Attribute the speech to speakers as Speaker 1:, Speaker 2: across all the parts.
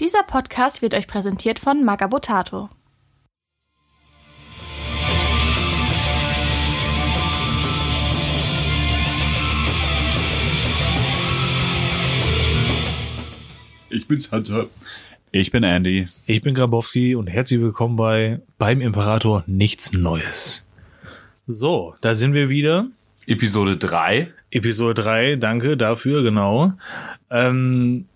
Speaker 1: Dieser Podcast wird euch präsentiert von Magabotato.
Speaker 2: Ich bin's Hunter.
Speaker 3: Ich bin Andy.
Speaker 4: Ich bin Grabowski und herzlich willkommen bei Beim Imperator nichts Neues. So, da sind wir wieder.
Speaker 3: Episode 3.
Speaker 4: Episode 3, danke dafür, genau. Ähm,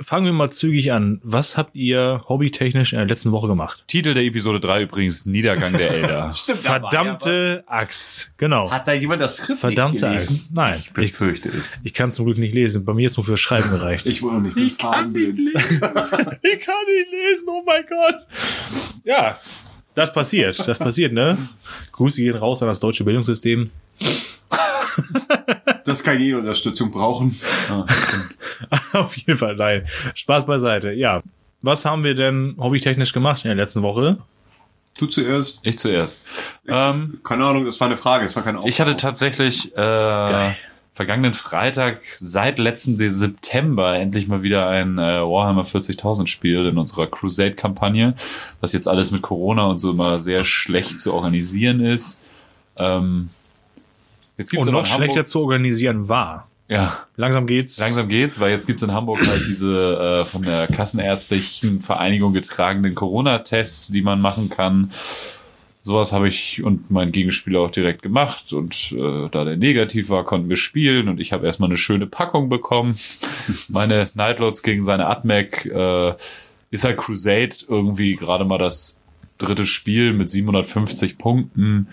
Speaker 4: fangen wir mal zügig an. Was habt ihr hobbytechnisch in der letzten Woche gemacht?
Speaker 3: Titel der Episode 3 übrigens Niedergang der Elder.
Speaker 2: Stimmt, da war ja
Speaker 4: Verdammte Axt. Genau.
Speaker 2: Hat da jemand das Skript
Speaker 4: Verdammte
Speaker 2: nicht gelesen?
Speaker 4: Axt. Nein,
Speaker 3: Ich befürchte es.
Speaker 4: ich kann zum Glück nicht lesen. Bei mir jetzt nur für Schreiben gereicht.
Speaker 2: Ich noch nicht mit Farben blind.
Speaker 4: lesen. ich kann nicht lesen, oh mein Gott. Ja, das passiert. Das passiert, ne? Grüße gehen raus an das deutsche Bildungssystem.
Speaker 2: Das kann jede Unterstützung brauchen.
Speaker 4: Auf jeden Fall, nein. Spaß beiseite. Ja. Was haben wir denn hobbytechnisch gemacht in der letzten Woche?
Speaker 2: Du zuerst.
Speaker 3: Ich zuerst. Ähm,
Speaker 2: Keine Ahnung, das war eine Frage, das war kein Aufbau.
Speaker 3: ich hatte tatsächlich äh, vergangenen Freitag seit letzten De- September endlich mal wieder ein äh, Warhammer 40.000 Spiel in unserer Crusade-Kampagne, was jetzt alles mit Corona und so immer sehr schlecht zu organisieren ist. Ähm, jetzt gibt's
Speaker 4: Und noch schlechter zu organisieren war.
Speaker 3: Ja,
Speaker 4: Langsam geht's.
Speaker 3: Langsam geht's, weil jetzt gibt's in Hamburg halt diese äh, von der Kassenärztlichen Vereinigung getragenen Corona-Tests, die man machen kann. Sowas habe ich und mein Gegenspieler auch direkt gemacht und äh, da der negativ war, konnten wir spielen und ich habe erstmal eine schöne Packung bekommen. Meine Nightlords gegen seine Atmec äh, ist halt Crusade irgendwie gerade mal das dritte Spiel mit 750 Punkten.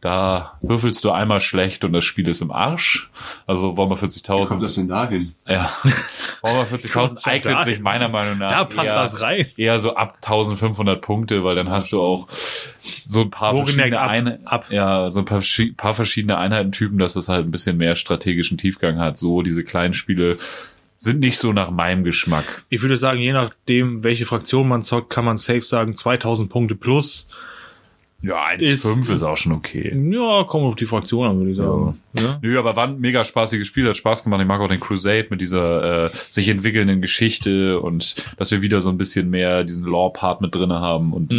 Speaker 3: Da würfelst du einmal schlecht und das Spiel ist im Arsch. Also Warhammer
Speaker 2: Wie kommt das
Speaker 3: 40.000
Speaker 2: denn dahin?
Speaker 3: ja. Warhammer 40.000
Speaker 4: Kommt schon
Speaker 3: eignet
Speaker 4: da
Speaker 3: sich
Speaker 4: hin.
Speaker 3: meiner Meinung nach
Speaker 4: Da passt
Speaker 3: eher,
Speaker 4: das rein.
Speaker 3: eher so ab 1500 Punkte, weil dann hast du auch so ein paar
Speaker 4: Wohlgemerkt
Speaker 3: verschiedene
Speaker 4: ab-
Speaker 3: Einheiten,
Speaker 4: ab.
Speaker 3: ja, so ein paar, paar verschiedene Einheitentypen, dass das halt ein bisschen mehr strategischen Tiefgang hat. So diese kleinen Spiele sind nicht so nach meinem Geschmack.
Speaker 4: Ich würde sagen, je nachdem, welche Fraktion man zockt, kann man safe sagen 2000 Punkte plus.
Speaker 3: Ja,
Speaker 4: Ist-
Speaker 3: 1,5 ist auch schon okay.
Speaker 4: Ja, kommt auf die Fraktion an, würde ich sagen. Ja.
Speaker 3: Nö, aber war ein mega spaßiges Spiel, hat Spaß gemacht. Ich mag auch den Crusade mit dieser äh, sich entwickelnden Geschichte und dass wir wieder so ein bisschen mehr diesen Lore-Part mit drinne haben und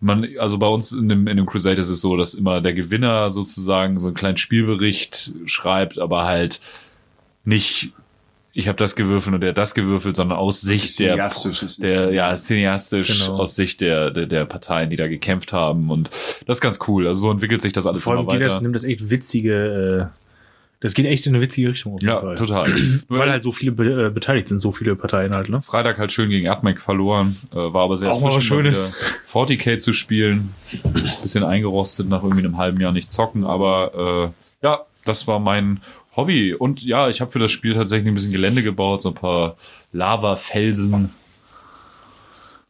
Speaker 3: man, also bei uns in dem, in dem Crusade ist es so, dass immer der Gewinner sozusagen so einen kleinen Spielbericht schreibt, aber halt nicht ich habe das gewürfelt und der hat das gewürfelt, sondern aus Sicht der,
Speaker 2: Cineastisch ist es.
Speaker 3: der ja cineastisch
Speaker 4: Genau.
Speaker 3: aus Sicht der, der der Parteien, die da gekämpft haben und das ist ganz cool. Also so entwickelt sich das alles
Speaker 4: Vor allem
Speaker 3: immer
Speaker 4: geht
Speaker 3: weiter.
Speaker 4: das, nimmt das echt witzige, äh, das geht echt in eine witzige Richtung. Auf jeden
Speaker 3: ja,
Speaker 4: Fall.
Speaker 3: total.
Speaker 4: Weil halt so viele be äh, beteiligt sind, so viele Parteien halt, ne?
Speaker 3: Freitag halt schön gegen Atmec verloren, äh, war aber sehr
Speaker 4: Auch mal was Schönes.
Speaker 3: wieder 40k zu spielen. Bisschen eingerostet nach irgendwie einem halben Jahr nicht zocken, aber äh, ja, das war mein Hobby. Und ja, ich habe für das Spiel tatsächlich ein bisschen Gelände gebaut, so ein paar Lava-Felsen.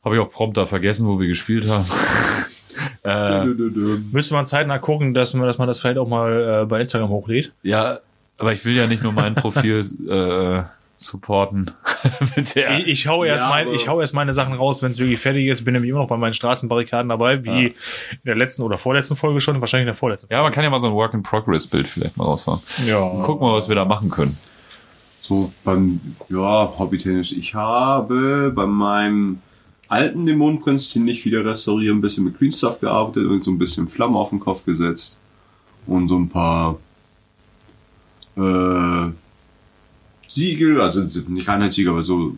Speaker 3: Habe ich auch prompt da vergessen, wo wir gespielt haben. äh,
Speaker 2: Dö, dö, dö.
Speaker 4: Müsste man zeitnah gucken, dass man, dass man das vielleicht auch mal äh, bei Instagram hochlädt.
Speaker 3: ja, aber ich will ja nicht nur mein Profil äh, supporten. Der-
Speaker 4: Ich, ich hau erst
Speaker 2: Ja,
Speaker 4: mein, ich hau erst meine Sachen raus, wenn es wirklich fertig ist. Bin nämlich immer noch bei meinen Straßenbarrikaden dabei, wie in der letzten oder vorletzten Folge schon, wahrscheinlich in der vorletzten.
Speaker 3: ja, man kann ja mal so ein Work-in-Progress-Bild vielleicht mal rausfahren.
Speaker 4: Ja.
Speaker 3: Gucken wir, was wir da machen können.
Speaker 2: So, beim, ja, hobbytechnisch. Ich habe bei meinem alten Dämonenprinz ziemlich wieder restaurieren, ein bisschen mit Green Stuff gearbeitet und so ein bisschen Flammen auf den Kopf gesetzt. Und so ein paar äh, Siegel, also nicht Einheitssiegel, aber so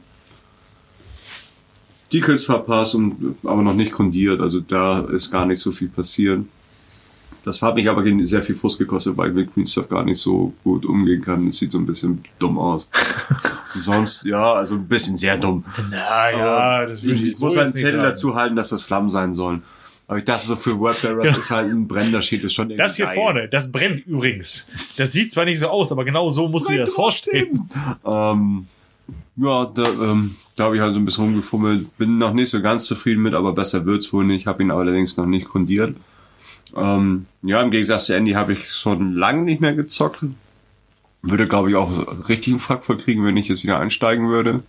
Speaker 2: Decals verpasst und aber noch nicht kondiert. Also da ist gar nicht so viel passiert. Das hat mich aber sehr viel Frust gekostet, weil ich mit Green Stuff gar nicht so gut umgehen kann. Es sieht so ein bisschen dumm aus. Und sonst, ja, also ein bisschen sehr dumm.
Speaker 4: Na ja, das würde
Speaker 2: Ich,
Speaker 4: ich,
Speaker 2: muss einen Zettel dazu halten, dass das Flammen sein sollen. Aber ich dachte so für Wordbearers ist halt ein brennender Schild ist schon irgendwie
Speaker 4: Das hier
Speaker 2: geil.
Speaker 4: vorne, das brennt übrigens. Das sieht zwar nicht so aus, aber genau so musst du dir das vorstellen.
Speaker 2: Ähm, ja, da, ähm, da habe ich halt so ein bisschen rumgefummelt. Bin noch nicht so ganz zufrieden mit, aber besser wird's wohl nicht. Habe ihn allerdings noch nicht kondiert. Ähm, ja, im Gegensatz zu Andy habe ich schon lange nicht mehr gezockt. Würde, glaube ich, auch richtig einen Frack voll kriegen, wenn ich jetzt wieder einsteigen würde.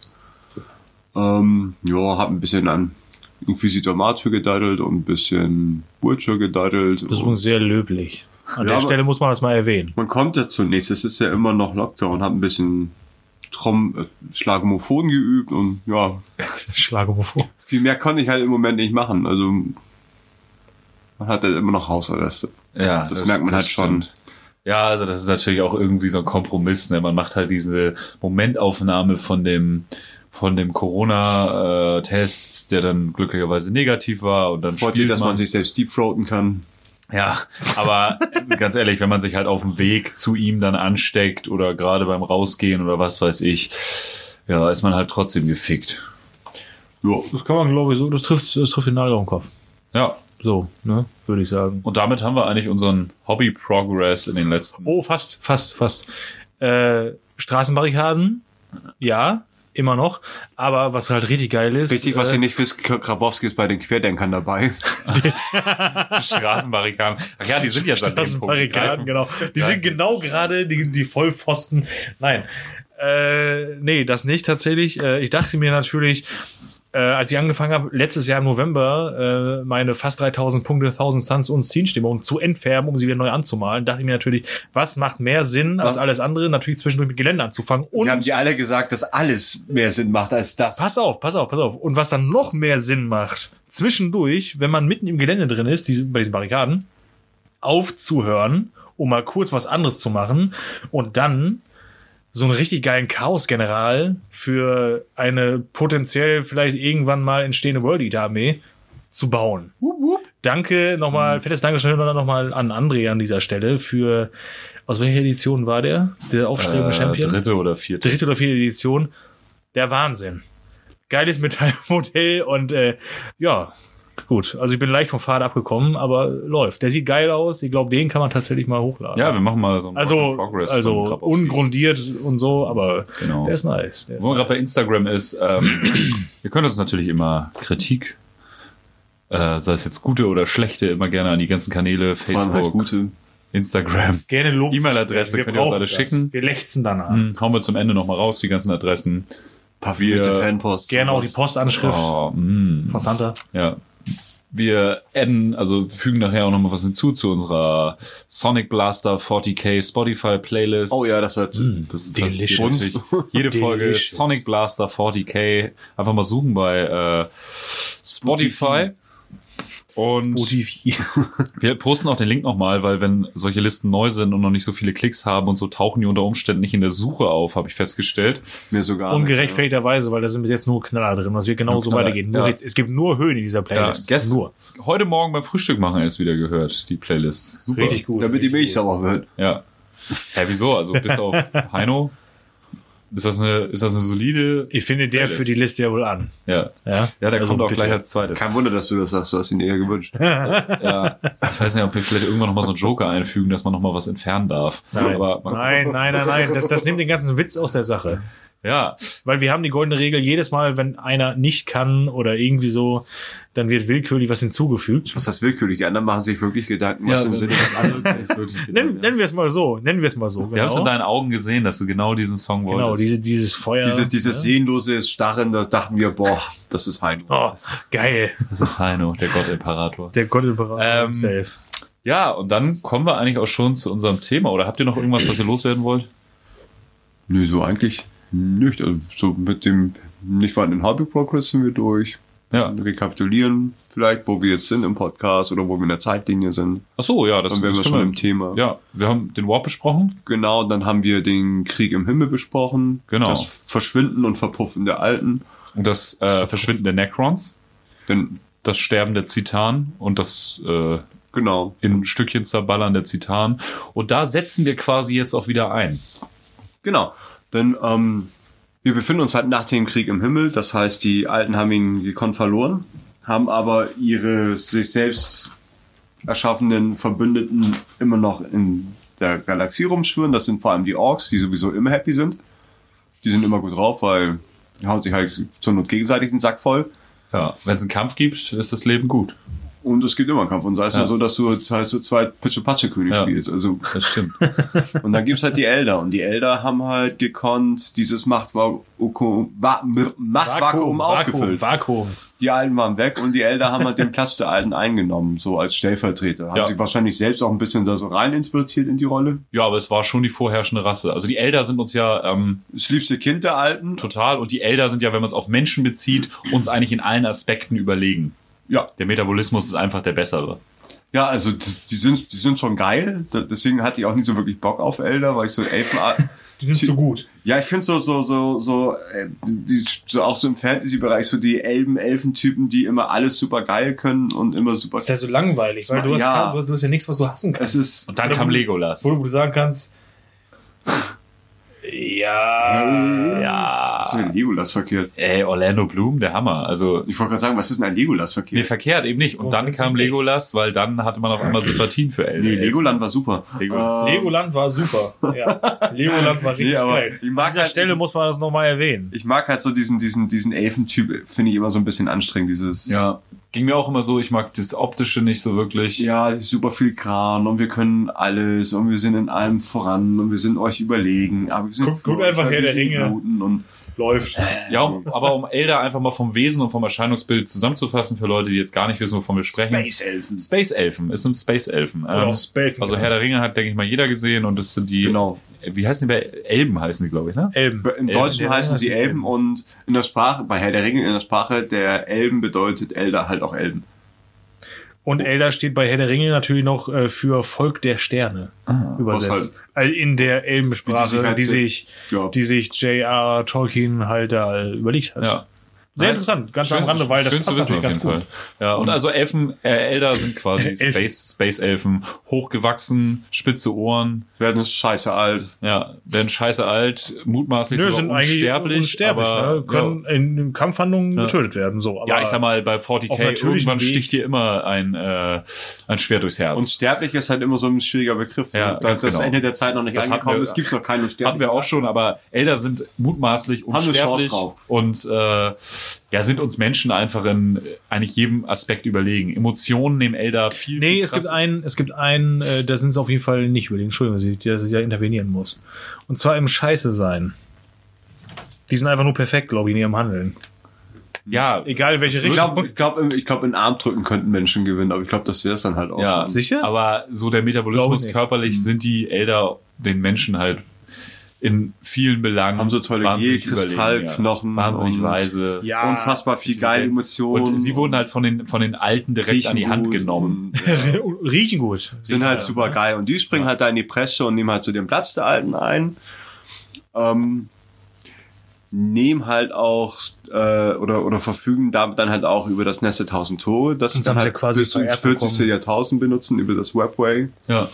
Speaker 2: Ähm, ja, habe ein bisschen an Inquisitor Martyr gedaddelt und ein bisschen Butcher gedaddelt.
Speaker 4: Das ist übrigens sehr löblich. An
Speaker 2: Ja,
Speaker 4: der Stelle muss man das mal erwähnen.
Speaker 2: Man kommt ja zunächst, es ist ja immer noch Lockdown, hab ein bisschen Strom, äh, Schlagomophon geübt und ja,
Speaker 4: Schlagermophon.
Speaker 2: viel mehr konnte ich halt im Moment nicht machen. Also man hat halt immer noch Hausarrest.
Speaker 3: Ja,
Speaker 2: Das merkt man halt schon.
Speaker 3: stimmt. Ja, also das ist natürlich auch irgendwie so ein Kompromiss. Ne? Man macht halt diese Momentaufnahme von dem von dem Corona-Test, der dann glücklicherweise negativ war und dann
Speaker 2: Freut
Speaker 3: spielt
Speaker 2: sich, dass man sich selbst deepthroaten kann.
Speaker 3: Ja, aber ganz ehrlich, wenn man sich halt auf dem Weg zu ihm dann ansteckt oder gerade beim Rausgehen oder was weiß ich, ja, ist man halt trotzdem gefickt.
Speaker 2: Ja.
Speaker 4: Das kann man, glaube ich, so, das trifft, das trifft den Nagel auf den Kopf.
Speaker 3: Ja,
Speaker 4: So, ne, würde ich sagen.
Speaker 3: und damit haben wir eigentlich unseren Hobby-Progress in den letzten
Speaker 4: Oh, fast, fast, fast. Äh, Straßenbarrikaden, ja, immer noch. Aber was halt richtig geil ist.
Speaker 2: Richtig, was
Speaker 4: äh,
Speaker 2: ihr nicht wisst, Grabowski ist bei den Querdenkern dabei.
Speaker 3: Straßenbarrikaden. Ach ja, die sind dem Punkt.
Speaker 4: Straßenbarrikaden, genau. Die sind genau gerade die, die Vollpfosten. Nein. Äh, nee, das nicht tatsächlich. Äh, ich dachte mir natürlich, äh, als ich angefangen habe, letztes Jahr im November, äh, meine fast 3000 Punkte 1000 Suns und Scene-Stimmung zu entfärben, um sie wieder neu anzumalen, dachte ich mir natürlich, was macht mehr Sinn als alles andere? Natürlich zwischendurch mit Gelände anzufangen. Und
Speaker 2: Wir haben die alle gesagt, dass alles mehr Sinn macht als das.
Speaker 4: Pass auf, pass auf, pass auf. Und was dann noch mehr Sinn macht, zwischendurch, wenn man mitten im Gelände drin ist, diese, bei diesen Barrikaden, aufzuhören, um mal kurz was anderes zu machen und dann so einen richtig geilen Chaos-General für eine potenziell vielleicht irgendwann mal entstehende World Eater Armee zu bauen. Danke nochmal, fettes Dankeschön nochmal an André an dieser Stelle für, aus welcher Edition war der? Der aufstrebende
Speaker 3: Äh,
Speaker 4: Champion?
Speaker 3: dritte oder vierte.
Speaker 4: dritte oder vierte Edition. Der Wahnsinn. Geiles Metallmodell und äh, ja, gut. Also ich bin leicht vom Pfad abgekommen, aber läuft. Der sieht geil aus. Ich glaube, den kann man tatsächlich mal hochladen.
Speaker 3: Ja, wir machen mal so einen
Speaker 4: also,
Speaker 3: Progress
Speaker 4: also ungrundiert und so, aber
Speaker 3: Genau.
Speaker 4: der ist nice. Der ist
Speaker 3: Wo man
Speaker 4: nice.
Speaker 3: gerade bei Instagram ist, ähm, ihr könnt uns natürlich immer Kritik, äh, sei es jetzt gute oder schlechte, immer gerne an die ganzen Kanäle,
Speaker 2: halt
Speaker 3: Facebook,
Speaker 2: gute.
Speaker 3: Instagram.
Speaker 4: Gerne Lob.
Speaker 3: E-Mail-Adresse
Speaker 4: Wir
Speaker 3: könnt ihr uns alle
Speaker 4: das.
Speaker 3: schicken.
Speaker 4: Wir lechzen danach.
Speaker 3: Hm, hauen wir zum Ende nochmal raus, die ganzen Adressen. Wir-
Speaker 2: Fanpost.
Speaker 4: Gerne auch die Postanschrift
Speaker 3: Oh, mh,
Speaker 4: von Santa.
Speaker 3: ja. Wir adden, also fügen nachher auch nochmal was hinzu zu unserer Sonic Blaster 40k Spotify Playlist.
Speaker 2: Oh ja, das wird.
Speaker 3: Das ist
Speaker 4: Delicious.
Speaker 3: wirklich jede Folge
Speaker 4: Delicious.
Speaker 3: Sonic Blaster 40k. Einfach mal suchen bei äh, Spotify. Und
Speaker 4: Spotify.
Speaker 3: wir posten auch den Link nochmal, weil wenn solche Listen neu sind und noch nicht so viele Klicks haben und so, tauchen die unter Umständen nicht in der Suche auf, habe ich festgestellt.
Speaker 2: Mir sogar.
Speaker 4: Ungerechtfertigterweise, weil da sind bis jetzt nur Knaller drin. Das wird genauso weitergehen. Nur
Speaker 3: ja.
Speaker 4: jetzt, es gibt nur Höhen in dieser
Speaker 3: Ja,
Speaker 4: Playlist.
Speaker 3: gest
Speaker 4: nur.
Speaker 3: heute Morgen beim Frühstück machen erst wieder gehört, die Playlist. Super.
Speaker 4: Richtig gut.
Speaker 2: Damit die Milch
Speaker 4: gut.
Speaker 2: sauer wird.
Speaker 3: Ja. Hä, wieso? Also bis auf Heino? Ist das eine, ist das eine solide?
Speaker 4: Ich finde, der
Speaker 3: Playlist.
Speaker 4: für die Liste ja wohl an.
Speaker 3: Ja.
Speaker 4: Ja,
Speaker 3: Ja, der
Speaker 4: Also
Speaker 3: kommt auch
Speaker 4: bitte.
Speaker 3: gleich als zweites.
Speaker 2: Kein Wunder, dass du das sagst. Du hast ihn eher gewünscht.
Speaker 3: Ja. Ich weiß nicht, ob wir vielleicht irgendwann nochmal so einen Joker einfügen, dass man nochmal was entfernen darf.
Speaker 4: Nein,
Speaker 3: Aber
Speaker 4: nein, nein, nein, nein. Das, das nimmt den ganzen Witz aus der Sache.
Speaker 3: Ja.
Speaker 4: Weil wir haben die goldene Regel, jedes Mal, wenn einer nicht kann oder irgendwie so, dann wird willkürlich was hinzugefügt.
Speaker 2: Was heißt willkürlich? Die anderen machen sich wirklich Gedanken, was
Speaker 3: Ja,
Speaker 2: im Sinne des anderen ist.
Speaker 4: Nennen, nennen wir es mal so. Nennen wir es mal so. Genau,
Speaker 3: Wir haben es in deinen Augen gesehen, dass du genau diesen Song wolltest.
Speaker 4: genau diese, dieses Feuer.
Speaker 2: Dieses, dieses sehnlose Starren, da dachten wir, boah, das ist Heino.
Speaker 4: oh, geil.
Speaker 3: Das ist Heino, der Gott-Imperator.
Speaker 4: Der Gott
Speaker 3: Ähm,
Speaker 4: safe.
Speaker 3: Ja, und dann kommen wir eigentlich auch schon zu unserem Thema. Oder habt ihr noch irgendwas, was ihr loswerden wollt?
Speaker 2: Nö, so eigentlich nicht. Also so mit dem nicht vorhandenen Hobby Progress sind wir durch.
Speaker 3: Ja.
Speaker 2: Rekapitulieren vielleicht, wo wir jetzt sind im Podcast oder wo wir in der Zeitlinie sind.
Speaker 3: Ach so, ja, das,
Speaker 2: Dann wären
Speaker 3: das
Speaker 2: wir schon im Thema.
Speaker 3: Ja, wir haben den Warp besprochen.
Speaker 2: Genau, dann haben wir den Krieg im Himmel besprochen.
Speaker 3: Genau.
Speaker 2: Das Verschwinden und Verpuffen der Alten.
Speaker 3: Und das äh, Verschwinden der Necrons,
Speaker 2: Denn,
Speaker 3: das Sterben der Zitan und das äh,
Speaker 2: genau.
Speaker 3: in Stückchen zerballern der Zitan. Und da setzen wir quasi jetzt auch wieder ein.
Speaker 2: Genau. Denn ähm, wir befinden uns halt nach dem Krieg im Himmel. Das heißt, die Alten haben ihn gekonnt verloren, haben aber ihre sich selbst erschaffenen Verbündeten immer noch in der Galaxie rumschwirren. Das sind vor allem die Orks, die sowieso immer happy sind. Die sind immer gut drauf, weil die hauen sich halt zur Not gegenseitig den Sack voll.
Speaker 3: Ja, wenn es einen Kampf gibt, ist das Leben gut.
Speaker 2: Und es gibt immer einen Kampf. Und sei es
Speaker 3: Ja.
Speaker 2: so, dass du halt so zwei Pitche-Patsche-König
Speaker 3: Ja.
Speaker 2: spielst. Also,
Speaker 3: Das stimmt.
Speaker 2: und dann gibt's halt die Elder. Und die Elder haben halt gekonnt dieses Machtvakuum, aufgefüllt.
Speaker 4: Vakuum.
Speaker 2: Die Alten waren weg und die Elder haben halt den Platz der Alten eingenommen, so als Stellvertreter. Haben
Speaker 3: Ja.
Speaker 2: sich wahrscheinlich selbst auch ein bisschen da so rein interpretiert in die Rolle.
Speaker 3: Ja, aber es war schon die vorherrschende Rasse. Also die Elder sind uns ja ähm,
Speaker 2: Das liebste Kind der Alten.
Speaker 3: total und die Elder sind ja, wenn man es auf Menschen bezieht, uns eigentlich in allen Aspekten überlegen.
Speaker 2: Ja.
Speaker 3: Der Metabolismus ist einfach der bessere.
Speaker 2: Ja, also die, die sind die sind schon geil. Da- Deswegen hatte ich auch nie so wirklich Bock auf Elder, weil ich so Elfen.
Speaker 4: Die sind zu gut.
Speaker 2: ja, ich finde so so so so, äh, die, so auch so im Fantasy-Bereich so die Elben Elfentypen, die immer alles super geil können und immer super.
Speaker 4: Das ist ja so langweilig, weil du hast,
Speaker 2: Ja.
Speaker 4: kein, du hast, du hast ja nichts, was du hassen kannst.
Speaker 2: Es ist
Speaker 3: Und dann
Speaker 4: Oder
Speaker 3: kam Legolas.
Speaker 4: wo, wo du sagen kannst, ja,
Speaker 3: Ja.
Speaker 2: was ist mit Legolas verkehrt.
Speaker 3: Ey, Orlando Bloom, der Hammer. Also
Speaker 2: Ich wollte gerade sagen, was ist denn ein Legolas
Speaker 3: Nee,
Speaker 2: verkehrt?
Speaker 3: verkehrt eben nicht. Und
Speaker 4: Oh,
Speaker 3: dann kam Legolas, weil dann hatte man auf einmal Sympathien für Elder.
Speaker 2: Nee, Legoland war super.
Speaker 3: Legolas.
Speaker 2: Ähm,
Speaker 4: Legoland war super. Ja. Legoland war richtig
Speaker 2: Nee, aber
Speaker 4: geil.
Speaker 2: ich mag
Speaker 4: An dieser
Speaker 2: halt-
Speaker 4: Stelle muss man das nochmal erwähnen.
Speaker 2: Ich mag halt so diesen, diesen, diesen Elfentyp, finde ich immer so ein bisschen anstrengend, dieses.
Speaker 3: Ja. Ging mir auch immer so, ich mag das Optische nicht so wirklich.
Speaker 2: Ja, es ist super viel Kran und wir können alles und wir sind in allem voran und wir sind euch überlegen. Aber wir sind
Speaker 4: Guck- guck
Speaker 2: für euch,
Speaker 4: einfach Herr
Speaker 2: wir
Speaker 4: der Ringe.
Speaker 2: Und
Speaker 4: Läuft.
Speaker 3: Ja, um- aber um Elder einfach mal vom Wesen und vom Erscheinungsbild zusammenzufassen für Leute, die jetzt gar nicht wissen, wovon wir sprechen.
Speaker 2: Space Elfen.
Speaker 3: Space Elfen, es sind Space Elfen.
Speaker 4: Oder
Speaker 3: Ähm,
Speaker 4: auch Spelfen.
Speaker 3: also Herr der Ringe hat, denke ich mal, jeder gesehen und es sind die,
Speaker 2: Genau.
Speaker 3: Wie heißen die bei Elben heißen die, glaube ich, ne?
Speaker 4: Elben.
Speaker 2: Im
Speaker 3: Elben.
Speaker 2: Deutschen
Speaker 4: Der
Speaker 2: heißen sie Elben
Speaker 4: Elben.
Speaker 2: und in der Sprache, bei Herr der Ringe in der Sprache der Elben bedeutet Elder halt auch Elben.
Speaker 4: Und Elder steht bei Herr der Ringe natürlich noch äh, für Volk der Sterne übersetzt. Also in der Elbensprache,
Speaker 2: halt
Speaker 4: die
Speaker 2: so-
Speaker 4: sich,
Speaker 2: Ja.
Speaker 4: die sich J.R. Tolkien halt da überlegt hat.
Speaker 3: Ja.
Speaker 4: Sehr
Speaker 3: Nein,
Speaker 4: interessant, ganz
Speaker 3: schön-
Speaker 4: am Rande, weil das
Speaker 3: schön zu
Speaker 4: passt
Speaker 3: wissen
Speaker 4: ganz gut.
Speaker 3: Fall. Ja, und also Elfen, äh, Elder sind quasi. Space, Space Elfen, hochgewachsen, spitze Ohren,
Speaker 2: Werden scheiße alt.
Speaker 3: ja, werden scheiße alt, mutmaßlich
Speaker 4: Nö,
Speaker 3: sogar
Speaker 4: sind eigentlich
Speaker 3: unsterblich,
Speaker 4: unsterblich
Speaker 3: aber
Speaker 4: ne? können in, in Kampfhandlungen getötet werden. So.
Speaker 3: ja,
Speaker 4: Aber
Speaker 3: ich sag mal, bei
Speaker 4: auf
Speaker 3: 40k
Speaker 4: natürlichem
Speaker 3: irgendwann sticht dir immer ein, äh, ein Schwert durchs Herz.
Speaker 2: Und sterblich ist halt immer so ein schwieriger Begriff.
Speaker 3: Ja,
Speaker 2: da das
Speaker 3: genau.
Speaker 2: Ende der Zeit noch nicht
Speaker 3: Das
Speaker 2: angekommen
Speaker 3: wir-
Speaker 2: ist, gibt's noch keine Unsterblichen.
Speaker 3: hatten wir auch schon, aber Elder sind mutmaßlich
Speaker 2: Haben eine Chance
Speaker 3: unsterblich
Speaker 2: drauf.
Speaker 3: und äh, ja, sind uns Menschen einfach in eigentlich jedem Aspekt überlegen. Emotionen nehmen Elder viel,
Speaker 4: Nee,
Speaker 3: viel
Speaker 4: es gibt einen, es gibt einen, äh, da sind sie auf jeden Fall nicht überlegen. Entschuldigung, dass ich, dass ich da intervenieren muss. Und zwar im Scheiße sein. Die sind einfach nur perfekt, glaube ich, in ihrem Handeln.
Speaker 3: ja,
Speaker 4: Egal in welche
Speaker 2: Ich
Speaker 4: Richtung.
Speaker 2: glaube, ich glaube, ich glaube, in Armdrücken könnten Menschen gewinnen, aber ich glaube, das wäre es dann halt auch
Speaker 3: Ja,
Speaker 2: schon.
Speaker 4: Sicher?
Speaker 3: Aber so der Metabolismus
Speaker 4: ich
Speaker 3: körperlich sind die Elder den Menschen halt in vielen Belangen
Speaker 2: Haben so tolle
Speaker 3: wahnsinnig
Speaker 2: Kristallknochen
Speaker 3: überlegen, ja. wahnsinnig
Speaker 2: und-
Speaker 3: weise.
Speaker 4: Ja,
Speaker 2: Unfassbar viel geile Emotionen.
Speaker 3: Und sie wurden halt von den von den Alten direkt
Speaker 2: riechen
Speaker 3: an die Hand
Speaker 2: gut
Speaker 3: genommen.
Speaker 2: und, ja,
Speaker 4: riechen gut.
Speaker 2: sind halt super geil. Und die springen halt da in die Presse und nehmen halt so den Platz der Alten ein. Ähm, nehmen halt auch äh, oder oder verfügen damit dann halt auch über das Netz der tausend Tore, das dann halt
Speaker 4: quasi
Speaker 2: bis ins
Speaker 4: vererbt
Speaker 2: 40.
Speaker 4: bekommen.
Speaker 2: Jahrtausend benutzen über das Webway.
Speaker 3: Ja,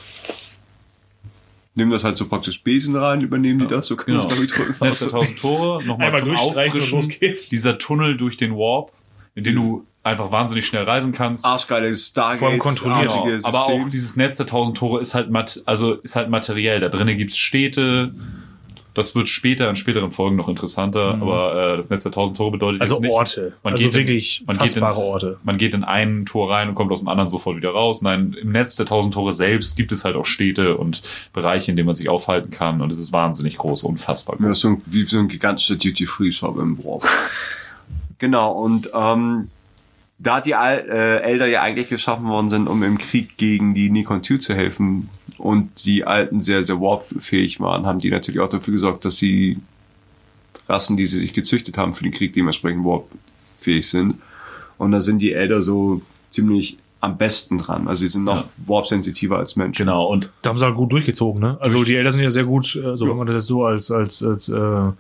Speaker 2: Nehmen das halt so praktisch Besen rein, übernehmen die das, so kann man
Speaker 3: genau.
Speaker 2: es glaube ich drücken.
Speaker 3: Das Netz der tausend Tore, nochmal
Speaker 4: Einmal
Speaker 3: zum Auffrischen.
Speaker 4: los geht's.
Speaker 3: Dieser Tunnel durch den Warp, in den du einfach wahnsinnig schnell reisen kannst.
Speaker 2: Arschgeiles Stargate,
Speaker 4: Vor allem kontrolliert.
Speaker 3: Genau, aber auch dieses Netz der tausend Tore ist halt mat also ist halt materiell. Da drinnen gibt's Städte. Das wird später in späteren Folgen noch interessanter, aber äh, das Netz der tausend Tore bedeutet
Speaker 4: Mhm. Also
Speaker 3: jetzt nicht,
Speaker 4: Orte.
Speaker 3: Man
Speaker 4: also
Speaker 3: geht in-
Speaker 4: wirklich
Speaker 3: man geht in-
Speaker 4: fassbare Orte.
Speaker 3: man geht in ein Tor rein und kommt aus dem anderen sofort wieder raus. Nein, im Netz der tausend Tore selbst gibt es halt auch Städte und Bereiche, in denen man sich aufhalten kann und es ist wahnsinnig groß, unfassbar
Speaker 2: Ja,
Speaker 3: groß.
Speaker 2: so ein, wie so ein gigantischer Duty-Free-Shop im Warp. genau, und ähm, da die Al äh, Elder ja eigentlich geschaffen worden sind, um im Krieg gegen die Nikon Tü zu helfen und die Alten sehr, sehr warp-fähig waren, haben die natürlich auch dafür gesorgt, dass die Rassen, die sie sich gezüchtet haben für den Krieg, dementsprechend warp-fähig sind. Und da sind die Elder so ziemlich am besten dran. Also die sind noch
Speaker 3: Ja.
Speaker 2: warp-sensitiver als Menschen.
Speaker 3: Genau, und
Speaker 4: Da haben sie halt gut durchgezogen, ne? Also die Eltern sind ja sehr gut, also wenn man das so als, als, als äh,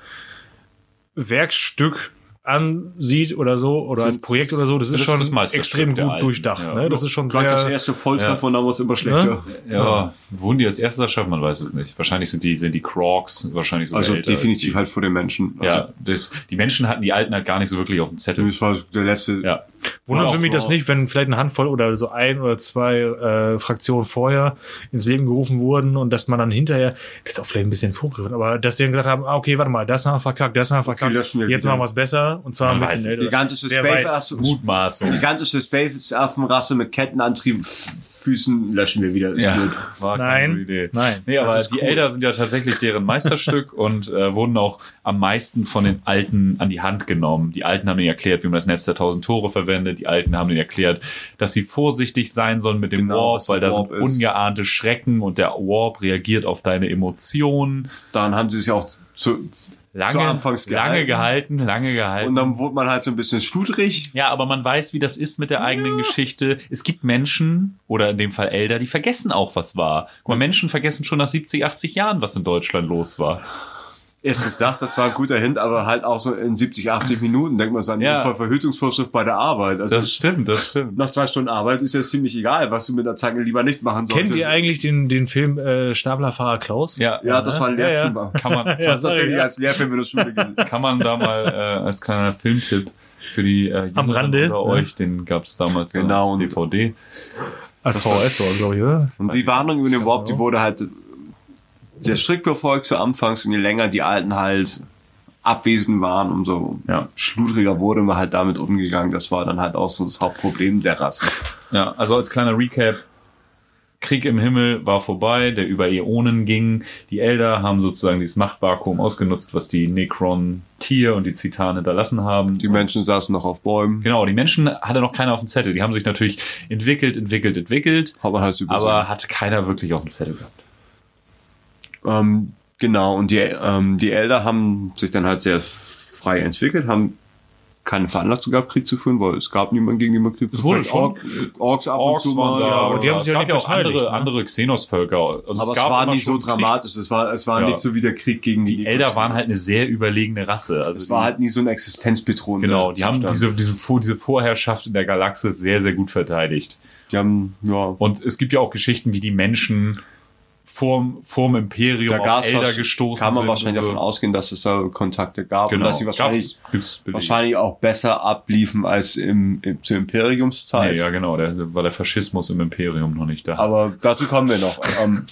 Speaker 4: Werkstück ansieht oder so, oder als Projekt oder so, das ist
Speaker 3: Das ist
Speaker 4: schon
Speaker 3: das
Speaker 4: extrem gut
Speaker 3: Alten,
Speaker 4: durchdacht.
Speaker 3: ja.
Speaker 4: Ne? Das ist schon
Speaker 2: Gleich das
Speaker 4: sehr,
Speaker 2: erste Volltreffer und dann wird es immer schlechter.
Speaker 3: ja, wurden die als erstes erschaffen? Man weiß es nicht. Wahrscheinlich sind die, sind die Crocs wahrscheinlich sogar
Speaker 2: Also
Speaker 3: älter als
Speaker 2: definitiv
Speaker 3: die.
Speaker 2: halt vor den Menschen. Also,
Speaker 3: Ja, das, die Menschen hatten die Alten halt gar nicht so wirklich auf dem Zettel.
Speaker 2: Das war der letzte
Speaker 3: Ja.
Speaker 4: Wundern würde mich das nicht, wenn vielleicht eine Handvoll oder so ein oder zwei äh, Fraktionen vorher ins Leben gerufen wurden und dass man dann hinterher, das ist auch vielleicht ein bisschen zu hochgegriffen, aber dass die dann gesagt haben, ah, okay, warte mal, das haben wir verkackt, das haben wir verkackt,
Speaker 2: löschen wir
Speaker 4: jetzt
Speaker 2: wieder.
Speaker 4: machen wir es besser und zwar
Speaker 3: Man
Speaker 4: mit den.
Speaker 2: Gigantische
Speaker 4: Wer
Speaker 2: Space,
Speaker 4: weiß.
Speaker 2: Affen-
Speaker 3: Mutmaßung.
Speaker 2: gigantische Space-Affenrasse mit Kettenantrieb, F- Füßen löschen wir wieder. Ist
Speaker 3: Ja,
Speaker 2: blöd.
Speaker 3: war keine
Speaker 4: Nein,
Speaker 3: gute Idee.
Speaker 4: nein.
Speaker 3: Nee, aber die
Speaker 2: cool.
Speaker 3: Elder sind ja tatsächlich deren Meisterstück und äh, wurden auch am meisten von den Alten an die Hand genommen. Die Alten haben ihnen erklärt, wie man das Netz der tausend Tore verwendet. Die Alten haben ihnen erklärt, dass sie vorsichtig sein sollen mit dem
Speaker 2: Genau,
Speaker 3: Warp, weil da sind ungeahnte Schrecken und der Warp reagiert auf deine Emotionen.
Speaker 2: Dann haben sie sich auch zu,
Speaker 3: Lange,
Speaker 2: Anfangs
Speaker 3: lange
Speaker 2: gehalten.
Speaker 3: gehalten, lange gehalten.
Speaker 2: und dann wurde man halt so ein bisschen schludrig.
Speaker 3: Ja, aber man weiß, wie das ist mit der eigenen Geschichte. Es gibt Menschen, oder in dem Fall Elder, die vergessen auch, was war. Guck mal, Menschen vergessen schon nach 70, 80 Jahren, was in Deutschland los war.
Speaker 2: Erstens das, das war ein guter Hint, aber halt auch so in 70, 80 Minuten denkt man so an
Speaker 3: Ja.
Speaker 2: ja. Verhütungsvorschrift bei der Arbeit. Also
Speaker 3: Das stimmt, das stimmt.
Speaker 2: nach zwei Stunden Arbeit ist es ziemlich egal, was du mit der Zange lieber nicht machen solltest.
Speaker 4: Kennt ihr eigentlich den, den Film äh, Staplerfahrer Klaus?
Speaker 3: Ja,
Speaker 2: Ja, das war ein
Speaker 4: Ja,
Speaker 2: Lehrfilm.
Speaker 4: ja.
Speaker 3: kann man,
Speaker 2: Das
Speaker 4: Ja,
Speaker 2: war tatsächlich
Speaker 4: ja.
Speaker 2: als Lehrfilm in der Schule gesehen.
Speaker 3: kann man da mal äh, als kleiner Filmtipp für die äh,
Speaker 4: Am
Speaker 3: Jüngeren
Speaker 4: Rande,
Speaker 3: unter
Speaker 4: ja.
Speaker 3: euch, den gab's damals dann
Speaker 2: Genau,
Speaker 3: als DVD.
Speaker 4: Als VHS war, glaube ich, oder?
Speaker 2: Und die Warnung über den Warp, die wurde halt sehr strikt befolgt zu Anfangs und je länger die Alten halt abwesend waren, umso
Speaker 3: Ja.
Speaker 2: schludriger wurde man halt damit umgegangen. Das war dann halt auch so das Hauptproblem der Rasse.
Speaker 3: Ja, also als kleiner Recap. Krieg im Himmel war vorbei, der über Äonen ging. Die Elder haben sozusagen dieses Machtvakuum ausgenutzt, was die Necron Tier und die Zitane hinterlassen haben.
Speaker 2: Die Menschen saßen noch auf Bäumen.
Speaker 3: Genau, die Menschen hatte noch keiner auf dem Zettel. Die haben sich natürlich entwickelt, entwickelt, entwickelt,
Speaker 2: Hat man halt
Speaker 3: aber hatte keiner wirklich auf dem Zettel gehabt.
Speaker 2: Ähm, genau, und die, ähm, die Elder haben sich dann halt sehr frei entwickelt, haben keine Veranlassung gehabt, Krieg zu führen, weil es gab niemanden gegen den man Krieg zu
Speaker 3: wurde
Speaker 2: führen.
Speaker 3: schon-
Speaker 2: Orks ab und
Speaker 3: Orks
Speaker 2: zu
Speaker 3: waren
Speaker 2: mal.
Speaker 3: da,
Speaker 2: ja,
Speaker 4: aber die haben
Speaker 3: es
Speaker 4: sich ja
Speaker 3: gab
Speaker 4: nicht
Speaker 3: auch andere,
Speaker 4: ne?
Speaker 3: andere Xenos-Völker. Also
Speaker 2: aber es,
Speaker 3: gab
Speaker 2: war nicht so
Speaker 3: Krieg.
Speaker 2: dramatisch. Es war, es war
Speaker 3: Ja.
Speaker 2: nicht so wie der Krieg gegen die
Speaker 3: Die Elder waren halt eine sehr überlegene Rasse. Also
Speaker 2: Es war halt nie so ein existenzbedrohender
Speaker 3: Genau, die haben
Speaker 2: Zustand.
Speaker 3: diese, diese, Vor- diese Vorherrschaft in der Galaxis sehr, sehr gut verteidigt.
Speaker 2: die haben, ja,
Speaker 3: Und es gibt ja auch Geschichten, wie die Menschen vorm, vorm Imperium
Speaker 2: der
Speaker 3: auf
Speaker 2: Gas
Speaker 3: Elder gestoßen
Speaker 2: kann man wahrscheinlich
Speaker 3: so.
Speaker 2: davon ausgehen, dass es da Kontakte gab
Speaker 3: Genau,
Speaker 2: und dass sie wahrscheinlich, wahrscheinlich auch besser abliefen als im, im zur Imperiumszeit.
Speaker 3: Nee, ja, genau, da war der Faschismus im Imperium noch nicht da.
Speaker 2: Aber dazu kommen wir noch. Ähm,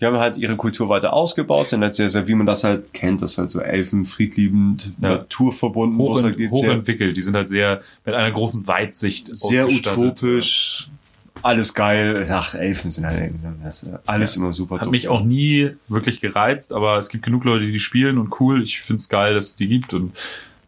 Speaker 2: die haben halt ihre Kultur weiter ausgebaut, sind halt sehr, sehr, wie man das halt kennt, das halt so Elfen, friedliebend,
Speaker 3: Ja.
Speaker 2: naturverbunden,
Speaker 3: Hoch,
Speaker 2: halt
Speaker 3: hochentwickelt, die sind halt sehr mit einer großen Weitsicht
Speaker 2: sehr utopisch, alles geil. Ach, Elfen sind halt das ist alles immer super
Speaker 3: Hat mich auch nie wirklich gereizt, aber es gibt genug Leute, die die spielen und cool. Ich find's geil, dass es die gibt und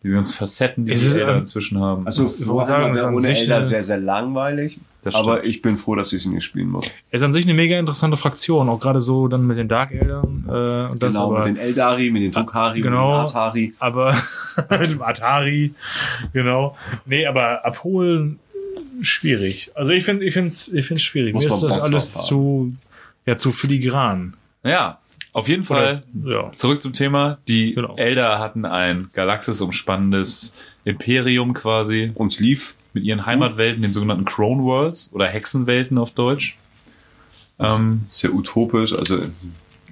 Speaker 3: diese ganzen Facetten, die
Speaker 4: Es
Speaker 3: die
Speaker 4: ist,
Speaker 3: Elder
Speaker 4: ähm,
Speaker 3: inzwischen haben.
Speaker 2: Also,
Speaker 4: Ich
Speaker 2: vorher
Speaker 4: sagen, das ist an
Speaker 2: ohne
Speaker 4: sich
Speaker 2: Elder sehr, sehr langweilig.
Speaker 3: Das
Speaker 2: aber ich bin froh, dass ich sie nicht spielen muss.
Speaker 4: Ist an sich eine mega interessante Fraktion, auch gerade so dann mit den Dark Eldern äh, und das
Speaker 2: genau,
Speaker 4: aber,
Speaker 2: mit den Eldari, mit den Tukari,
Speaker 4: genau.
Speaker 2: mit den Atari.
Speaker 4: aber mit dem Atari, genau. Nee, aber abholen schwierig. Also ich finde ich find's ich find's schwierig.
Speaker 2: Muss
Speaker 4: Mir
Speaker 2: man
Speaker 4: ist das
Speaker 2: Bock
Speaker 4: alles zu ja zu filigran.
Speaker 3: ja, auf jeden Fall.
Speaker 4: ja.
Speaker 3: Zurück zum Thema. Die
Speaker 4: Genau.
Speaker 3: Elder hatten ein galaxisumspannendes Imperium quasi
Speaker 2: Uns lief
Speaker 3: mit ihren Heimatwelten, den sogenannten Crone Worlds oder Hexenwelten auf Deutsch. Ähm,
Speaker 2: sehr utopisch, also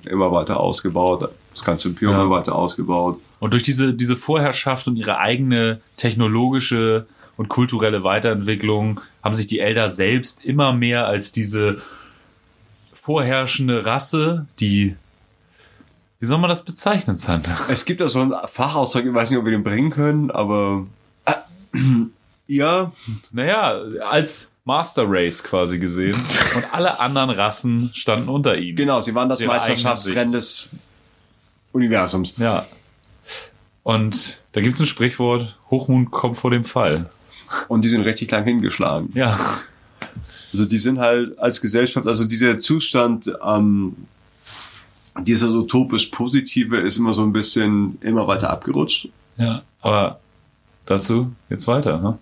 Speaker 2: immer weiter ausgebaut, das ganze Imperium
Speaker 3: Ja.
Speaker 2: immer weiter ausgebaut.
Speaker 3: und durch diese, diese Vorherrschaft und ihre eigene technologische und kulturelle Weiterentwicklung haben sich die Elder selbst immer mehr als diese vorherrschende Rasse, die, wie soll man das bezeichnen, Sander?
Speaker 2: Es gibt da so einen Fachausdruck, ich weiß nicht, ob wir den bringen können, aber äh, ja,
Speaker 3: Naja, als Master Race quasi gesehen. Und alle anderen Rassen standen unter ihnen.
Speaker 2: genau, sie waren das Meisterschaftsrennen des Universums.
Speaker 3: Ja. Und da gibt's ein Sprichwort, Hochmut kommt vor dem Fall.
Speaker 2: Und die sind richtig lang hingeschlagen.
Speaker 3: Ja.
Speaker 2: Also die sind halt als Gesellschaft, also dieser Zustand, ähm, dieses utopisch Positive ist immer so ein bisschen immer weiter abgerutscht.
Speaker 3: Ja. Aber dazu geht's weiter, ne?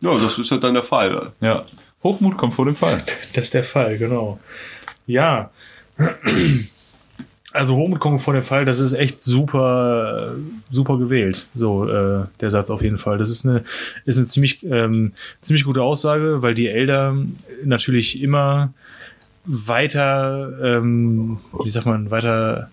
Speaker 2: Ja, das ist halt dann der Fall.
Speaker 3: Ja. Hochmut kommt vor dem Fall.
Speaker 4: Das ist der Fall, genau. Ja. Also kommt vor dem Fall, das ist echt super, super gewählt. So, äh, der Satz auf jeden Fall. Das ist eine, ist eine ziemlich, ähm, ziemlich gute Aussage, weil die Elder natürlich immer weiter, ähm, wie sagt man, weiter,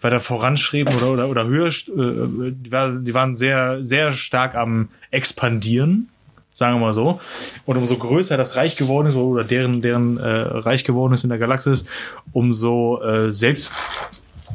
Speaker 4: weiter voranschreben oder, oder, oder höher, äh, die waren sehr, sehr stark am expandieren. Sagen wir mal so. Und umso größer das Reich geworden ist oder deren deren äh, Reich geworden ist in der Galaxis, umso äh, selbst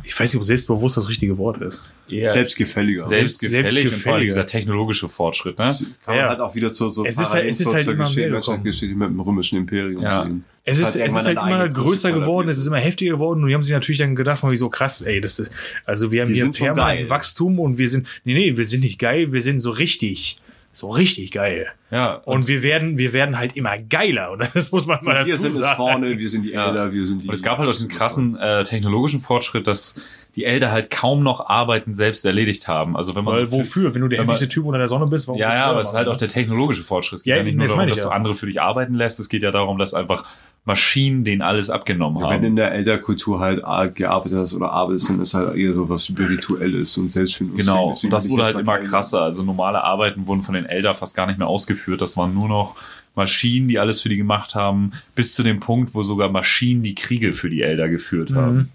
Speaker 4: ich weiß nicht, ob selbstbewusst das richtige Wort ist.
Speaker 3: Ja.
Speaker 2: Selbstgefälliger.
Speaker 3: Selbstgefällig und vor allem
Speaker 4: Selbstgefälliger.
Speaker 3: dieser technologische Fortschritt, ne?
Speaker 2: Kann
Speaker 4: Ja.
Speaker 2: man halt auch wieder zu so
Speaker 4: Es ist halt- es ist halt
Speaker 2: zur
Speaker 4: immer
Speaker 2: Geschichte. Menschheitsgeschichte mit dem römischen Imperium
Speaker 3: Ja.
Speaker 2: sehen.
Speaker 4: Es ist, es ist halt immer größer
Speaker 2: Größe
Speaker 4: geworden, es ist immer heftiger geworden und die haben sich natürlich dann gedacht, von wie so krass, ey, das ist, also wir haben
Speaker 2: Wir
Speaker 4: hier permanent. Wachstum und wir sind, nee, nee, wir sind nicht geil, wir sind so richtig, so richtig geil.
Speaker 3: Ja.
Speaker 4: Und wir werden, wir werden halt immer geiler und das muss man mal
Speaker 2: Wir
Speaker 4: dazu
Speaker 2: sind es
Speaker 4: sagen.
Speaker 2: vorne, wir sind die
Speaker 3: Ja.
Speaker 2: Elder, wir sind die.
Speaker 3: Und es gab halt auch diesen krassen äh, technologischen Fortschritt, dass die Elder halt kaum noch Arbeiten selbst erledigt haben. Also wenn man
Speaker 4: Weil
Speaker 3: so
Speaker 4: wofür? Wenn du der heftigste Typ unter der Sonne bist, warum
Speaker 3: Ja, ja, aber es ist halt auch der technologische Fortschritt. Es geht
Speaker 4: Ja,
Speaker 3: ja, nicht nur darum, dass
Speaker 4: ja.
Speaker 3: du andere für dich arbeiten lässt. Es geht ja darum, dass einfach Maschinen denen alles abgenommen
Speaker 2: Wenn
Speaker 3: haben.
Speaker 2: in der Elderkultur halt gearbeitet hast oder arbeitest, dann ist halt eher so was Spirituelles und Selbstfindung.
Speaker 3: Genau, und das wurde halt immer krasser. Also normale Arbeiten wurden von den Elder fast gar nicht mehr ausgeführt. Das waren nur noch Maschinen, die alles für die gemacht haben, bis zu dem Punkt, wo sogar Maschinen die Kriege für die Elder geführt haben.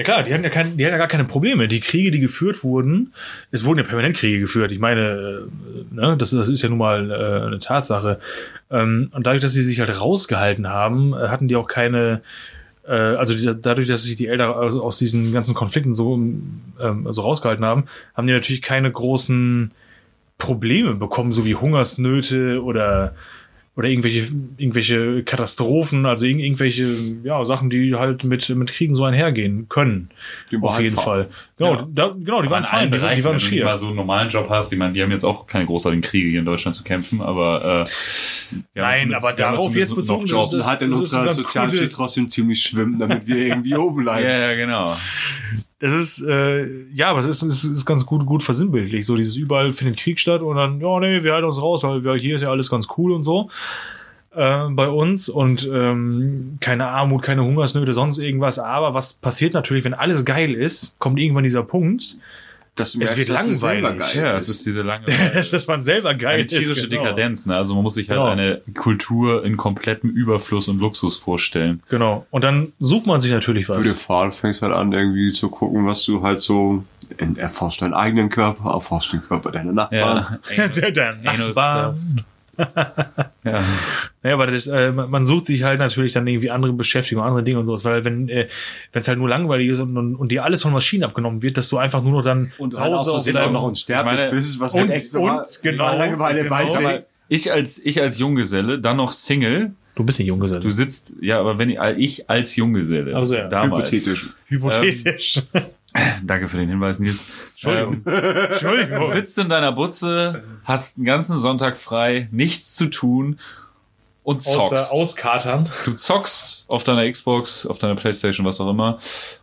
Speaker 4: Ja klar, die hatten ja, kein, die hatten ja gar keine Probleme. Die Kriege, die geführt wurden, es wurden ja permanent Kriege geführt. Ich meine, äh, ne, das, das ist ja nun mal äh, eine Tatsache. Ähm, und dadurch, dass sie sich halt rausgehalten haben, äh, hatten die auch keine, äh, also die, dadurch, dass sich die Eltern aus, aus diesen ganzen Konflikten so, ähm, so rausgehalten haben, haben die natürlich keine großen Probleme bekommen, so wie Hungersnöte oder oder irgendwelche irgendwelche Katastrophen, also irg irgendwelche ja Sachen, die halt mit mit Kriegen so einhergehen können.
Speaker 2: Die waren
Speaker 4: Auf jeden
Speaker 2: fein.
Speaker 4: Fall. Genau,
Speaker 3: Ja.
Speaker 4: da, genau, die waren
Speaker 3: Aber allen
Speaker 4: fein, die, die waren
Speaker 3: wenn du mal
Speaker 4: schier.
Speaker 3: so einen normalen Job hast. Ich meine, wir haben jetzt auch keine großartigen Kriege hier in Deutschland zu kämpfen, aber äh,
Speaker 4: Nein, aber darauf jetzt
Speaker 3: noch
Speaker 4: bezogen,
Speaker 3: Jobs.
Speaker 4: das
Speaker 2: hat in unserer Sozialschicht trotzdem ziemlich schwimmen, damit wir irgendwie oben bleiben.
Speaker 3: Ja, ja, genau.
Speaker 4: Das ist äh, ja, aber es ist, es ist ganz gut gut versinnbildlich. So dieses überall findet Krieg statt und dann ja nee, wir halten uns raus, weil wir, hier ist ja alles ganz cool und so äh, bei uns und ähm, keine Armut, keine Hungersnöte, sonst irgendwas. Aber was passiert natürlich, wenn alles geil ist, kommt irgendwann dieser Punkt,
Speaker 2: Dass du
Speaker 4: Es wird
Speaker 2: dass
Speaker 4: langweilig.
Speaker 2: geil
Speaker 3: Ja, es ist diese lange
Speaker 4: dass man selber geil
Speaker 3: eine
Speaker 4: ist.
Speaker 3: tierische
Speaker 4: genau.
Speaker 3: Dekadenz. Ne? Also man muss sich halt
Speaker 4: Genau.
Speaker 3: eine Kultur in komplettem Überfluss und Luxus vorstellen.
Speaker 4: Genau. Und dann sucht man sich natürlich
Speaker 2: Für den
Speaker 4: was.
Speaker 2: Fall fängst halt an, irgendwie zu gucken, was du halt so, erforscht deinen eigenen Körper, erforscht den Körper deiner Nachbarn.
Speaker 3: Ja.
Speaker 4: der, der
Speaker 3: Anal
Speaker 4: Nachbar.
Speaker 3: ja.
Speaker 4: Naja, aber das, äh, man sucht sich halt natürlich dann irgendwie andere Beschäftigung, andere Dinge und sowas, weil wenn äh, wenn es halt nur langweilig ist und, und, und dir alles von Maschinen abgenommen wird, dass du einfach nur noch dann
Speaker 2: Und
Speaker 4: zu
Speaker 2: halt auch
Speaker 4: Hause
Speaker 2: so
Speaker 4: auf
Speaker 2: sehr
Speaker 4: deinem-
Speaker 2: noch unsterblich
Speaker 3: Ich meine-
Speaker 2: bist, was
Speaker 4: Und-
Speaker 2: halt echt so
Speaker 4: und
Speaker 2: mal-
Speaker 4: genau,
Speaker 2: Langeweile
Speaker 4: genau.
Speaker 2: beiträgt.
Speaker 3: Ich als ich als Junggeselle, dann noch Single.
Speaker 4: Du bist nicht Junggeselle.
Speaker 3: Du sitzt, ja, aber wenn ich, ich als Junggeselle,
Speaker 4: Also ja.
Speaker 3: damals,
Speaker 2: Hypothetisch.
Speaker 4: Hypothetisch.
Speaker 3: danke für den Hinweis, Nils.
Speaker 4: Entschuldigung.
Speaker 3: Ähm,
Speaker 4: Entschuldigung.
Speaker 3: du sitzt in deiner Butze, hast einen ganzen Sonntag frei, nichts zu tun und zockst.
Speaker 4: Außer auskatern.
Speaker 3: du zockst auf deiner Xbox, auf deiner Playstation, was auch immer.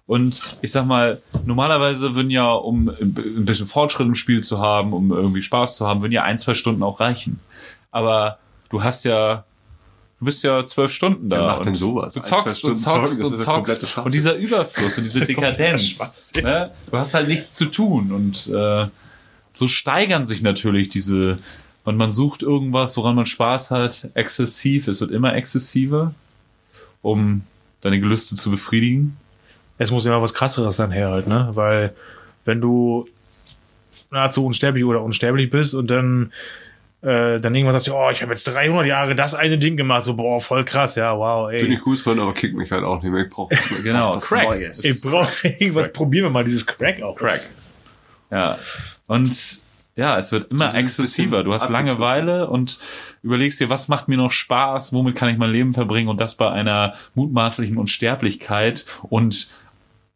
Speaker 3: Und ich sag mal, normalerweise würden ja, um ein bisschen Fortschritt im Spiel zu haben, um irgendwie Spaß zu haben, würden ja ein, zwei Stunden auch reichen. Aber du hast ja, du bist ja zwölf Stunden da.
Speaker 2: Wer macht denn sowas?
Speaker 3: Du zockst und zockst und zockst. Und dieser Überfluss und diese Dekadenz. Ne? Du hast halt nichts zu tun. Und äh, so steigern sich natürlich diese. Und man sucht irgendwas, woran man Spaß hat, exzessiv. Es wird immer exzessiver, um deine Gelüste zu befriedigen.
Speaker 4: Es muss immer was krasseres sein her halt, ne? Weil wenn du nahezu unsterblich oder unsterblich bist und dann äh, dann irgendwann sagst du, oh, ich habe jetzt 300 Jahre das eine Ding gemacht, so boah, voll krass, ja, wow, ey.
Speaker 2: ich gut drin, aber kick mich halt auch nicht mehr. Ich brauche
Speaker 3: Genau,
Speaker 2: was
Speaker 3: Crack.
Speaker 2: Neues.
Speaker 4: Ich brauche irgendwas, probieren wir mal dieses Crack aus.
Speaker 3: Crack. Ja. Und ja, es wird immer exzessiver. Du hast Langeweile und überlegst dir, was macht mir noch Spaß, womit kann ich mein Leben verbringen und das bei einer mutmaßlichen Unsterblichkeit und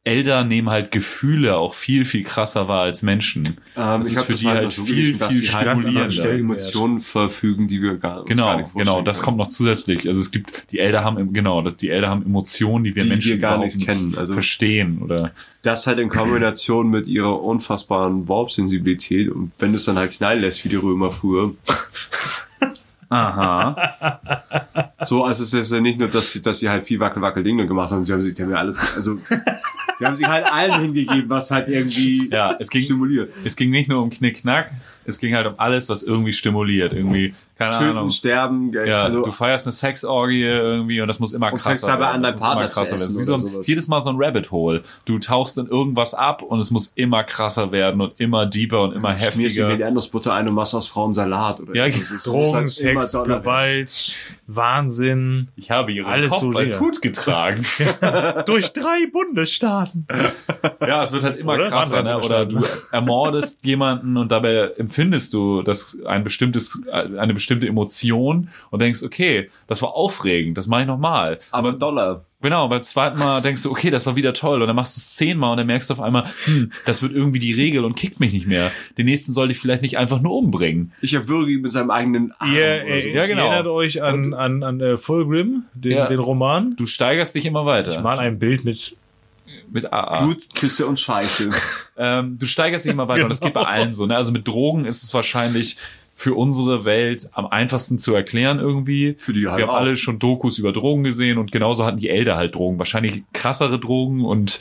Speaker 3: Elder nehmen halt Gefühle auch viel, viel krasser wahr als Menschen.
Speaker 2: Ähm,
Speaker 3: das
Speaker 2: ich
Speaker 3: ist für die
Speaker 2: mal
Speaker 3: halt
Speaker 2: so
Speaker 3: viel,
Speaker 2: gelesen,
Speaker 3: viel
Speaker 2: halt
Speaker 3: stimulierender.
Speaker 4: Stellen-
Speaker 2: Emotionen verfügen, die wir gar, uns gar
Speaker 3: Genau,
Speaker 2: nicht
Speaker 3: genau, das
Speaker 2: können.
Speaker 3: kommt noch zusätzlich. Also es gibt, die Elder haben, genau, die Elder haben Emotionen, die wir
Speaker 2: Die
Speaker 3: Menschen
Speaker 2: wir gar nicht kennen. Also-
Speaker 3: verstehen oder
Speaker 2: Das halt in Kombination mit ihrer unfassbaren Warp-Sensibilität und wenn es dann halt knallen lässt, wie die Römer früher.
Speaker 3: Aha.
Speaker 2: So, also es ist ja nicht nur, dass sie, dass sie halt viel Wackel-Wackel-Dinge gemacht haben, sie haben sich, ja alles, also, die haben sich halt allen hingegeben, was halt irgendwie
Speaker 3: Ja, es ging-
Speaker 2: stimuliert.
Speaker 3: Es ging nicht nur um Knickknack, es ging halt um alles, was irgendwie stimuliert. Irgendwie, keine
Speaker 2: Töten,
Speaker 3: Ahnung.
Speaker 2: sterben, äh,
Speaker 3: Ja,
Speaker 2: also
Speaker 3: du feierst eine Sexorgie irgendwie und das muss immer
Speaker 2: Und
Speaker 3: krasser
Speaker 2: fängst dabei an,
Speaker 3: Das muss immer krasser werden. Wie so ein, jedes Mal so ein Rabbit Hole. Du tauchst in irgendwas ab und es muss immer krasser werden und immer deeper und immer
Speaker 2: schmierst
Speaker 3: heftiger.
Speaker 2: die Erdnussbutter ein und machst aus Frauen Salat oder
Speaker 3: Ja,
Speaker 4: Drogen,
Speaker 2: halt
Speaker 4: Sex, Gewalt, Wahnsinn.
Speaker 3: Ich habe ihren
Speaker 4: Alles
Speaker 3: Kopf
Speaker 4: so
Speaker 3: als. Hut getragen.
Speaker 4: Durch drei Bundesstaaten.
Speaker 3: Ja, es wird halt immer
Speaker 4: Oder?
Speaker 3: krasser, ne? Oder du ermordest jemanden und dabei empfindest du das ein bestimmtes, eine bestimmte Emotion und denkst, okay, das war aufregend, das mache ich nochmal.
Speaker 2: Aber Dollar.
Speaker 3: Genau, beim zweiten Mal denkst du, okay, das war wieder toll. Und dann machst du es zehnmal und dann merkst du auf einmal, hm, das wird irgendwie die Regel und kickt mich nicht mehr. Den nächsten sollte ich vielleicht nicht einfach nur umbringen.
Speaker 2: Ich erwürge ihn mit seinem eigenen Arm. Oder so.
Speaker 3: Ja, genau.
Speaker 4: erinnert euch an, an, an äh, Fulgrim, den,
Speaker 3: Ja.
Speaker 4: den Roman.
Speaker 3: Du steigerst dich immer weiter.
Speaker 4: Ich mal ein Bild mit
Speaker 3: mit AA.
Speaker 2: Blut, Küsse und Scheiße.
Speaker 3: Ähm, du steigerst dich immer weiter und das geht bei
Speaker 4: Genau.
Speaker 3: allen so. Ne? Also mit Drogen ist es wahrscheinlich für unsere Welt am einfachsten zu erklären irgendwie.
Speaker 2: Für die halt
Speaker 3: Wir haben
Speaker 2: auch.
Speaker 3: alle schon Dokus über Drogen gesehen und genauso hatten die Elder halt Drogen. Wahrscheinlich krassere Drogen und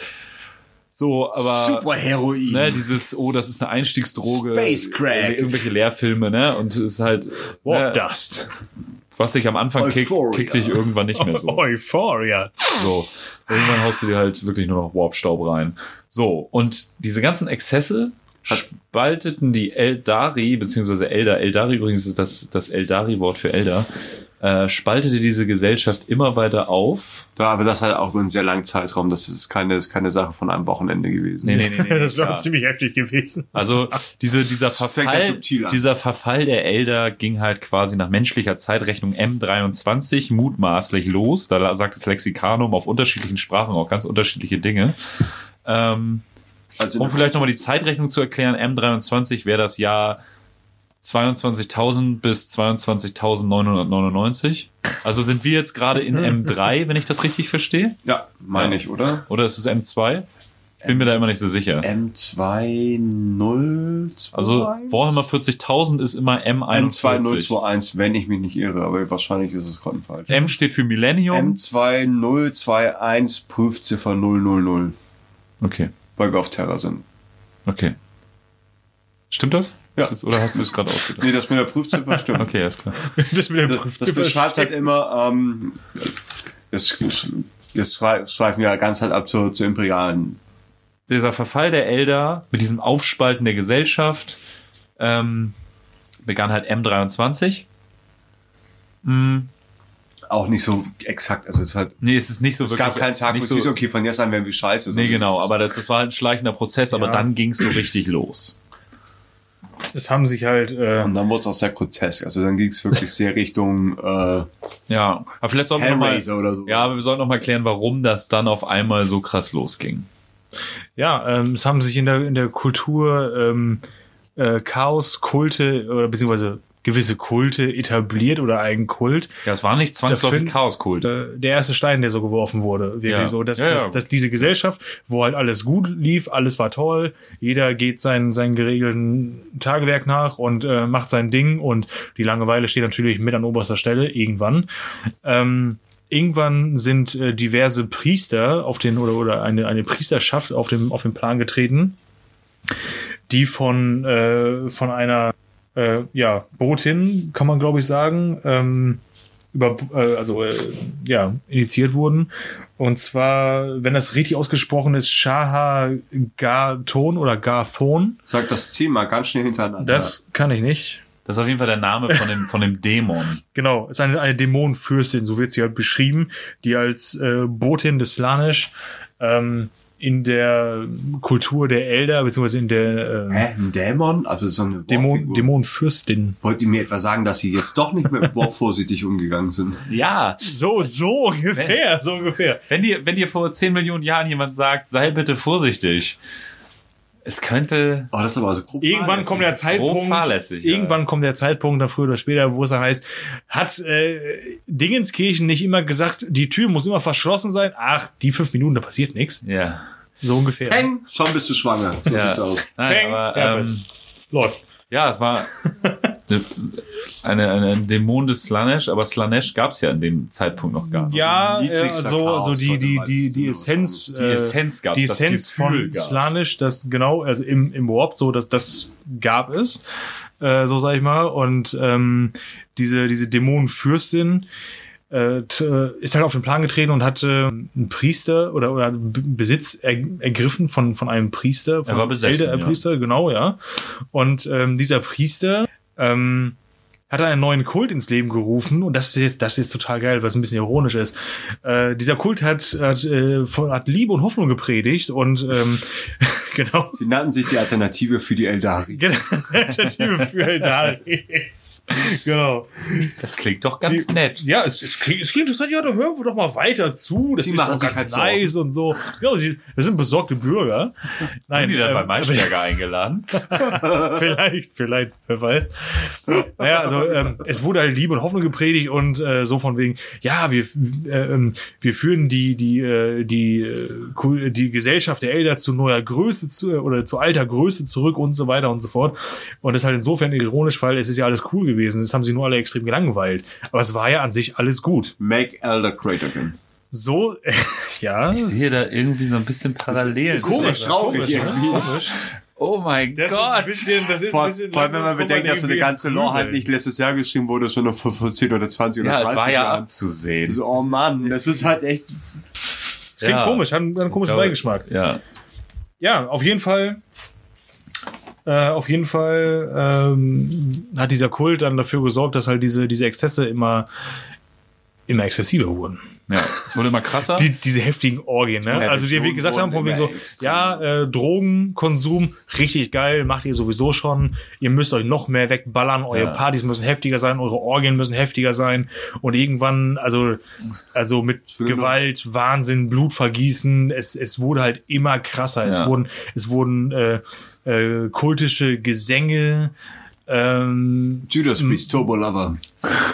Speaker 3: so, aber
Speaker 2: Super Heroin.
Speaker 3: ne, dieses, oh, das ist eine Einstiegsdroge.
Speaker 2: Space Crack.
Speaker 3: Irgendwelche Lehrfilme, ne? Und es ist halt,
Speaker 4: Warp
Speaker 3: ne,
Speaker 4: Dust.
Speaker 3: Was dich am Anfang kickt, kickt dich irgendwann nicht mehr so.
Speaker 4: Euphoria.
Speaker 3: So. Irgendwann haust du dir halt wirklich nur noch Warpstaub rein. So. Und diese ganzen Exzesse spalteten die Eldari, beziehungsweise Elder, Eldari übrigens ist das, das Eldari-Wort für Elder, äh, spaltete diese Gesellschaft immer weiter auf.
Speaker 2: Da, aber das halt auch über einen sehr langen Zeitraum. Das ist keine, ist keine Sache von einem Wochenende gewesen.
Speaker 3: Nee, nee, nee, nee.
Speaker 4: Das wäre ziemlich heftig gewesen.
Speaker 3: Also diese, dieser Verfall, dieser Verfall der Elder ging halt quasi nach menschlicher Zeitrechnung M23 mutmaßlich los. Da sagt das Lexikanum auf unterschiedlichen Sprachen auch ganz unterschiedliche Dinge. Ähm,
Speaker 2: Also
Speaker 3: um vielleicht nochmal die Zeitrechnung zu erklären, M23 wäre das Jahr 22.000 bis 22.999. Also sind wir jetzt gerade in M3, wenn ich das richtig verstehe?
Speaker 2: Ja, meine ich, oder?
Speaker 3: Oder ist es M2? Ich bin mir da immer nicht so sicher.
Speaker 2: M2021?
Speaker 3: Also Warhammer 40.000 ist immer M41.
Speaker 2: M2021, wenn ich mich nicht irre, aber wahrscheinlich ist es gerade falsch.
Speaker 3: M steht für Millennium.
Speaker 2: M2021 Prüfziffer 000,
Speaker 3: Okay,
Speaker 2: weil wir auf Terra sind.
Speaker 3: okay. Stimmt das?
Speaker 2: Ja.
Speaker 3: Ist das oder hast du es gerade ausgedacht?
Speaker 2: Nee, das mit der Prüfziffer stimmt.
Speaker 3: Okay, alles klar.
Speaker 4: Das mit dem
Speaker 2: Das,
Speaker 4: Prüf
Speaker 2: das beschreibt halt immer, ähm, das, das schreiben ja ganz halt ab zur, zur imperialen.
Speaker 3: Dieser Verfall der Elder mit diesem Aufspalten der Gesellschaft ähm, begann halt M23. Mm,
Speaker 2: Auch nicht so exakt, also es ist halt,
Speaker 3: nee, es ist nicht so
Speaker 2: es
Speaker 3: wirklich.
Speaker 2: gab keinen Tag, wo es
Speaker 3: so,
Speaker 2: hieß, okay, von jetzt an werden wir scheiße.
Speaker 3: Nee, genau, aber das, das war halt ein schleichender Prozess, aber
Speaker 4: Ja.
Speaker 3: dann ging es so richtig los.
Speaker 4: Es haben sich halt, äh,
Speaker 2: Und dann wurde es auch sehr grotesk. Also dann ging es wirklich sehr Richtung äh,
Speaker 3: Ja, aber vielleicht sollten wir noch mal,
Speaker 2: so.
Speaker 3: ja, aber wir sollten noch mal klären, warum das dann auf einmal so krass losging.
Speaker 4: ja, ähm, es haben sich in der, in der Kultur ähm, äh, Chaos, Kulte oder beziehungsweise gewisse Kulte etabliert oder ein Kult.
Speaker 3: Ja, es war nicht zwangsläufig Chaoskult.
Speaker 4: Der erste Stein, der so geworfen wurde, wirklich
Speaker 3: Ja.
Speaker 4: so, dass,
Speaker 3: Ja, ja.
Speaker 4: Dass, dass diese Gesellschaft, wo halt alles gut lief, alles war toll, jeder geht seinen, seinen geregelten Tagewerk nach und äh, macht sein Ding und die Langeweile steht natürlich mit an oberster Stelle irgendwann. Ähm, irgendwann sind äh, diverse Priester auf den oder oder eine eine Priesterschaft auf dem auf den Plan getreten, die von äh, von einer äh, ja Botin kann man glaube ich sagen ähm, über äh, also äh, ja initiiert wurden und zwar wenn das richtig ausgesprochen ist Shaha Garthon oder Garthon
Speaker 2: Sag das Ziel mal ganz schnell hintereinander.
Speaker 4: das kann ich nicht
Speaker 3: Das ist auf jeden Fall der Name von dem, von dem Dämon.
Speaker 4: Genau, ist eine, eine Dämonenfürstin, so wird sie halt beschrieben, die als äh, Botin des Slanesh ähm, in der Kultur der Elder, beziehungsweise in der äh,
Speaker 2: Hä, ein Dämon? Also so eine
Speaker 4: Dämon. Dämonenfürstin.
Speaker 2: Wollt ihr mir etwa sagen, dass sie jetzt doch nicht mit Bob vorsichtig umgegangen sind?
Speaker 3: Ja,
Speaker 4: So, so ungefähr, so ungefähr.
Speaker 3: wenn dir, wenn dir vor 10 Millionen Jahren jemand sagt, sei bitte vorsichtig, es könnte,
Speaker 2: Oh, das ist aber so grob
Speaker 4: Irgendwann kommt der Zeitpunkt,
Speaker 3: fahrlässig, ja.
Speaker 4: irgendwann kommt der Zeitpunkt, dann früher oder später, wo es dann heißt, hat äh, Dingenskirchen nicht immer gesagt, die Tür muss immer verschlossen sein? Ach, die fünf Minuten, da passiert nichts.
Speaker 3: ja.
Speaker 4: So ungefähr.
Speaker 2: Peng, schon bist du schwanger. So
Speaker 3: ja.
Speaker 2: sieht's aus.
Speaker 3: Nein,
Speaker 4: Peng,
Speaker 3: aber, ähm,
Speaker 4: Läuft.
Speaker 3: ja, es war eine, eine, ein Dämon des Slanesh, aber Slanesh gab es ja in dem Zeitpunkt noch gar nicht.
Speaker 4: Ja, äh,
Speaker 2: niedrigster
Speaker 4: so, die, die, die, die Essenz,
Speaker 3: Die
Speaker 4: äh,
Speaker 3: Essenz gab's,
Speaker 4: die Essenz von
Speaker 3: gab's.
Speaker 4: Slanisch, das genau, also im, im Warp so, dass das gab es. äh, so sag ich mal. Und ähm, diese, diese Dämonenfürstin äh, ist halt auf den Plan getreten und hatte einen Priester oder, oder Besitz er, ergriffen von, von einem Priester. Von
Speaker 3: Er war besessen,
Speaker 4: Elder,
Speaker 3: ja.
Speaker 4: Priester, genau, ja. Und ähm, dieser Priester ähm, hat einen neuen Kult ins Leben gerufen und das ist jetzt, das ist jetzt total geil, was ein bisschen ironisch ist. Äh, dieser Kult hat, hat, äh, hat Liebe und Hoffnung gepredigt und ähm, genau.
Speaker 2: Sie nannten sich die Alternative für die Eldari.
Speaker 4: Genau, Typ für Eldari. genau.
Speaker 3: Das klingt doch ganz
Speaker 4: Die-
Speaker 3: nett.
Speaker 4: Ja, es, es, klingt, es klingt interessant. Ja, da hören wir doch mal weiter zu. Das
Speaker 2: Sie
Speaker 4: ist
Speaker 2: machen
Speaker 4: doch ganz
Speaker 2: halt Sorgen.
Speaker 4: nice und so. Ja, sie, das sind besorgte Bürger. Nein,
Speaker 3: Haben die dann
Speaker 4: ähm,
Speaker 3: bei Maischberger eingeladen?
Speaker 4: vielleicht, vielleicht, wer weiß. Naja, also ähm, es wurde halt Liebe und Hoffnung gepredigt und äh, so von wegen, ja, wir äh, ähm, wir führen die die äh, die äh, die Gesellschaft der Elder zu neuer Größe zu oder zu alter Größe zurück und so weiter und so fort. Und das ist halt insofern ironisch, weil es ist ja alles cool gewesen. Das haben sie nur alle extrem gelangweilt. Aber es war ja an sich alles gut.
Speaker 2: Make Elder great again.
Speaker 4: So, ja.
Speaker 3: Ich sehe da irgendwie so ein bisschen Parallelen.
Speaker 2: Es ist echt traurig
Speaker 4: komisch,
Speaker 2: irgendwie.
Speaker 4: Komisch.
Speaker 3: Oh mein
Speaker 4: Das ist ein
Speaker 3: Gott.
Speaker 4: bisschen, das ist
Speaker 2: Vor,
Speaker 4: ein bisschen
Speaker 2: vor allem, wenn man bedenkt, dass so
Speaker 4: man
Speaker 2: ganze Lore halt nicht letztes Jahr geschrieben wurde, sondern vor, vor 10 oder 20 oder
Speaker 3: Ja,
Speaker 2: 30
Speaker 3: es war ja
Speaker 2: Jahren.
Speaker 3: abzusehen.
Speaker 2: So, oh Mann, das ist halt echt
Speaker 4: Das klingt
Speaker 3: Ja.
Speaker 4: komisch, hat einen, einen komischen
Speaker 3: glaube-
Speaker 4: Beigeschmack.
Speaker 3: Ja.
Speaker 4: Ja, auf jeden Fall. Äh, auf jeden Fall ähm, hat dieser Kult dann dafür gesorgt, dass halt diese, diese Exzesse immer, immer exzessiver wurden.
Speaker 3: Ja. Es wurde immer krasser.
Speaker 4: Die, diese heftigen Orgien, ne?
Speaker 2: Ja,
Speaker 4: Also die wir gesagt haben, von wegen so,
Speaker 2: extrem.
Speaker 4: ja, äh, Drogenkonsum, richtig geil, macht ihr sowieso schon. Ihr müsst euch noch mehr wegballern, eure
Speaker 3: Ja.
Speaker 4: Partys müssen heftiger sein, eure Orgien müssen heftiger sein. Und irgendwann, also, also mit
Speaker 2: will nur-
Speaker 4: Gewalt, Wahnsinn, Blutvergießen, es, es wurde halt immer krasser. Es
Speaker 3: Ja.
Speaker 4: wurden, es wurden äh, äh, kultische Gesänge, ähm,
Speaker 2: Judas Priest Turbo Lover.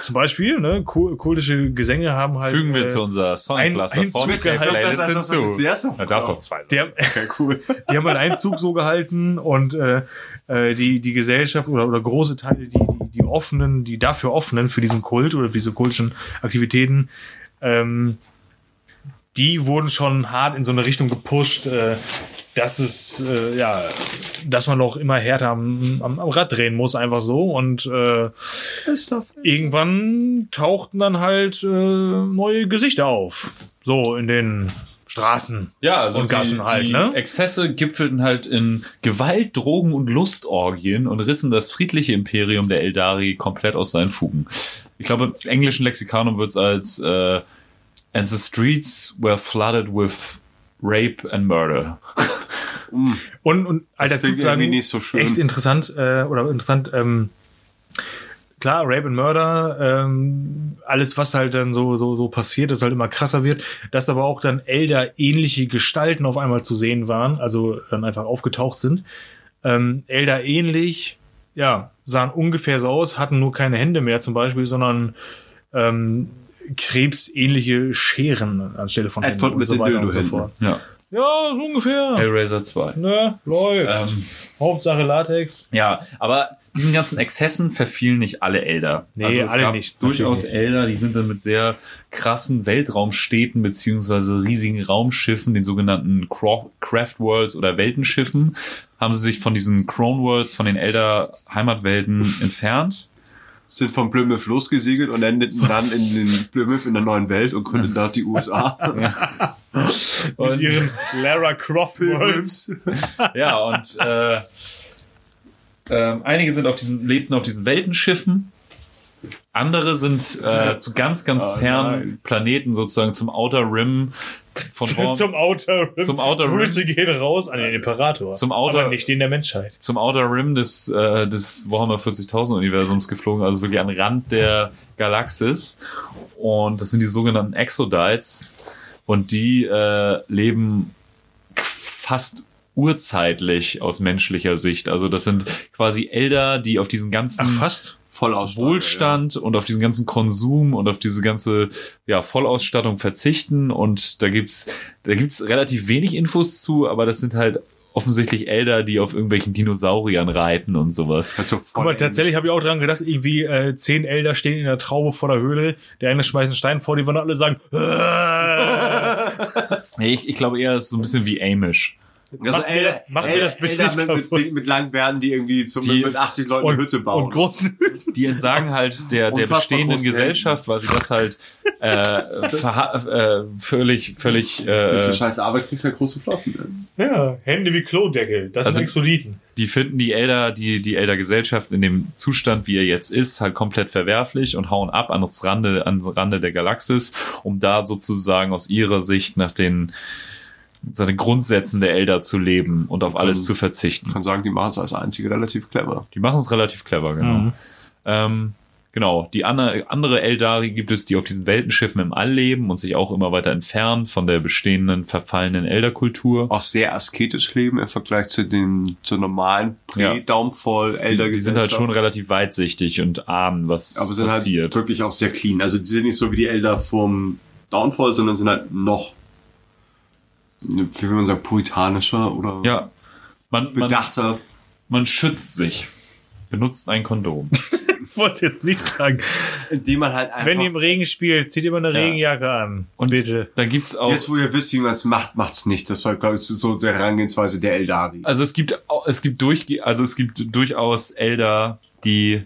Speaker 4: zum Beispiel, ne, Ku- kultische Gesänge haben halt.
Speaker 3: Fügen wir
Speaker 4: äh,
Speaker 3: zu unserer Songcluster
Speaker 4: ein
Speaker 3: von
Speaker 4: Zug
Speaker 3: der
Speaker 4: gehalten.
Speaker 3: Playlist
Speaker 2: Das ist das, was ich
Speaker 3: hinzu. Da darfst doch zwei.
Speaker 4: der,
Speaker 2: Okay, cool.
Speaker 4: die haben halt einen Zug so gehalten und äh, äh, die die Gesellschaft oder oder große Teile die die, die offenen die dafür offenen für diesen Kult oder für diese kultischen Aktivitäten ähm, die wurden schon hart in so eine Richtung gepusht äh, dass es äh, ja dass man noch immer härter am, am, am Rad drehen muss einfach so und äh, irgendwann tauchten dann halt äh, neue Gesichter auf so in den Straßen
Speaker 3: Ja, also
Speaker 4: und Gassen
Speaker 3: die,
Speaker 4: halt,
Speaker 3: die
Speaker 4: ne?
Speaker 3: Exzesse gipfelten halt in Gewalt, Drogen und Lustorgien und rissen das friedliche Imperium der Eldari komplett aus seinen Fugen. Ich glaube, im englischen Lexikanum wird es als äh, And the streets were flooded with rape and murder.
Speaker 4: Und, und Alter,
Speaker 2: klingt
Speaker 4: zu sagen,
Speaker 2: irgendwie nicht so schön.
Speaker 4: echt interessant, äh, oder interessant, ähm, klar, Rape and Murder, ähm, alles, was halt dann so, so, so passiert, das halt immer krasser wird, dass aber auch dann Elder ähnliche Gestalten auf einmal zu sehen waren, also dann einfach aufgetaucht sind. Ähm, Elder ähnlich, ja, sahen ungefähr so aus, hatten nur keine Hände mehr zum Beispiel, sondern ähm, krebsähnliche Scheren anstelle von Händen
Speaker 2: Edward
Speaker 4: und
Speaker 2: mit
Speaker 4: so
Speaker 2: den
Speaker 4: weiter und so fort.
Speaker 3: Ja.
Speaker 4: Ja, so ungefähr.
Speaker 3: Hellraiser 2.
Speaker 4: Ne, läuft.
Speaker 3: Ähm,
Speaker 4: Hauptsache Latex.
Speaker 3: Ja, aber diesen ganzen Exzessen verfielen nicht alle Elder.
Speaker 4: Nee,
Speaker 3: also es
Speaker 4: alle
Speaker 3: gab
Speaker 4: nicht,
Speaker 3: Durchaus
Speaker 4: natürlich
Speaker 3: Elder, die sind dann mit sehr krassen Weltraumstädten beziehungsweise riesigen Raumschiffen, den sogenannten Craft Worlds oder Weltenschiffen, haben sie sich von diesen Crone Worlds, von den Elder Heimatwelten entfernt.
Speaker 2: Sind von Plymouth losgesegelt und endeten dann in den Plymouth in der neuen Welt und gründeten dort die USA.
Speaker 4: Mit ihren Lara Croft Worlds.
Speaker 3: Ja, und äh, ähm, einige sind auf diesen, lebten auf diesen Weltenschiffen. Andere sind äh, zu ganz, ganz
Speaker 2: Oh
Speaker 3: fernen
Speaker 2: nein.
Speaker 3: Planeten, sozusagen zum Outer Rim von Worm,
Speaker 4: Zum Outer Rim.
Speaker 3: Zum Outer Rim.
Speaker 4: Grüße gehen raus an den Imperator.
Speaker 3: Zum Outer-
Speaker 4: Aber nicht den der Menschheit.
Speaker 3: zum Outer Rim des, äh, des Warhammer 40.000 Universums geflogen, also wirklich an den Rand der Galaxis. Und das sind die sogenannten Exodites. Und die äh, leben fast urzeitlich aus menschlicher Sicht. Also das sind quasi Elder, die auf diesen ganzen
Speaker 4: Ach, fast.
Speaker 2: Vollausstattung.
Speaker 3: Wohlstand und auf diesen ganzen Konsum und auf diese ganze ja, Vollausstattung verzichten. Und da gibt's da gibt's relativ wenig Infos zu, aber das sind halt offensichtlich Elder, die auf irgendwelchen Dinosauriern reiten und sowas.
Speaker 2: Also
Speaker 4: Guck mal, tatsächlich habe ich auch dran gedacht, irgendwie äh, zehn Elder stehen in der Traube vor der Höhle. Der eine schmeißt einen Stein vor, die wollen alle sagen, äh,
Speaker 3: Nee, ich, ich glaube eher, es ist so ein bisschen wie Amish.
Speaker 2: Also
Speaker 4: Macht mir das- macht mir das Bild nicht
Speaker 2: mit, mit, mit, langen Bärten, die irgendwie zum,
Speaker 3: Die-
Speaker 2: mit 80 Leuten eine Hütte bauen.
Speaker 4: und großen
Speaker 3: Die entsagen halt der, der bestehenden Gesellschaft, weil sie das halt äh, verha- äh, völlig, völlig
Speaker 2: Das ist
Speaker 3: äh,
Speaker 2: scheiße Arbeit, kriegst du ja große Flossen.
Speaker 4: Ja, Hände wie Klodeckel. Das
Speaker 3: Also-
Speaker 4: sind Exoditen.
Speaker 3: die finden die Elder, die, die Elder Gesellschaft in dem Zustand, wie er jetzt ist, halt komplett verwerflich und hauen ab ans Rande, ans Rande der Galaxis, um da sozusagen aus ihrer Sicht nach den seine Grundsätzen der Elder zu leben und auf alles zu
Speaker 2: Ich
Speaker 3: verzichten.
Speaker 2: kann sagen, die machen es als einzige relativ clever.
Speaker 3: Die machen es relativ clever, genau.
Speaker 4: Mhm.
Speaker 3: Ähm, genau. Die andere, andere Eldari gibt es, die auf diesen Weltenschiffen im All leben und sich auch immer weiter entfernen von der bestehenden, verfallenen Elderkultur.
Speaker 2: Auch sehr asketisch leben im Vergleich zu den zur normalen
Speaker 3: Ja.
Speaker 2: Prä-Daumfall Elder
Speaker 3: Die, die sind halt schon relativ weitsichtig und ahnen, was
Speaker 2: aber sind
Speaker 3: passiert.
Speaker 2: halt wirklich auch sehr clean. Also die sind nicht so wie die Elder vom Downfall, sondern sind halt noch, wie will man sagen, puritanischer oder
Speaker 3: ja. Man, man,
Speaker 2: bedachter.
Speaker 3: man schützt sich. Benutzt ein Kondom.
Speaker 4: Ich wollte jetzt nicht sagen.
Speaker 2: Indem man halt einfach,
Speaker 4: Wenn ihr im Regen spielt, zieht immer eine
Speaker 3: Ja.
Speaker 4: Regenjacke an.
Speaker 3: Und
Speaker 4: Bitte.
Speaker 3: dann gibt's auch.
Speaker 2: jetzt wo ihr wisst, wie man es macht, macht's nicht. Das war, glaube ich, so der Herangehensweise der Eldari.
Speaker 3: Also es gibt es gibt durchge also es gibt durchaus Elder, die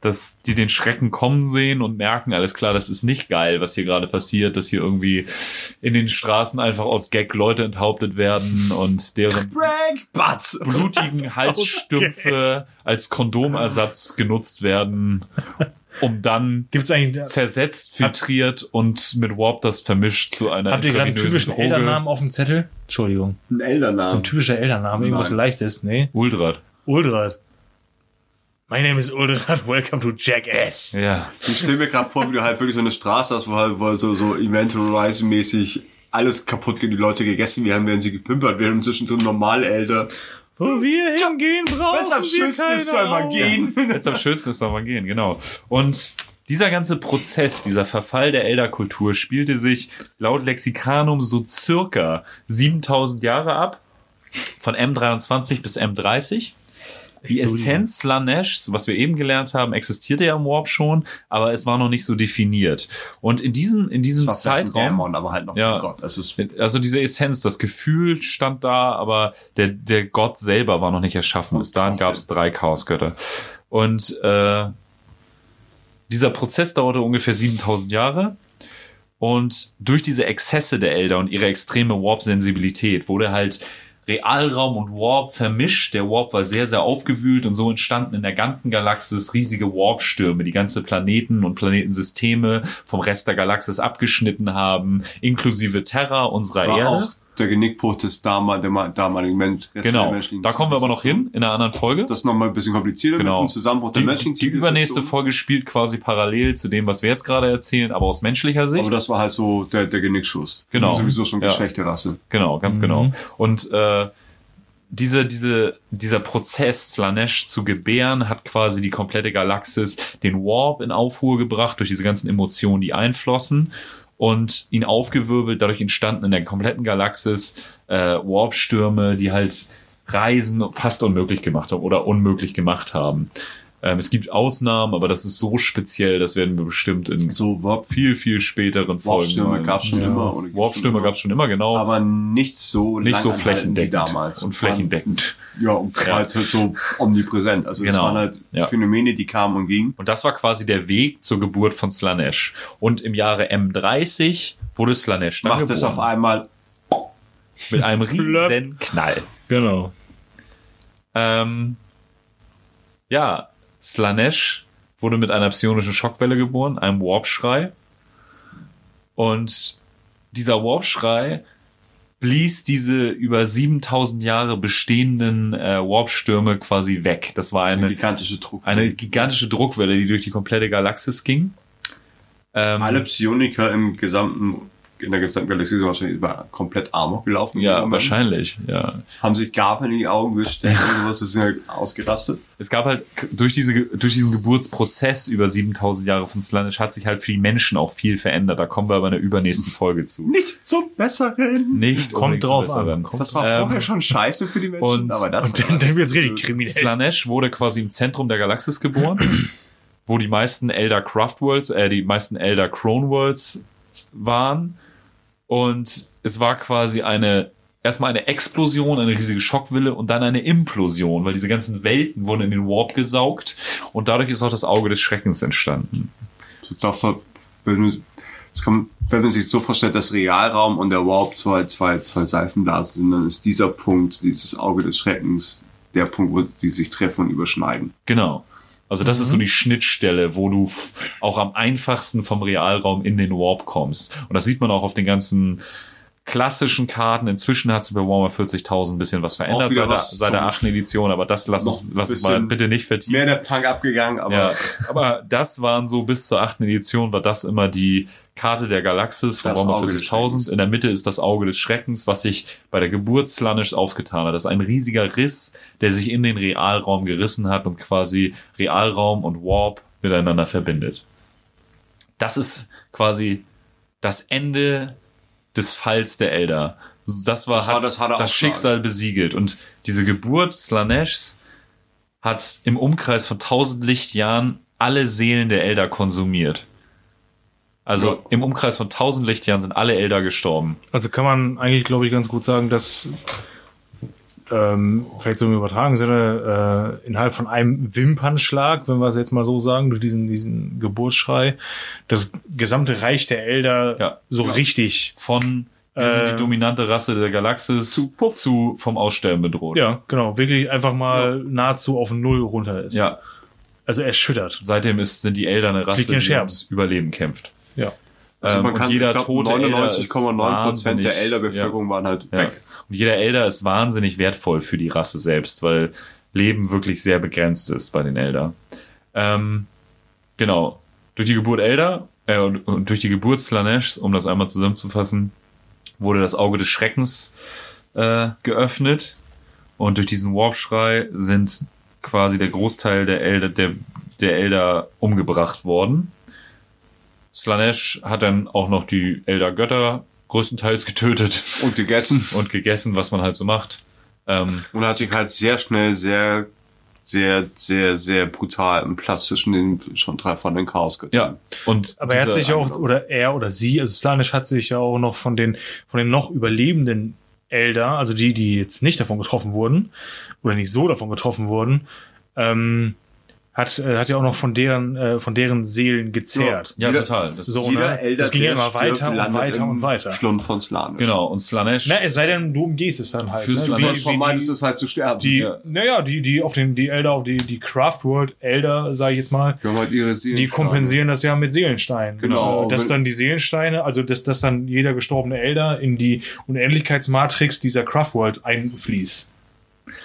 Speaker 3: das, die den Schrecken kommen sehen und merken, alles klar, das ist nicht geil, was hier gerade passiert, dass hier irgendwie in den Straßen einfach aus Gag Leute enthauptet werden und deren
Speaker 2: Butts!
Speaker 3: blutigen Halsstümpfe als Kondomersatz genutzt werden, um dann
Speaker 4: Gibt's eigentlich,
Speaker 3: zersetzt, filtriert und mit Warp das vermischt zu einer
Speaker 4: habt ihr gerade einen typischen Eldernamen auf dem Zettel? Entschuldigung.
Speaker 2: Ein Eldernamen.
Speaker 4: Ein typischer Eldernamen, irgendwas
Speaker 2: Nein.
Speaker 4: leichtes, nee?
Speaker 3: Uldrad.
Speaker 4: Uldrad. My name is Uldrad, welcome to Jackass.
Speaker 3: Ja.
Speaker 2: Ich stelle mir gerade vor, wie du halt wirklich so eine Straße hast, wo halt wo so, so Event Horizon-mäßig alles kaputt geht, die Leute gegessen werden, während sie gepimpert werden zwischendrin normale Elder.
Speaker 4: Wo wir hingehen, brauchen
Speaker 2: Wenn's am
Speaker 4: wir
Speaker 2: schönsten
Speaker 4: keine
Speaker 2: ist, soll man gehen.
Speaker 3: Jetzt am schönsten ist noch mal gehen, genau. Und dieser ganze Prozess, dieser Verfall der Elderkultur spielte sich laut Lexikanum so circa 7000 Jahre ab. Von M23 bis M30. Die
Speaker 4: So,
Speaker 3: Essenz Slanesh, was wir eben gelernt haben, existierte ja im Warp schon, aber es war noch nicht so definiert. Und in diesem, in diesem Zeitraum,
Speaker 2: Dämon, aber halt noch
Speaker 3: Ja.
Speaker 2: ein Gott.
Speaker 3: Also diese Essenz, das Gefühl stand da, aber der, der Gott selber war noch nicht erschaffen. Bis dahin gab es drei Chaosgötter. Und äh, dieser Prozess dauerte ungefähr 7000 Jahre. Und durch diese Exzesse der Elder und ihre extreme Warp-Sensibilität wurde halt Realraum und Warp vermischt. Der Warp war sehr, sehr aufgewühlt und so entstanden in der ganzen Galaxis riesige Warp-Stürme, die ganze Planeten und Planetensysteme vom Rest der Galaxis abgeschnitten haben, inklusive Terra, unserer
Speaker 2: war
Speaker 3: Erde.
Speaker 2: auch der Genickbruch des damal, der ma- damaligen Mensch.
Speaker 3: Genau, da kommen wir aber noch hin in einer anderen Folge.
Speaker 2: Das ist nochmal ein bisschen komplizierter
Speaker 3: Genau.
Speaker 2: mit dem Zusammenbruch der
Speaker 3: Die,
Speaker 2: menschlichen
Speaker 3: die übernächste. Folge spielt quasi parallel zu dem, was wir jetzt gerade erzählen, aber aus menschlicher Sicht.
Speaker 2: Aber das war halt so der, der Genickschuss.
Speaker 3: Genau.
Speaker 2: Sowieso schon
Speaker 3: Ja.
Speaker 2: Rasse.
Speaker 3: Genau, ganz genau. Und äh, diese, diese, dieser Prozess, Slanesh zu gebären, hat quasi die komplette Galaxis den Warp in Aufruhr gebracht durch diese ganzen Emotionen, die einflossen und ihn aufgewirbelt. Dadurch entstanden in der kompletten Galaxis äh, Warp-Stürme, die halt Reisen fast unmöglich gemacht haben oder unmöglich gemacht haben. Ähm, es gibt Ausnahmen, aber das ist so speziell, das werden wir bestimmt in
Speaker 2: So Warp,
Speaker 3: viel, viel späteren Folgen.
Speaker 2: Warpstürme
Speaker 3: mal-
Speaker 2: gab's schon immer. oder gibt's
Speaker 3: Warpstürme
Speaker 2: immer.
Speaker 3: gab es schon immer, genau.
Speaker 2: Aber nicht so
Speaker 3: nicht so flächendeckend
Speaker 2: damals.
Speaker 3: und flächendeckend.
Speaker 2: Ja, und halt, halt so omnipräsent. Also das
Speaker 3: Genau.
Speaker 2: waren halt
Speaker 3: Ja.
Speaker 2: Phänomene, die kamen und gingen.
Speaker 3: Und das war quasi der Weg zur Geburt von Slanesh. Und im Jahre M30 wurde Slanesh dann
Speaker 2: Macht
Speaker 3: geboren.
Speaker 2: es auf einmal
Speaker 3: mit einem riesen Knall.
Speaker 4: Genau.
Speaker 3: Ähm, ja, Slanesh wurde mit einer psionischen Schockwelle geboren, einem Warp-Schrei. Und dieser Warp-Schrei blies diese über 7000 Jahre bestehenden äh, Warp-Stürme quasi weg. Das war
Speaker 2: eine
Speaker 3: eine,
Speaker 2: gigantische Druck.
Speaker 3: eine gigantische Druckwelle, die durch die komplette Galaxis ging. Ähm,
Speaker 2: Alle Psioniker im gesamten, in der gesamten Galaxie sind wahrscheinlich über komplett Amok gelaufen.
Speaker 3: ja,
Speaker 2: Moment.
Speaker 3: wahrscheinlich, ja.
Speaker 2: Haben sich Gafen in die Augen gesteckt und sowas, das sind ja ausgerastet.
Speaker 3: es gab halt durch diese durch diesen Geburtsprozess über 7000 Jahre von Slanesh hat sich halt für die Menschen auch viel verändert. Da kommen wir aber in der übernächsten Folge zu.
Speaker 2: Nicht zum Besseren.
Speaker 3: Nicht
Speaker 4: Kommt drauf an. Kommt
Speaker 2: Das war
Speaker 3: Ähm,
Speaker 2: vorher schon scheiße für die Menschen,
Speaker 3: und-
Speaker 2: aber das
Speaker 4: Und dann, dann wird's richtig kriminell.
Speaker 3: Slanesh wurde quasi im Zentrum der Galaxis geboren, wo die meisten Elder Craft Worlds, äh, die meisten Elder Crone Worlds waren. Und es war quasi eine erstmal eine Explosion, eine riesige Schockwille und dann eine Implosion, weil diese ganzen Welten wurden in den Warp gesaugt und dadurch ist auch das Auge des Schreckens entstanden.
Speaker 2: Wenn, das kann, wenn man sich so vorstellt, dass Realraum und der Warp zwei, zwei, zwei Seifenblasen sind, dann ist dieser Punkt, dieses Auge des Schreckens, der Punkt, wo die sich treffen und überschneiden.
Speaker 3: Genau. Also das ist so die Schnittstelle, wo du auch am einfachsten vom Realraum in den Warp kommst. Und das sieht man auch auf den ganzen klassischen Karten. Inzwischen hat sich bei Warhammer 40.000 ein bisschen was verändert seit, der,
Speaker 2: was
Speaker 3: seit der achten Edition, aber das lass uns, lass uns mal bitte nicht vertiefen.
Speaker 2: Mehr der Punk abgegangen, aber
Speaker 3: Ja, aber das waren so bis zur achten Edition war das immer die Karte der Galaxis von
Speaker 2: Das
Speaker 3: Warhammer
Speaker 2: Auge des
Speaker 3: 40.000.
Speaker 2: Schreckens.
Speaker 3: In der Mitte ist das Auge des Schreckens, was sich bei der Geburt Slanish aufgetan hat. Das ist ein riesiger Riss, der sich in den Realraum gerissen hat und quasi Realraum und Warp miteinander verbindet. Das ist quasi das Ende des Falls der Elder. Das war,
Speaker 2: Das war
Speaker 3: hat,
Speaker 2: das harte
Speaker 3: das
Speaker 2: Aufschlagen.
Speaker 3: Schicksal besiegelt. Und diese Geburt Slaneshs hat im Umkreis von 1000 Lichtjahren alle Seelen der Elder konsumiert. Also
Speaker 2: Ja.
Speaker 3: im Umkreis von 1000 Lichtjahren sind alle Elder gestorben.
Speaker 4: Also kann man eigentlich, glaube ich, ganz gut sagen, dass ähm, vielleicht so im übertragenen Sinne äh, innerhalb von einem Wimpernschlag, wenn wir es jetzt mal so sagen, durch diesen, diesen Geburtsschrei, das gesamte Reich der Elder
Speaker 3: Ja.
Speaker 4: so richtig.
Speaker 3: Von wir sind
Speaker 4: Äh,
Speaker 3: die dominante Rasse der Galaxis
Speaker 2: zu Puff.
Speaker 3: zu vom Aussterben bedroht.
Speaker 4: Ja, genau, wirklich einfach mal nahezu auf Null runter ist.
Speaker 3: ja.
Speaker 4: Also erschüttert.
Speaker 3: Seitdem ist, sind die Elder eine Rasse, die ums Überleben kämpft.
Speaker 4: Ja.
Speaker 2: Also
Speaker 3: Ähm,
Speaker 2: man
Speaker 3: und
Speaker 2: kann,
Speaker 3: jeder
Speaker 2: glaub,
Speaker 3: tote Elder ist
Speaker 2: 99,9 Prozent der
Speaker 3: wahnsinnig-
Speaker 2: Elder-Bevölkerung waren halt
Speaker 3: Ja.
Speaker 2: weg.
Speaker 3: Und jeder Elder ist wahnsinnig wertvoll für die Rasse selbst, weil Leben wirklich sehr begrenzt ist bei den Elder. Ähm, genau. Durch die Geburt Elder äh, und, und durch die Geburt Slanesh, um das einmal zusammenzufassen, wurde das Auge des Schreckens äh, geöffnet und durch diesen Warpschrei sind quasi der Großteil der Elder, der, der Elder umgebracht worden. Slanesh hat dann auch noch die Elder Götter größtenteils getötet
Speaker 2: Und gegessen.
Speaker 3: und gegessen, was man halt so macht. Ähm,
Speaker 2: Und hat sich halt sehr schnell sehr, sehr, sehr, sehr brutal einen Platz zwischen den schon drei von den Chaos
Speaker 3: ja, und
Speaker 4: Aber er hat sich auch, oder er oder sie, also Slanish hat sich ja auch noch von den, von den noch überlebenden Elder, also die, die jetzt nicht davon getroffen wurden, oder nicht so davon getroffen wurden, ähm, hat, äh, hat ja auch noch von deren, äh, von deren Seelen gezehrt.
Speaker 3: ja,
Speaker 2: jeder-
Speaker 3: total. Das
Speaker 4: So, ne?
Speaker 2: Elder,
Speaker 4: Das ging ja immer weiter und weiter und weiter.
Speaker 2: Schlund von Slanisch.
Speaker 3: genau. Und Slanesh,
Speaker 4: Na, es sei denn, du umgehst es dann halt.
Speaker 3: Für
Speaker 4: ne?
Speaker 3: Slaanesh
Speaker 2: Du vermeidest es halt zu sterben.
Speaker 4: die,
Speaker 3: Ja.
Speaker 4: naja, die, die auf den, die Elder, auf die, die Craft World Elder, sage ich jetzt mal,
Speaker 2: halt
Speaker 4: die kompensieren das ja mit Seelensteinen.
Speaker 2: Genau.
Speaker 4: Äh, Dass dann die Seelensteine, also dass, dass dann jeder gestorbene Elder in die Unendlichkeitsmatrix dieser Craft World einfließt.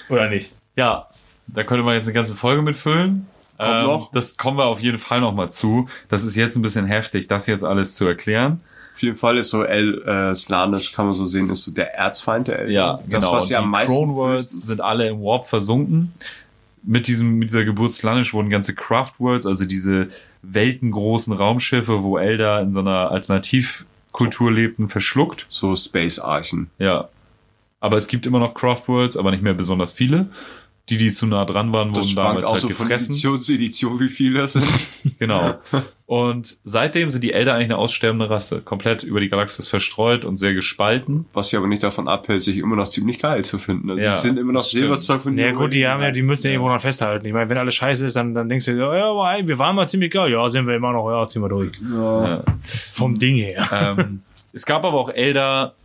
Speaker 4: Oder nicht?
Speaker 3: ja, da könnte man jetzt eine ganze Folge mitfüllen. Ähm,
Speaker 2: noch.
Speaker 3: Das kommen wir auf jeden Fall noch mal zu. Das ist jetzt ein bisschen heftig, das jetzt alles zu erklären.
Speaker 2: Auf jeden Fall ist so El, äh, Slanisch, kann man so sehen, ist so der Erzfeind der Elder.
Speaker 3: Ja,
Speaker 2: Das,
Speaker 3: genau.
Speaker 2: was
Speaker 3: Und
Speaker 2: sie am
Speaker 3: die
Speaker 2: meisten
Speaker 3: Throne Worlds sind alle im Warp versunken. Mit diesem, mit dieser Geburt Slanish wurden ganze Craft Worlds, also diese weltengroßen Raumschiffe, wo Elder in so einer Alternativkultur lebten, verschluckt.
Speaker 2: So Space-Archen.
Speaker 3: Ja. Aber es gibt immer noch Craft Worlds, aber nicht mehr besonders viele. Die, die zu nah dran waren, wurden damals
Speaker 2: auch
Speaker 3: halt
Speaker 2: so von
Speaker 3: gefressen.
Speaker 2: Edition zu Edition, wie viele das sind.
Speaker 3: Genau. Und seitdem sind die Elder eigentlich eine aussterbende Rasse. Komplett über die Galaxis verstreut und sehr gespalten.
Speaker 2: Was sie aber nicht davon abhält, sich immer noch ziemlich geil zu finden. Also
Speaker 3: Ja,
Speaker 2: sie sind immer noch
Speaker 3: stimmt.
Speaker 2: Silberzeug von
Speaker 4: Ja gut, die haben ja, die müssen ja
Speaker 3: Ja.
Speaker 4: irgendwo noch festhalten. Ich meine, wenn alles scheiße ist, dann, dann denkst du, dir, ja, aber wir waren mal ziemlich geil. Ja, sind wir immer noch, ja, ziehen wir durch.
Speaker 3: Ja.
Speaker 4: Vom Ding her.
Speaker 3: ähm, es gab aber auch Elder,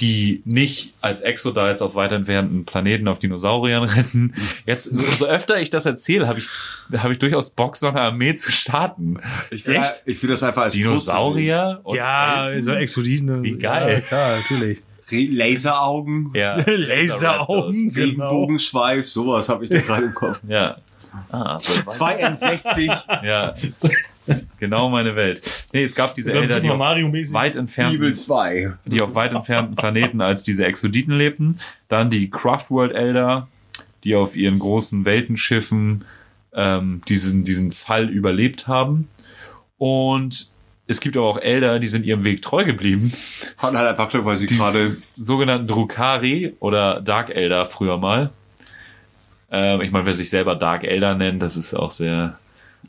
Speaker 3: die nicht als Exodites auf weit entfernten Planeten auf Dinosauriern retten. Jetzt, umso öfter ich das erzähle, habe ich, habe ich durchaus Bock, so eine Armee zu starten.
Speaker 2: Ich will,
Speaker 4: Echt?
Speaker 2: ich will das einfach als
Speaker 3: Dinosaurier? und
Speaker 4: Ja,
Speaker 3: Elfen?
Speaker 4: so Exoditen.
Speaker 3: Wie geil.
Speaker 4: Ja, klar, natürlich.
Speaker 2: Laseraugen,
Speaker 3: Ja.
Speaker 4: Laseraugen. Genau.
Speaker 2: Regenbogenschweif, sowas habe ich da gerade im Kopf.
Speaker 3: Ja. Ah,
Speaker 2: Zwei N60,
Speaker 3: ja. Genau meine Welt. Nee, es gab diese Elder, die auf weit entfernten
Speaker 2: Bibel 2.
Speaker 3: die auf weit entfernten Planeten als diese Exoditen lebten. Dann die Craftworld Elder, die auf ihren großen Weltenschiffen ähm, diesen, diesen Fall überlebt haben. Und es gibt aber auch Elder, die sind ihrem Weg treu geblieben.
Speaker 2: Hatten halt einfach Glück, weil sie gerade
Speaker 3: Sogenannten Drukari oder Dark Elder früher mal. Ähm, ich meine, wer sich selber Dark Elder nennt, das ist auch sehr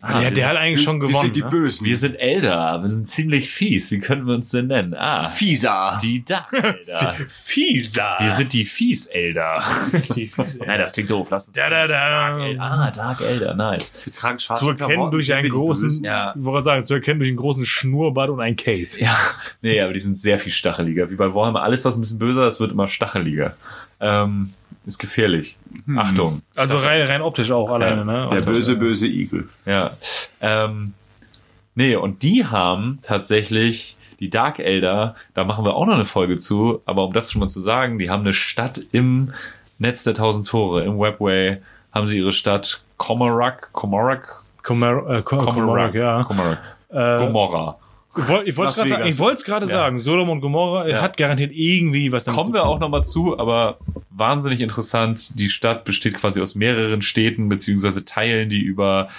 Speaker 4: Ah, der, der hat eigentlich schon
Speaker 2: Wir
Speaker 4: gewonnen.
Speaker 2: sind die
Speaker 4: ne?
Speaker 2: Bösen.
Speaker 3: Wir sind Elder, wir sind ziemlich fies. Wie könnten wir uns denn nennen? Ah,
Speaker 2: Fieser.
Speaker 3: die Dark Elder.
Speaker 4: Fieser.
Speaker 3: Wir sind die Fies-Elder.
Speaker 4: die Fieser.
Speaker 3: Nein, das klingt doof. Lass uns
Speaker 4: Da, da, da.
Speaker 3: Dark Elder. Ah, Dark Elder, nice.
Speaker 2: Wir tragen schwarze
Speaker 4: zu erkennen
Speaker 2: Klamotten,
Speaker 4: durch
Speaker 2: sind wir
Speaker 4: einen großen.
Speaker 3: Ja.
Speaker 4: ich wollte sagen, zu erkennen durch einen großen Schnurrbart und ein Cape.
Speaker 3: Ja, nee, aber die sind sehr viel stacheliger. Wie bei Warhammer, alles, was ein bisschen böser ist, wird immer stacheliger. Ähm, ist gefährlich. Achtung.
Speaker 4: Also rein, rein optisch auch alleine, ne?
Speaker 2: Der böse, böse Igel.
Speaker 3: Ja. Ähm, nee, und die haben tatsächlich die Dark Elder, da machen wir auch noch eine Folge zu, aber um das schon mal zu sagen, die haben eine Stadt im Netz der tausend Tore, im Webway, haben sie ihre Stadt Komarak, Komarak,
Speaker 4: Comar äh, Com- Comaroc, ja.
Speaker 3: Komarak,
Speaker 4: Äh,
Speaker 3: Gomorra.
Speaker 4: Ich wollte es gerade
Speaker 3: Ja.
Speaker 4: sagen, Sodom und Gomorra
Speaker 3: Ja.
Speaker 4: hat garantiert irgendwie was damit
Speaker 3: Kommen
Speaker 4: zu
Speaker 3: wir auch nochmal zu, aber wahnsinnig interessant. Die Stadt besteht quasi aus mehreren Städten beziehungsweise Teilen, die über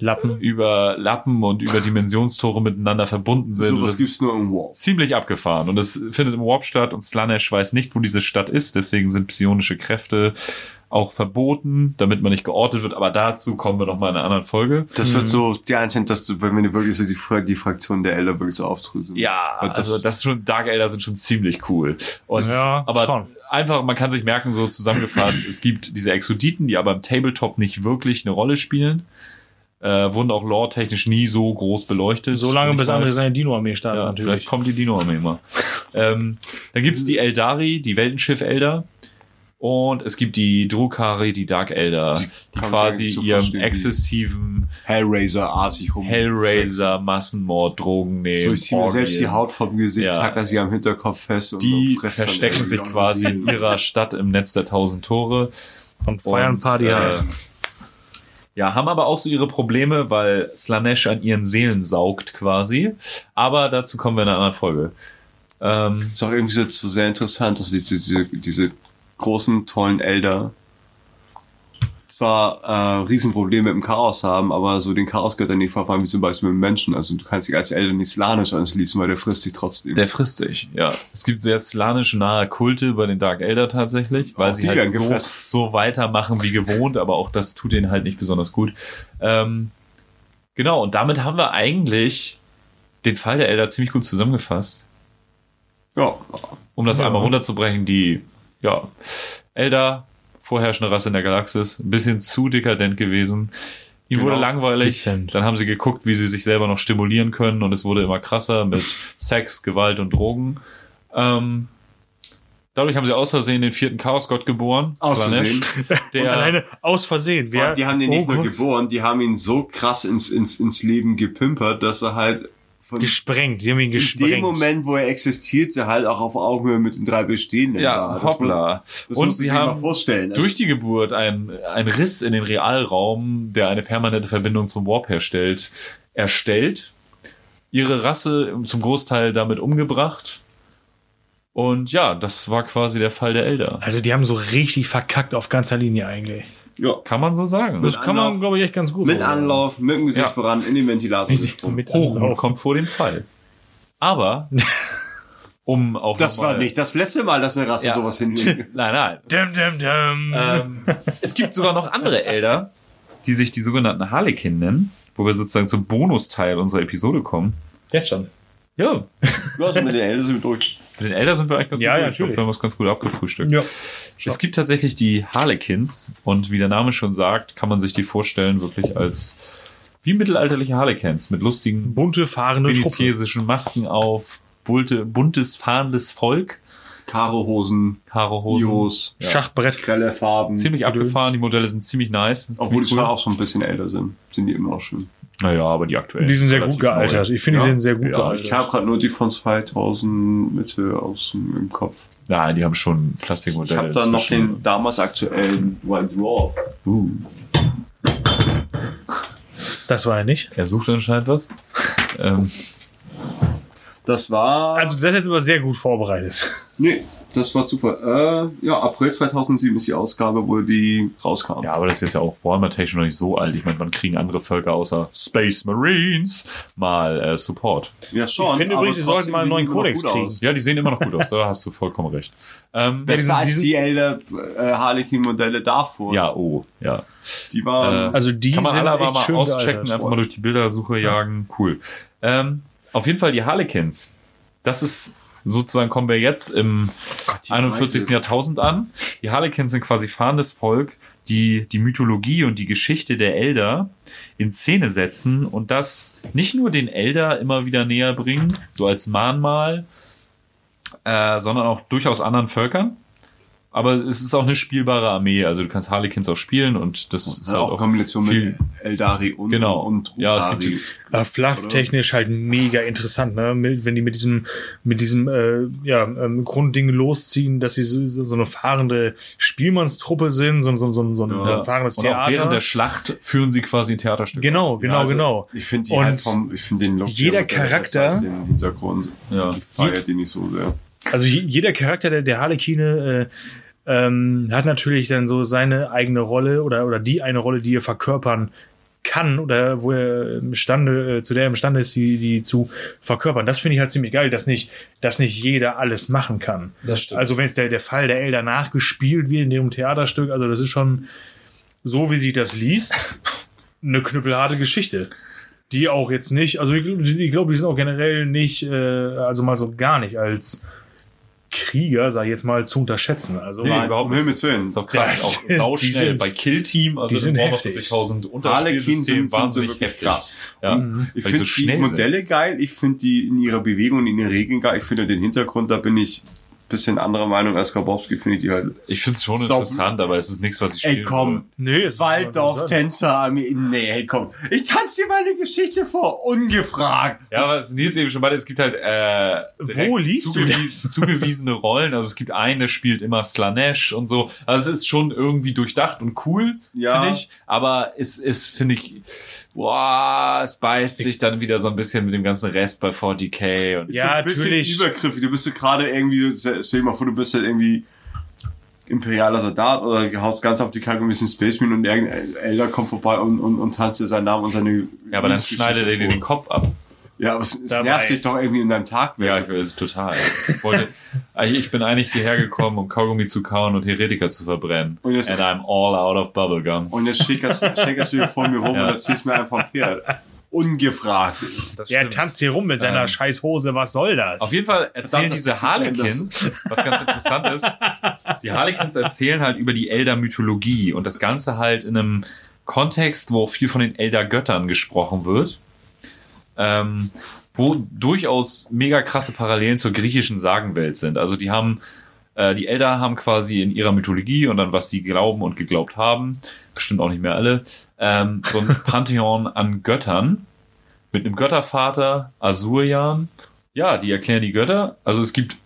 Speaker 4: Lappen.
Speaker 3: über Lappen und über Dimensionstore miteinander verbunden sind.
Speaker 2: So was
Speaker 3: Das
Speaker 2: gibt's nur im War.
Speaker 3: ziemlich abgefahren. Und es findet im Warp statt und Slanesh weiß nicht, wo diese Stadt ist. Deswegen sind psionische Kräfte auch verboten, damit man nicht geortet wird. Aber dazu kommen wir noch mal in einer anderen Folge.
Speaker 2: Das
Speaker 4: Mhm.
Speaker 2: wird so die einzelnen, dass du, wenn wir wirklich so die, die Fraktion der Elder wirklich so aufdröseln.
Speaker 3: Ja,
Speaker 2: Und
Speaker 3: also das schon, Dark Elder sind schon ziemlich cool. Und,
Speaker 4: Ja,
Speaker 3: aber
Speaker 4: schon.
Speaker 3: einfach, man kann sich merken, so zusammengefasst, es gibt diese Exoditen, die aber im Tabletop nicht wirklich eine Rolle spielen. Äh, wurden auch lore-technisch nie so groß beleuchtet.
Speaker 4: So lange, bis andere seine Dino-Armee starten,
Speaker 3: Ja,
Speaker 4: natürlich.
Speaker 3: vielleicht kommt die Dino-Armee mal. ähm, dann gibt's die Eldari, die Weltenschiff-Elder. Und es gibt die Drukari, die Dark Elder, die,
Speaker 2: man
Speaker 3: quasi
Speaker 2: so
Speaker 3: ihrem
Speaker 2: wie-
Speaker 3: exzessiven
Speaker 2: Hellraiser-artig rum.
Speaker 3: Hellraiser, Massenmord, Drogen nehmen.
Speaker 2: So, ich ziehe mir selbst die. Haut vom Gesicht,
Speaker 3: Ja.
Speaker 2: tacker sie am Hinterkopf fest und
Speaker 3: Die
Speaker 2: und
Speaker 3: verstecken sich quasi in ihrer Stadt im Netz der tausend Tore.
Speaker 4: Und feiern
Speaker 3: Und,
Speaker 4: Party
Speaker 3: äh,
Speaker 4: halt.
Speaker 3: Ja, haben aber auch so ihre Probleme, weil Slanesh an ihren Seelen saugt quasi. Aber dazu kommen wir in einer anderen Folge. Ähm,
Speaker 2: Ist auch irgendwie so, so sehr interessant, dass diese, diese, diese großen, tollen Elder zwar äh, Riesenprobleme im Chaos haben, aber so den Chaosgöttern nicht verfahren wie zum Beispiel mit Menschen. Also du kannst dich als Elder nicht slanisch anschließen, weil der frisst dich trotzdem.
Speaker 3: der frisst sich, ja. Es gibt sehr slanisch nahe Kulte bei den Dark Elder tatsächlich, weil
Speaker 2: Auch
Speaker 3: sie halt so, so weitermachen wie gewohnt, aber auch das tut ihnen halt nicht besonders gut. Ähm, genau, und damit haben wir eigentlich den Fall der Elder ziemlich gut zusammengefasst.
Speaker 2: ja,
Speaker 3: Um das
Speaker 4: Ja.
Speaker 3: einmal runterzubrechen, die, ja, Elder, vorherrschende Rasse in der Galaxis, ein bisschen zu dekadent gewesen. Ihm
Speaker 2: Genau.
Speaker 3: wurde langweilig,
Speaker 4: Dezent.
Speaker 3: dann haben sie geguckt, wie sie sich selber noch stimulieren können und es wurde immer krasser mit Sex, Gewalt und Drogen. Ähm, dadurch haben sie aus Versehen den vierten Chaosgott geboren,
Speaker 2: Aus
Speaker 3: Slanesh,
Speaker 2: Versehen.
Speaker 3: der
Speaker 4: Alleine aus Versehen. Wer,
Speaker 2: die haben den nicht
Speaker 4: oh
Speaker 2: nur
Speaker 4: Gott,
Speaker 2: geboren, die haben ihn so krass ins, ins, ins Leben gepimpert, dass er halt von
Speaker 4: gesprengt. Die haben ihn
Speaker 2: in
Speaker 4: gesprengt.
Speaker 2: dem Moment, wo er existiert, sie halt auch auf Augenhöhe mit den drei bestehenden
Speaker 3: ja,
Speaker 2: war. Das
Speaker 3: hoppla.
Speaker 2: Muss, das
Speaker 3: und
Speaker 2: muss
Speaker 3: sie haben
Speaker 2: vorstellen. Also,
Speaker 3: durch die Geburt ein, ein Riss in den Realraum, der eine permanente Verbindung zum Warp herstellt, erstellt. Ihre Rasse zum Großteil damit umgebracht. Und ja, das war quasi der Fall der Elder.
Speaker 4: Also die haben so richtig verkackt auf ganzer Linie eigentlich.
Speaker 2: Ja,
Speaker 3: Kann man so sagen.
Speaker 4: Das kann man,
Speaker 2: Anlauf.
Speaker 4: glaube ich, echt ganz gut
Speaker 2: mit
Speaker 4: sagen.
Speaker 2: Anlauf, mit dem Gesicht
Speaker 3: Ja.
Speaker 2: voran, in den Ventilator gesprungen.
Speaker 4: Mit
Speaker 3: Hochmut
Speaker 4: Anlauf.
Speaker 3: kommt vor dem Fall. Aber, um auch
Speaker 2: Das war nicht das letzte Mal, dass eine Rasse
Speaker 3: Ja.
Speaker 2: sowas hinlegt.
Speaker 3: Nein, nein.
Speaker 4: Dum, dum, dum.
Speaker 3: Ähm, es gibt sogar noch andere Elder, die sich die sogenannten Harlekin nennen, wo wir sozusagen zum Bonusteil unserer Episode kommen.
Speaker 4: Jetzt schon.
Speaker 3: Ja,
Speaker 2: Ja, also mit den Eltern sind wir durch.
Speaker 3: Mit den Elder sind wir eigentlich ganz
Speaker 4: Ja,
Speaker 3: gut.
Speaker 4: ja.
Speaker 3: Ich glaub,
Speaker 4: natürlich.
Speaker 3: Wir haben es ganz gut abgefrühstückt.
Speaker 4: Ja.
Speaker 3: Es gibt tatsächlich die Harlequins und wie der Name schon sagt, kann man sich die vorstellen wirklich als wie mittelalterliche Harlequins mit lustigen
Speaker 4: Bunte, fahrende
Speaker 3: veneziesischen Masken auf, bunte, buntes, fahrendes Volk,
Speaker 2: Karohosen,
Speaker 3: Karohosen.
Speaker 2: Ios,
Speaker 4: Schachbrett.
Speaker 2: grelle Farben.
Speaker 3: Ziemlich abgefahren, die Modelle sind ziemlich nice.
Speaker 2: Obwohl die
Speaker 3: ziemlich
Speaker 2: zwar auch schon ein bisschen älter sind, sind die immer noch schön.
Speaker 3: Naja, aber die aktuellen.
Speaker 4: Die sind sehr gut gealtert.
Speaker 3: neu.
Speaker 4: Ich finde, die
Speaker 2: Ja.
Speaker 4: sind sehr gut
Speaker 3: Ja,
Speaker 2: Ich
Speaker 4: gealtert.
Speaker 2: habe gerade nur die von 2000 Mitte aus dem im Kopf.
Speaker 3: Nein, die haben schon
Speaker 2: Ich
Speaker 3: Plastikmodelle.
Speaker 2: habe dann noch den damals aktuellen White Dwarf.
Speaker 3: Uh,
Speaker 4: Das war er nicht.
Speaker 3: er sucht anscheinend was. ähm,
Speaker 2: Das war.
Speaker 4: Also das ist jetzt aber sehr gut vorbereitet.
Speaker 2: nee, das war Zufall. Äh, ja, April 2007 ist die Ausgabe, wo die rauskam.
Speaker 3: Ja, aber das ist jetzt ja auch Warhammer-technisch noch nicht so alt. Ich meine, wann kriegen andere Völker außer Space Marines mal äh, Support?
Speaker 2: Ja, schon.
Speaker 4: Ich finde
Speaker 2: aber
Speaker 4: übrigens, die sollten mal einen
Speaker 2: sehen
Speaker 4: neuen
Speaker 2: gut
Speaker 4: kriegen.
Speaker 2: aus.
Speaker 3: Ja, die sehen immer noch gut aus. Da hast du vollkommen recht. Ähm,
Speaker 2: Besser
Speaker 4: diesen-
Speaker 2: als die älter äh, Harlequin-Modelle davor.
Speaker 3: ja, oh, ja.
Speaker 2: Die waren.
Speaker 3: Äh,
Speaker 4: Also die
Speaker 3: Kann man
Speaker 4: sind
Speaker 3: alle aber
Speaker 4: echt
Speaker 3: mal
Speaker 4: schön
Speaker 3: auschecken, einfach mal durch die Bildersuche jagen. Cool. Ähm, auf jeden Fall die Harlequins. Das ist sozusagen, kommen wir jetzt im
Speaker 2: die
Speaker 3: 41.
Speaker 2: Meise.
Speaker 3: Jahrtausend an. Die Harlequins sind quasi fahrendes Volk, die die Mythologie und die Geschichte der Elder in Szene setzen und das nicht nur den Elder immer wieder näher bringen, so als Mahnmal, äh, sondern auch durchaus anderen Völkern. Aber es ist auch eine spielbare Armee, also du kannst Harlequins auch spielen und das ist
Speaker 2: ja,
Speaker 3: halt
Speaker 2: auch
Speaker 3: auch
Speaker 2: Kombination
Speaker 3: viel,
Speaker 2: mit Eldari und,
Speaker 3: Genau.
Speaker 2: und
Speaker 3: Ja, es gibt jetzt
Speaker 4: Ja, flufftechnisch halt mega interessant, ne? Mit, wenn die mit diesem, mit diesem äh, ja, ähm, Grundding losziehen, dass sie so, so so eine fahrende Spielmannstruppe sind, so, so, so, so ein, so
Speaker 3: ja.
Speaker 4: ein fahrendes
Speaker 3: und auch
Speaker 4: Theater.
Speaker 3: während der Schlacht führen sie quasi ein Theaterstück.
Speaker 4: genau, genau,
Speaker 2: Ja, also,
Speaker 4: genau.
Speaker 2: Ich finde die
Speaker 4: Und
Speaker 2: halt vom, ich finde den Look
Speaker 4: jeder Charakter-
Speaker 2: besser als den Hintergrund.
Speaker 3: Ja.
Speaker 2: Ich feiere die nicht so sehr.
Speaker 4: Also je- jeder Charakter der, der Harlekine äh, ähm, hat natürlich dann so seine eigene Rolle oder, oder die eine Rolle, die er verkörpern kann oder wo er imstande, äh, zu der er imstande ist, die, die zu verkörpern. Das finde ich halt ziemlich geil, dass nicht, dass nicht jeder alles machen kann.
Speaker 3: Das stimmt.
Speaker 4: Also wenn es der, der Fall der Elder nachgespielt wird in dem Theaterstück, also das ist schon so, wie sich das liest, eine knüppelharte Geschichte. Die auch jetzt nicht, also ich, ich glaube, die sind auch generell nicht, äh, also mal so gar nicht als Krieger, sag ich jetzt mal, zu unterschätzen. Also
Speaker 3: Nee, überhaupt
Speaker 2: um
Speaker 3: nicht.
Speaker 2: Himmels Willen.
Speaker 3: ist auch krass,
Speaker 4: Das
Speaker 3: auch
Speaker 4: ist-
Speaker 3: sauschnell.
Speaker 4: die sind-
Speaker 3: Bei Kill Team, also
Speaker 4: die sind heftig.
Speaker 3: 40.000
Speaker 2: Harlequin
Speaker 3: Unterspielsystem,
Speaker 2: sind, sind so
Speaker 3: wahnsinnig
Speaker 2: wirklich
Speaker 3: heftig.
Speaker 2: krass.
Speaker 3: Ja,
Speaker 2: Ich
Speaker 3: weil die
Speaker 2: finde
Speaker 3: so
Speaker 2: die
Speaker 3: schnell sind.
Speaker 2: Modelle geil, ich finde die in ihrer Bewegung und in den Regeln geil. Ich finde den Hintergrund, da bin ich bisschen anderer Meinung als Grabowski, finde ich die halt.
Speaker 3: Ich finde es schon
Speaker 2: Sau-
Speaker 3: interessant, aber es ist nichts, was ich
Speaker 2: Ey,
Speaker 3: spielen
Speaker 2: komm.
Speaker 4: nee, es
Speaker 2: Waldorf, Tänzerarmee. Nee, hey, komm. Ich tanze dir meine Geschichte vor, ungefragt.
Speaker 3: würde. Ja, was Nils eben schon meinte, es gibt halt äh,
Speaker 4: Wo liest du
Speaker 3: zugewies zugewiesene Rollen. Also es gibt einen, der spielt immer Slanesh und so. Also es ist schon irgendwie durchdacht und cool,
Speaker 2: Ja.
Speaker 3: finde ich. Aber es ist, finde ich, boah, es beißt sich dann wieder so ein bisschen mit dem ganzen Rest bei 40k und
Speaker 2: Ist
Speaker 4: Ja,
Speaker 2: so ein bisschen
Speaker 4: natürlich.
Speaker 2: übergriffig. Du bist gerade irgendwie, stell dir mal vor, du bist halt irgendwie imperialer Soldat oder haust ganz auf die Kacke ein bisschen Space Marine und irgendein Elder kommt vorbei und, und, und tanzt dir seinen Namen und seine
Speaker 3: ja, aber dann schneidet er dir den Kopf ab.
Speaker 2: Ja, aber es, es nervt dich doch irgendwie in deinem
Speaker 3: Ja,
Speaker 2: Tagwerk.
Speaker 3: ich weiß, total. Ich wollte, also ich bin eigentlich hierher gekommen, um Kaugummi zu kauen und Heretiker zu verbrennen.
Speaker 2: Und jetzt-
Speaker 3: And I'm all out of bubblegum.
Speaker 2: Und jetzt schickerst, schickerst du hier vor mir rum
Speaker 3: Ja.
Speaker 2: und erzählst mir einfach vom Pferd. Ungefragt.
Speaker 4: Der
Speaker 3: stimmt.
Speaker 4: tanzt hier rum mit seiner
Speaker 3: Ähm,
Speaker 4: scheiß Hose, was soll das?
Speaker 3: Auf jeden Fall erzählen diese Harlequins, was ganz interessant ist, die Harlequins erzählen halt über die Elder-Mythologie und das Ganze halt in einem Kontext, wo viel von den Elder-Göttern gesprochen wird, ähm, wo durchaus mega krasse Parallelen zur griechischen Sagenwelt sind. Also die haben, äh, die Elder haben quasi in ihrer Mythologie und dann was die glauben und geglaubt haben, bestimmt auch nicht mehr alle, ähm, so ein Pantheon an Göttern mit einem Göttervater, Asurian. Ja, die erklären die Götter. Also es gibt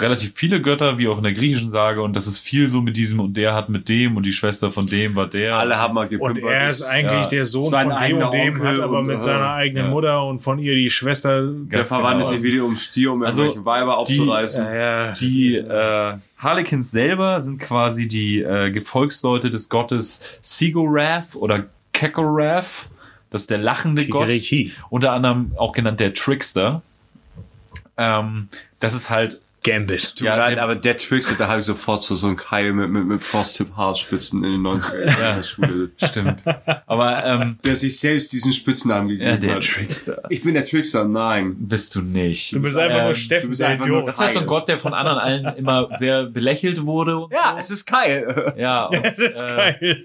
Speaker 3: relativ viele Götter, wie auch in der griechischen Sage, und das ist viel so mit diesem und der hat mit dem und die Schwester von dem war der.
Speaker 2: Alle haben mal
Speaker 4: und
Speaker 2: gepimpert.
Speaker 4: er ist eigentlich
Speaker 3: ja,
Speaker 4: der Sohn
Speaker 2: sein
Speaker 4: von dem und dem,
Speaker 2: Onkel
Speaker 4: hat aber
Speaker 2: und,
Speaker 4: mit
Speaker 2: äh,
Speaker 4: seiner eigenen
Speaker 3: ja.
Speaker 4: Mutter und von ihr die Schwester.
Speaker 2: der verwandelt
Speaker 3: genau.
Speaker 2: sich wieder ums Stier, um
Speaker 3: Also,
Speaker 2: irgendwelche Weiber
Speaker 3: die-
Speaker 2: aufzureißen.
Speaker 4: Ja, ja,
Speaker 3: Die äh, Harlequins selber sind quasi die äh, Gefolgsleute des Gottes Sigorath oder Kekorath. Das ist der lachende Gott.
Speaker 4: Kikeriki.
Speaker 3: Unter anderem auch genannt der Trickster. Ähm, das ist halt
Speaker 4: Gambit.
Speaker 2: Tut
Speaker 3: ja,
Speaker 2: mir leid, aber der Trickster, da habe ich sofort so, so einen Keil mit, mit, mit Frosttip-Haarspitzen in den 90er Jahren der Schule.
Speaker 3: Stimmt. Aber ähm,
Speaker 2: Der sich selbst diesen Spitznamen gegeben
Speaker 3: ja, der
Speaker 2: hat.
Speaker 3: Trickster.
Speaker 2: Ich bin der Trickster, nein.
Speaker 3: Bist du nicht.
Speaker 4: Du bist einfach nur
Speaker 3: Ähm,
Speaker 4: Steffen,
Speaker 2: du bist
Speaker 4: der
Speaker 2: einfach nur-
Speaker 4: Idiot.
Speaker 3: Das ist halt so ein Gott, der von anderen allen immer sehr belächelt wurde. Und
Speaker 2: Ja,
Speaker 3: so.
Speaker 2: es ist Keil.
Speaker 3: ja. Und,
Speaker 4: Das ist
Speaker 3: äh,
Speaker 4: geil.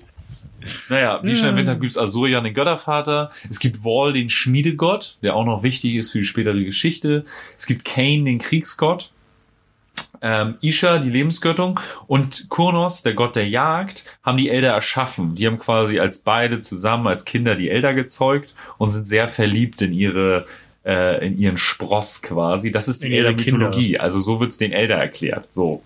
Speaker 3: Naja, wie schon erwähnt habe, gibt es Asurian, den Göttervater. Es gibt Wall, den Schmiedegott, der auch noch wichtig ist für die spätere Geschichte. Es gibt Cain, den Kriegsgott. Ähm, Isha, die Lebensgöttung. Und Kurnos, der Gott der Jagd, haben die Elder erschaffen. Die haben quasi als beide zusammen als Kinder die Elder gezeugt und sind sehr verliebt in ihre äh, in ihren Spross quasi. Das ist die
Speaker 4: In
Speaker 3: Elder-Mythologie. Also so wird's den Elder erklärt. So.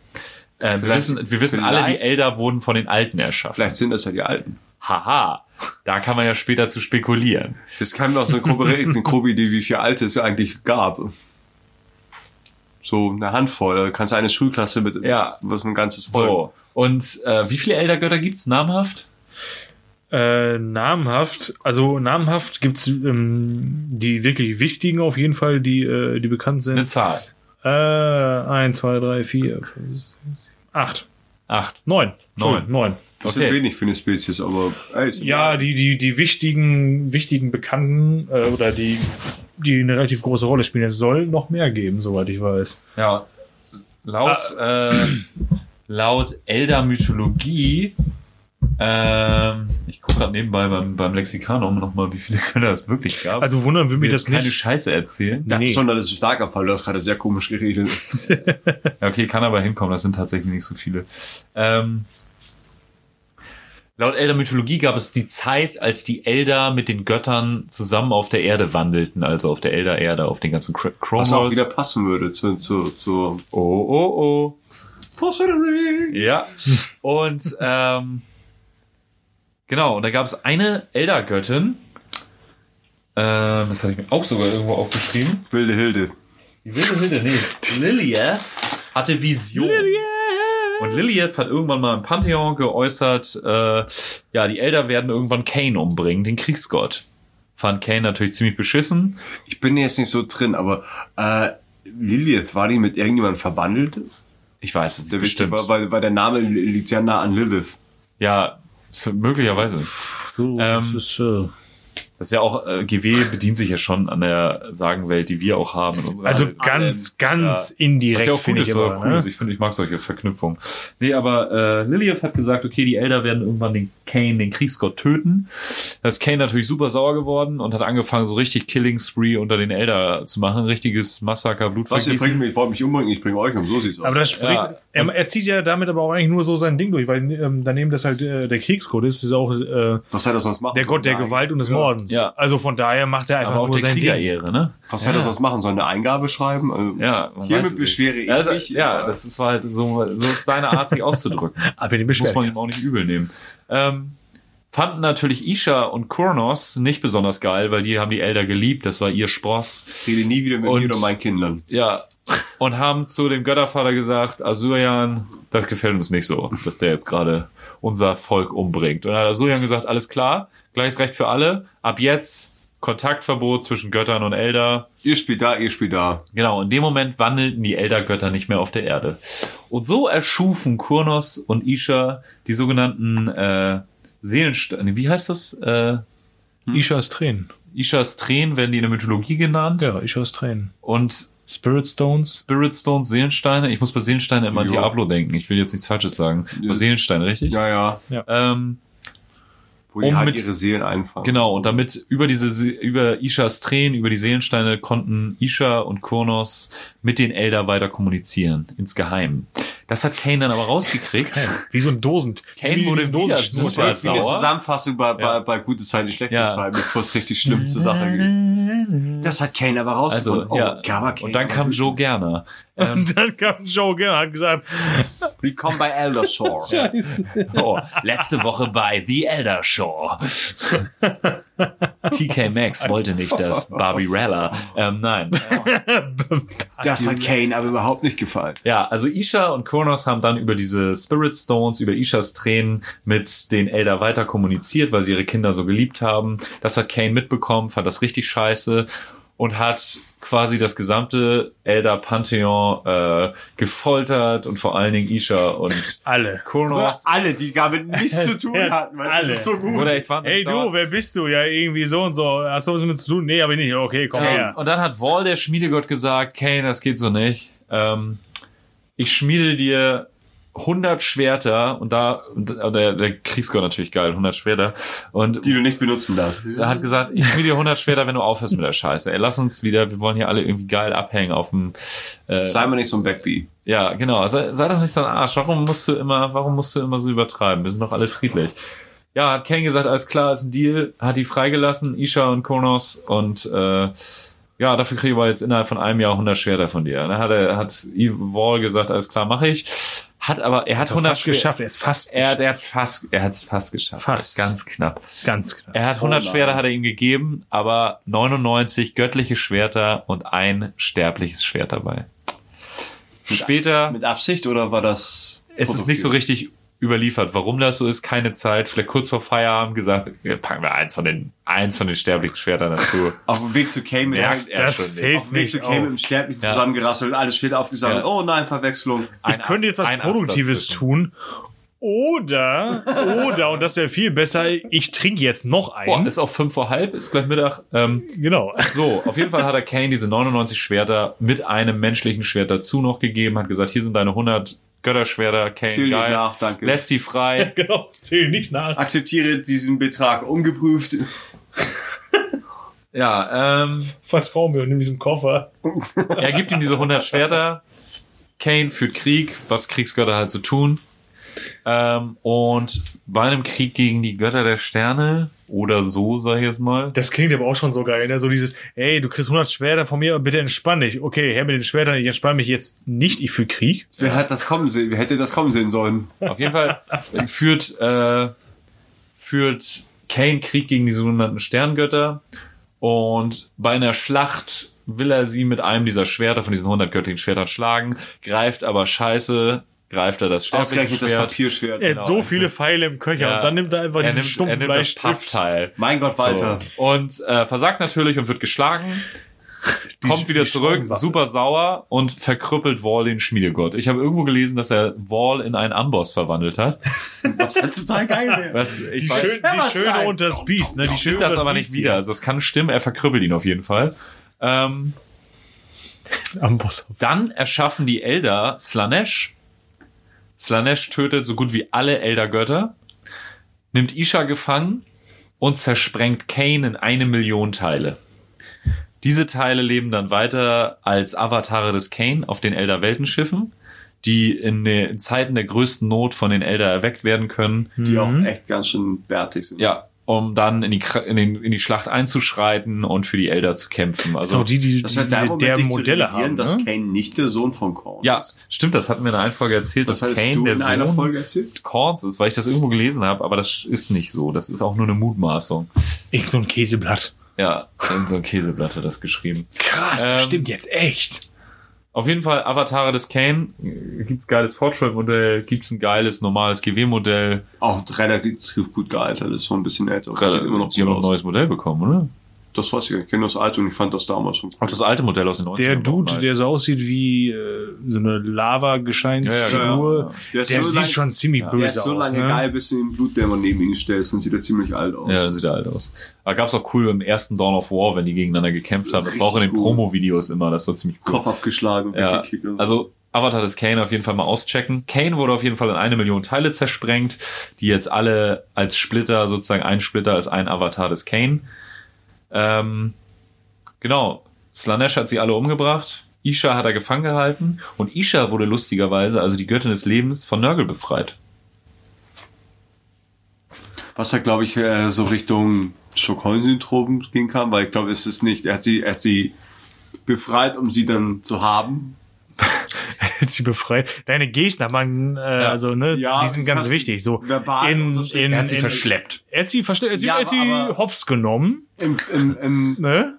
Speaker 3: Äh, wir wissen, wir wissen alle, die Elder wurden von den Alten erschaffen.
Speaker 2: Vielleicht sind das ja die Alten.
Speaker 3: Haha, da kann man ja später zu spekulieren.
Speaker 2: Das kann auch so eine grobe, eine grobe Idee, wie viele Alte es eigentlich gab. So eine Handvoll. Da kannst du eine Schulklasse mit
Speaker 3: Ja.
Speaker 2: was ein ganzes Volk.
Speaker 3: So. Und äh, wie viele Eldergötter gibt's namhaft?
Speaker 4: Äh, namhaft, also namhaft gibt's ähm, die wirklich wichtigen auf jeden Fall, die, äh, die bekannt
Speaker 3: Eine
Speaker 4: sind.
Speaker 3: Zahl.
Speaker 4: Äh, eins, zwei, drei, vier, fünf, sechs, acht,
Speaker 3: Acht.
Speaker 4: neun. Entschuldigung, neun.
Speaker 2: Das
Speaker 3: Okay.
Speaker 2: ist wenig für eine Spezies, aber ey, ist
Speaker 4: Ja, die, die, die wichtigen, wichtigen Bekannten äh, oder die, die eine relativ große Rolle spielen, es soll noch mehr geben, soweit ich weiß.
Speaker 3: Ja. Laut, äh, laut Elder-Mythologie, ähm, ich gucke gerade nebenbei beim, beim Lexikanum nochmal, wie viele Götter es wirklich gab.
Speaker 4: Also wundern würde mich das
Speaker 3: keine
Speaker 4: nicht.
Speaker 3: Scheiße erzählen.
Speaker 2: Das
Speaker 4: nee.
Speaker 2: ist schon ein starker Fall. Du hast gerade sehr komisch geredet.
Speaker 3: Ja, okay, kann aber hinkommen, das sind tatsächlich nicht so viele. Ähm, laut Elder-Mythologie gab es die Zeit, als die Elder mit den Göttern zusammen auf der Erde wandelten, also auf der Elder-Erde, auf den ganzen Cr-
Speaker 2: Was auch wieder passen würde zu, zu, zu
Speaker 3: Oh, oh, oh.
Speaker 2: Foreshadowing.
Speaker 3: Ja. Und ähm, genau, und da gab es eine Eldergöttin. Ähm, das hatte ich mir auch sogar irgendwo aufgeschrieben.
Speaker 2: Wilde Hilde.
Speaker 3: Die wilde Hilde, nee. Lilith hatte Vision. Und Lilith hat irgendwann mal im Pantheon geäußert, äh, ja, die Elder werden irgendwann Cain umbringen, den Kriegsgott. Fand Cain natürlich ziemlich beschissen.
Speaker 2: Ich bin jetzt nicht so drin, aber äh, Lilith, war die mit irgendjemandem verbandelt?
Speaker 3: Ich weiß es
Speaker 2: Der
Speaker 3: bestimmt.
Speaker 2: Weil, weil, der Name liegt sehr nah an Lilith.
Speaker 3: Ja, möglicherweise.
Speaker 4: So,
Speaker 3: Ähm,
Speaker 4: das ist, äh,
Speaker 3: Das ist ja auch, äh, GW bedient sich ja schon an der Sagenwelt, die wir auch haben.
Speaker 4: Also
Speaker 3: alten-
Speaker 4: ganz, ganz
Speaker 3: Ja. Was
Speaker 4: indirekt
Speaker 3: ja auch gut
Speaker 4: finde ich
Speaker 3: ist, oder cool
Speaker 4: ne?
Speaker 3: ist. Ich finde, ich mag solche Verknüpfungen. Nee, aber äh, Lilith hat gesagt, okay, die Elder werden irgendwann den Kane, den Kriegsgott, töten. Da ist Kane natürlich super sauer geworden und hat angefangen, so richtig Killing Spree unter den Elder zu machen. Richtiges Massaker,
Speaker 2: Was, ihr
Speaker 3: Blutvergießen.
Speaker 2: bringt mich, ich wollte mich umbringen, ich bringe euch um, so sieht's aus.
Speaker 4: Aber das spricht,
Speaker 3: Ja.
Speaker 4: er, er zieht ja damit aber auch eigentlich nur so sein Ding durch, weil ähm, daneben das halt äh, der Kriegsgott ist, ist auch äh,
Speaker 2: was hat das sonst machen
Speaker 4: der Gott der? Gewalt und des
Speaker 2: Ja.
Speaker 4: Mordens.
Speaker 3: Ja.
Speaker 4: Also von daher macht er einfach
Speaker 3: aber auch
Speaker 4: nur
Speaker 3: der
Speaker 4: sein Ding.
Speaker 3: Kriegerehre, ne?
Speaker 2: Was hätte das sonst machen sollen? Eine Eingabe schreiben? Also,
Speaker 3: Ja,
Speaker 2: Hiermit beschwere ich
Speaker 3: also,
Speaker 2: mich.
Speaker 3: Ja, das ist halt so, so ist seine Art, sich auszudrücken.
Speaker 4: Ab in den
Speaker 3: Muss man ihm auch nicht übel nehmen. Ähm, fanden natürlich Isha und Kurnos nicht besonders geil, weil die haben die Elder geliebt. Das war ihr Spross.
Speaker 2: Ich rede nie wieder mit
Speaker 3: Und-
Speaker 2: mir oder meinen Kindern.
Speaker 3: Ja. Und haben zu dem Göttervater gesagt, Asurjan, das gefällt uns nicht so, dass der jetzt gerade unser Volk umbringt. Und dann hat Asurjan gesagt, alles klar, gleiches Recht für alle. Ab jetzt Kontaktverbot zwischen Göttern und Elder.
Speaker 2: Ihr spielt da, ihr spielt da.
Speaker 3: Genau, in dem Moment wandelten die Eldergötter nicht mehr auf der Erde. Und so erschufen Kurnos und Isha die sogenannten äh, Seelensteine. Wie heißt das? Äh,
Speaker 4: Ishas Tränen.
Speaker 3: Ishas Tränen werden die in der Mythologie genannt.
Speaker 4: Ja, Ishas Tränen.
Speaker 3: Und
Speaker 4: Spirit Stones.
Speaker 3: Spirit Stones, Seelensteine. Ich muss bei Seelensteine immer an. Diablo denken. Ich will jetzt nichts Falsches sagen.
Speaker 2: Ja.
Speaker 3: Bei Seelensteine, richtig?
Speaker 2: Ja, ja.
Speaker 3: Ähm,
Speaker 2: Wo die
Speaker 3: Um
Speaker 2: halt
Speaker 3: mit-
Speaker 2: ihre Seelen einfangen.
Speaker 3: Genau, und damit über diese, Se- über Ishas Tränen, über die Seelensteine konnten Isha und Kurnos mit den Elder weiter kommunizieren, insgeheim. Das hat Kane dann aber rausgekriegt.
Speaker 4: Wie so ein Dosen.
Speaker 3: Kane
Speaker 4: wie
Speaker 3: wurde
Speaker 4: diesen
Speaker 3: wieder super
Speaker 2: wie eine
Speaker 3: sauer.
Speaker 2: Zusammenfassung bei,
Speaker 3: Ja.
Speaker 2: bei, bei gute Zeiten, schlechte
Speaker 3: Ja.
Speaker 2: Zeiten, bevor es richtig schlimm zur Sache geht. Das hat Kane aber
Speaker 3: Also,
Speaker 2: rausgefunden.
Speaker 3: ja.
Speaker 2: aber Kane
Speaker 3: Und dann kam Joe Gerner. Ähm,
Speaker 4: Und dann kam Joe Gerner hat gesagt,
Speaker 2: Willkommen bei Elder Shore.
Speaker 3: oh, letzte Woche bei The Elder Shore. TK Maxx wollte nicht, dass Barbie Rella. Ähm, nein.
Speaker 2: Das hat Kane aber überhaupt nicht gefallen.
Speaker 3: Ja, also Isha und Kronos haben dann über diese Spirit Stones, über Ishas Tränen mit den Elder weiter kommuniziert, weil sie ihre Kinder so geliebt haben. Das hat Kane mitbekommen, fand das richtig scheiße und hat quasi das gesamte Elder Pantheon äh, gefoltert und vor allen Dingen Isha und
Speaker 4: alle.
Speaker 3: Kronos.
Speaker 2: Alle, die damit nichts zu tun hatten, weil das
Speaker 4: Alle.
Speaker 2: ist so gut.
Speaker 3: Wahnsinnig
Speaker 4: Hey
Speaker 3: sauer.
Speaker 4: du, wer bist du? Ja, irgendwie so und so. Hast du was mit zu tun? Nee, aber ich nicht. Okay, komm her.
Speaker 3: Und dann hat Wall, der Schmiedegott, gesagt, Kane, das geht so nicht. Ähm, ich schmiede dir 100 Schwerter und da, der, der Kriegsgott natürlich geil, 100 Schwerter. Und
Speaker 2: Die du nicht benutzen darfst.
Speaker 3: er hat gesagt, ich schmiede dir 100 Schwerter, wenn du aufhörst mit der Scheiße. Ey, lass uns wieder, wir wollen hier alle irgendwie geil abhängen auf dem, äh,
Speaker 2: Sei mal nicht so ein Backbee.
Speaker 3: ja, genau. Sei, sei doch nicht so ein Arsch. Warum musst du immer, warum musst du immer so übertreiben? Wir sind doch alle friedlich. Ja, hat Kane gesagt, alles klar, ist ein Deal, hat die freigelassen, Isha und Konos und äh, ja, dafür kriegen wir jetzt innerhalb von einem Jahr 100 Schwerter von dir. Dann hat er, hat Eve Wall gesagt, alles klar, mache ich. Hat aber, er hat
Speaker 4: Hat
Speaker 3: 100
Speaker 4: fast
Speaker 3: Schwer-
Speaker 4: geschafft. Er ist fast
Speaker 3: Er, der hat fast, er hat es fast geschafft.
Speaker 4: Fast.
Speaker 3: Ganz knapp.
Speaker 4: ganz knapp.
Speaker 3: Er hat 100
Speaker 2: Oh.
Speaker 3: Schwerter hat er ihm gegeben, aber 99 göttliche Schwerter und ein sterbliches Schwert dabei. Später
Speaker 2: Mit Absicht oder war das?
Speaker 3: es ist nicht so richtig überliefert, warum das so ist, keine Zeit. Vielleicht kurz vor Feierabend gesagt, packen wir eins von den, eins von den sterblichen Schwertern dazu.
Speaker 2: Auf dem Weg zu Kane mit
Speaker 3: Merkt er
Speaker 4: das
Speaker 3: nicht.
Speaker 4: fällt
Speaker 2: auf dem Weg zu mit dem Sterblichen
Speaker 3: Ja.
Speaker 2: zusammengerasselt, alles steht aufgesammelt.
Speaker 3: Ja.
Speaker 2: Oh nein, Verwechslung.
Speaker 3: Ein
Speaker 4: Ich könnte jetzt was
Speaker 3: Ast- ein Ast
Speaker 4: Produktives tun. Oder, oder, und das wäre viel besser, ich trinke jetzt noch einen.
Speaker 3: Boah, ist auch fünf vor halb, ist gleich Mittag. Ähm,
Speaker 4: genau.
Speaker 3: so, auf jeden Fall hat er Kane diese 99 Schwerter mit einem menschlichen Schwert dazu noch gegeben, hat gesagt, hier sind deine 100 Götterschwerter, Kane,
Speaker 2: Zähl nicht
Speaker 3: geil.
Speaker 2: nach, danke.
Speaker 3: Lässt die frei.
Speaker 4: genau, zähl nicht nach.
Speaker 2: Akzeptiere diesen Betrag ungeprüft.
Speaker 3: Ja, ähm,
Speaker 4: Vertrau mir und nimm diesen Koffer.
Speaker 3: er gibt ihm diese 100 Schwerter. Kane führt Krieg, was Kriegsgötter halt so tun. Ähm, und bei einem Krieg gegen die Götter der Sterne oder so, sag ich jetzt mal.
Speaker 4: Das klingt aber auch schon so geil, ne? So dieses, ey, du kriegst 100 Schwerter von mir, bitte entspann dich. Okay, her mit den Schwertern, ich entspann mich jetzt nicht, ich fühle Krieg.
Speaker 2: Wer hat das kommen sehen? Wer hätte das kommen sehen sollen?
Speaker 3: Auf jeden Fall führt, äh, führt Kane Krieg gegen die sogenannten Sterngötter und bei einer Schlacht will er sie mit einem dieser Schwerter von diesen 100 göttlichen Schwertern schlagen, greift aber scheiße, greift er das sterbliche
Speaker 2: Ausgerechnet das
Speaker 3: Schwert.
Speaker 2: Papierschwert.
Speaker 4: Er
Speaker 3: Genau.
Speaker 4: hat so viele Pfeile im Köcher
Speaker 3: Ja.
Speaker 4: und dann nimmt er einfach
Speaker 3: Er
Speaker 4: diesen
Speaker 3: nimmt, er
Speaker 4: stumpfen
Speaker 3: nimmt das
Speaker 4: Bleistift.
Speaker 3: Pappteil.
Speaker 2: Mein Gott, Walter.
Speaker 3: So. Und äh, versagt natürlich und wird geschlagen. kommt wieder
Speaker 4: die
Speaker 3: zurück, super sauer und verkrüppelt Wall den Schmiedegott. Ich habe irgendwo gelesen, dass er Wall in einen Amboss verwandelt hat.
Speaker 2: Was halt total geil wäre.
Speaker 3: Was ich
Speaker 4: Die,
Speaker 3: weiß,
Speaker 4: schön,
Speaker 2: Ja,
Speaker 4: die Schöne und das Biest, ne? Die Schöne
Speaker 3: das aber nicht wieder. Also das kann stimmen, er verkrüppelt ihn auf jeden Fall. Ähm,
Speaker 4: hier. Am Boss.
Speaker 3: dann erschaffen die Elder Slanesh. Slanesh tötet so gut wie alle Elder-Götter, nimmt Isha gefangen und zersprengt Kane in eine Million Teile. Diese Teile leben dann weiter als Avatare des Kane auf den Elder-Weltenschiffen, die in den Zeiten der größten Not von den Elder erweckt werden können.
Speaker 2: Die auch echt ganz schön bärtig sind.
Speaker 3: Ja, um dann in die, in, den, in die Schlacht einzuschreiten und für die Elder zu kämpfen. Also
Speaker 4: So, die, die,
Speaker 2: Das
Speaker 4: die
Speaker 2: der
Speaker 4: derben
Speaker 2: dich zu
Speaker 4: Modelle haben.
Speaker 2: dass
Speaker 4: Ne?
Speaker 2: Kane nicht der Sohn von Korn
Speaker 3: Ja,
Speaker 2: ist.
Speaker 3: stimmt, das hatten wir in einer Folge erzählt,
Speaker 2: Das
Speaker 3: dass Kane
Speaker 2: du
Speaker 3: der
Speaker 2: in einer
Speaker 3: Sohn
Speaker 2: Folge erzählt?
Speaker 3: Korns ist, weil ich das irgendwo gelesen habe, aber das ist nicht so. Das ist auch nur eine Mutmaßung.
Speaker 4: Irgend so ein Käseblatt.
Speaker 3: Ja, irgend so ein Käseblatt hat das geschrieben.
Speaker 4: Krass,
Speaker 3: Ähm,
Speaker 4: das stimmt jetzt echt.
Speaker 3: Auf jeden Fall Avatare des Kane. Äh, Gibt's geiles Fortschrittmodell, gibt's ein geiles normales GW-Modell.
Speaker 2: Auch relativ gut gealtert, ist schon ein bisschen älter. Immer noch
Speaker 3: Die haben
Speaker 2: gut
Speaker 3: ein neues Modell bekommen, oder?
Speaker 2: Das weiß ich gar nicht. Ich kenne das alte und ich fand das damals schon
Speaker 3: Auch das alte Modell aus den 90ern.
Speaker 4: Der Dude,
Speaker 3: nice.
Speaker 4: der so aussieht wie äh, so eine Lava-Gesteinsfigur,
Speaker 3: Ja, ja, ja.
Speaker 2: Der
Speaker 4: der
Speaker 2: so
Speaker 4: sieht
Speaker 2: lang-
Speaker 4: schon ziemlich
Speaker 2: Der
Speaker 4: böse
Speaker 2: ist so
Speaker 4: aus.
Speaker 2: lange
Speaker 4: ne?
Speaker 2: geil, bis du den Blutdämon neben ihn stellst, dann sieht er ziemlich alt aus.
Speaker 3: Ja, sieht er alt aus. Aber gab's auch cool im ersten Dawn of War, wenn die gegeneinander gekämpft haben. Das war auch in den. Promo-Videos immer. Das war ziemlich cool.
Speaker 2: Kopf abgeschlagen,
Speaker 3: Ja,
Speaker 2: weggekickt. und
Speaker 3: also Avatar des Kane auf jeden Fall mal auschecken. Kane wurde auf jeden Fall in eine Million Teile zersprengt, die jetzt alle als Splitter, sozusagen ein Splitter ist ein Avatar des Kane. Ähm, genau, Slanesh hat sie alle umgebracht. Isha hat er gefangen gehalten und Isha wurde lustigerweise, also die Göttin des Lebens, von Nurgle befreit.
Speaker 2: Was da, glaube ich, äh, so Richtung Stockholm-Syndrom gehen kann, weil ich glaube, es ist nicht, er hat sie, er hat sie befreit, um sie dann zu haben.
Speaker 4: Hat sie befreit. Deine Gesten, man, äh, also ne,
Speaker 2: Ja,
Speaker 4: die sind ganz wichtig. So
Speaker 2: verbal
Speaker 4: in, in,
Speaker 3: Er hat sie
Speaker 4: in,
Speaker 3: verschleppt.
Speaker 4: Er hat sie verschleppt. Er hat sie-
Speaker 2: Ja,
Speaker 4: er hat sie hops genommen.
Speaker 2: Im, im, im,
Speaker 4: Ne?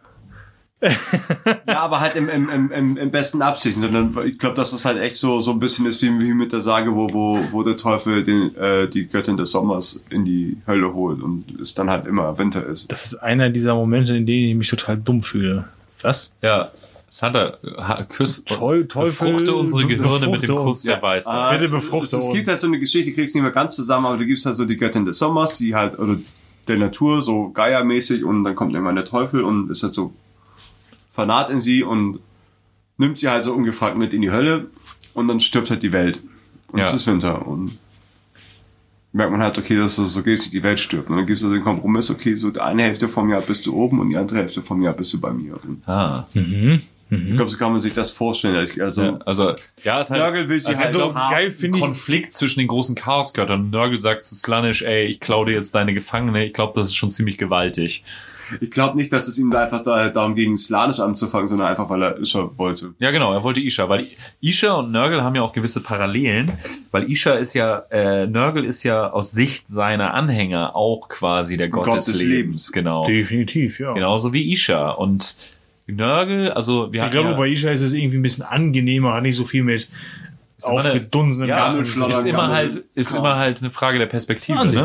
Speaker 2: ja, aber halt im, im, im, im, im besten Absichten, sondern ich glaube, dass das halt echt so, so ein bisschen ist wie, wie mit der Sage, wo, wo, wo der Teufel den, äh, die Göttin des Sommers in die Hölle holt und es dann halt immer Winter ist.
Speaker 4: Das ist einer dieser Momente, in denen ich mich total dumm fühle. Was?
Speaker 3: Ja, Santa, ha- küss,
Speaker 4: Teu- Teufel,
Speaker 3: befruchte unsere Gehirne mit dem
Speaker 4: befruchte
Speaker 3: Kuss
Speaker 4: uns.
Speaker 3: der Weisheit.
Speaker 2: Ah,
Speaker 4: Bitte befruchte
Speaker 2: es, es gibt
Speaker 4: uns.
Speaker 2: halt so eine Geschichte, ich krieg's nicht mehr ganz zusammen, aber da gibt's halt so die Göttin des Sommers, die halt, oder der Natur, so Gaia-mäßig und dann kommt irgendwann der Teufel und ist halt so fanat in sie und nimmt sie halt so ungefragt mit in die Hölle und dann stirbt halt die Welt. Und
Speaker 3: Ja.
Speaker 2: es ist Winter und merkt man halt, okay, dass so, so geht die Welt stirbt. Und dann gibt's so den Kompromiss, okay, so die eine Hälfte vom Jahr bist du oben und die andere Hälfte vom Jahr bist du bei mir. Und
Speaker 3: Ah.
Speaker 2: ich glaube, so kann man sich das vorstellen. Also,
Speaker 3: Ja, also, ja, es ist halt,
Speaker 2: Nörgel will sie
Speaker 3: also
Speaker 2: halt
Speaker 3: ich
Speaker 2: so
Speaker 3: glaub,
Speaker 2: haben.
Speaker 4: geil
Speaker 3: ein
Speaker 4: finde ich.
Speaker 3: Konflikt zwischen den großen Chaosgöttern. Nörgel sagt zu Slanish, ey, ich klaue dir jetzt deine Gefangene. Ich glaube, das ist schon ziemlich gewaltig.
Speaker 2: Ich glaube nicht, dass es ihm da einfach da, darum ging, Slanisch anzufangen, sondern einfach, weil er Isha wollte.
Speaker 3: Ja, genau, er wollte Isha, weil Isha und Nörgel haben ja auch gewisse Parallelen, weil Isha ist ja, äh, Nörgel ist ja aus Sicht seiner Anhänger auch quasi der Gott,
Speaker 2: Gott
Speaker 3: des,
Speaker 2: des
Speaker 3: Lebens,
Speaker 2: Lebens.
Speaker 3: genau.
Speaker 4: Definitiv, ja.
Speaker 3: Genauso wie Isha. Und Nörgel, also wir
Speaker 4: Ich glaube,
Speaker 3: ja,
Speaker 4: bei Isha ist es irgendwie ein bisschen angenehmer, hat nicht so viel mit aufgedunsenen
Speaker 3: ja,
Speaker 4: Sachen
Speaker 2: ist
Speaker 4: zu tun.
Speaker 3: ist immer halt, ist immer halt eine Frage der Perspektive. Ne?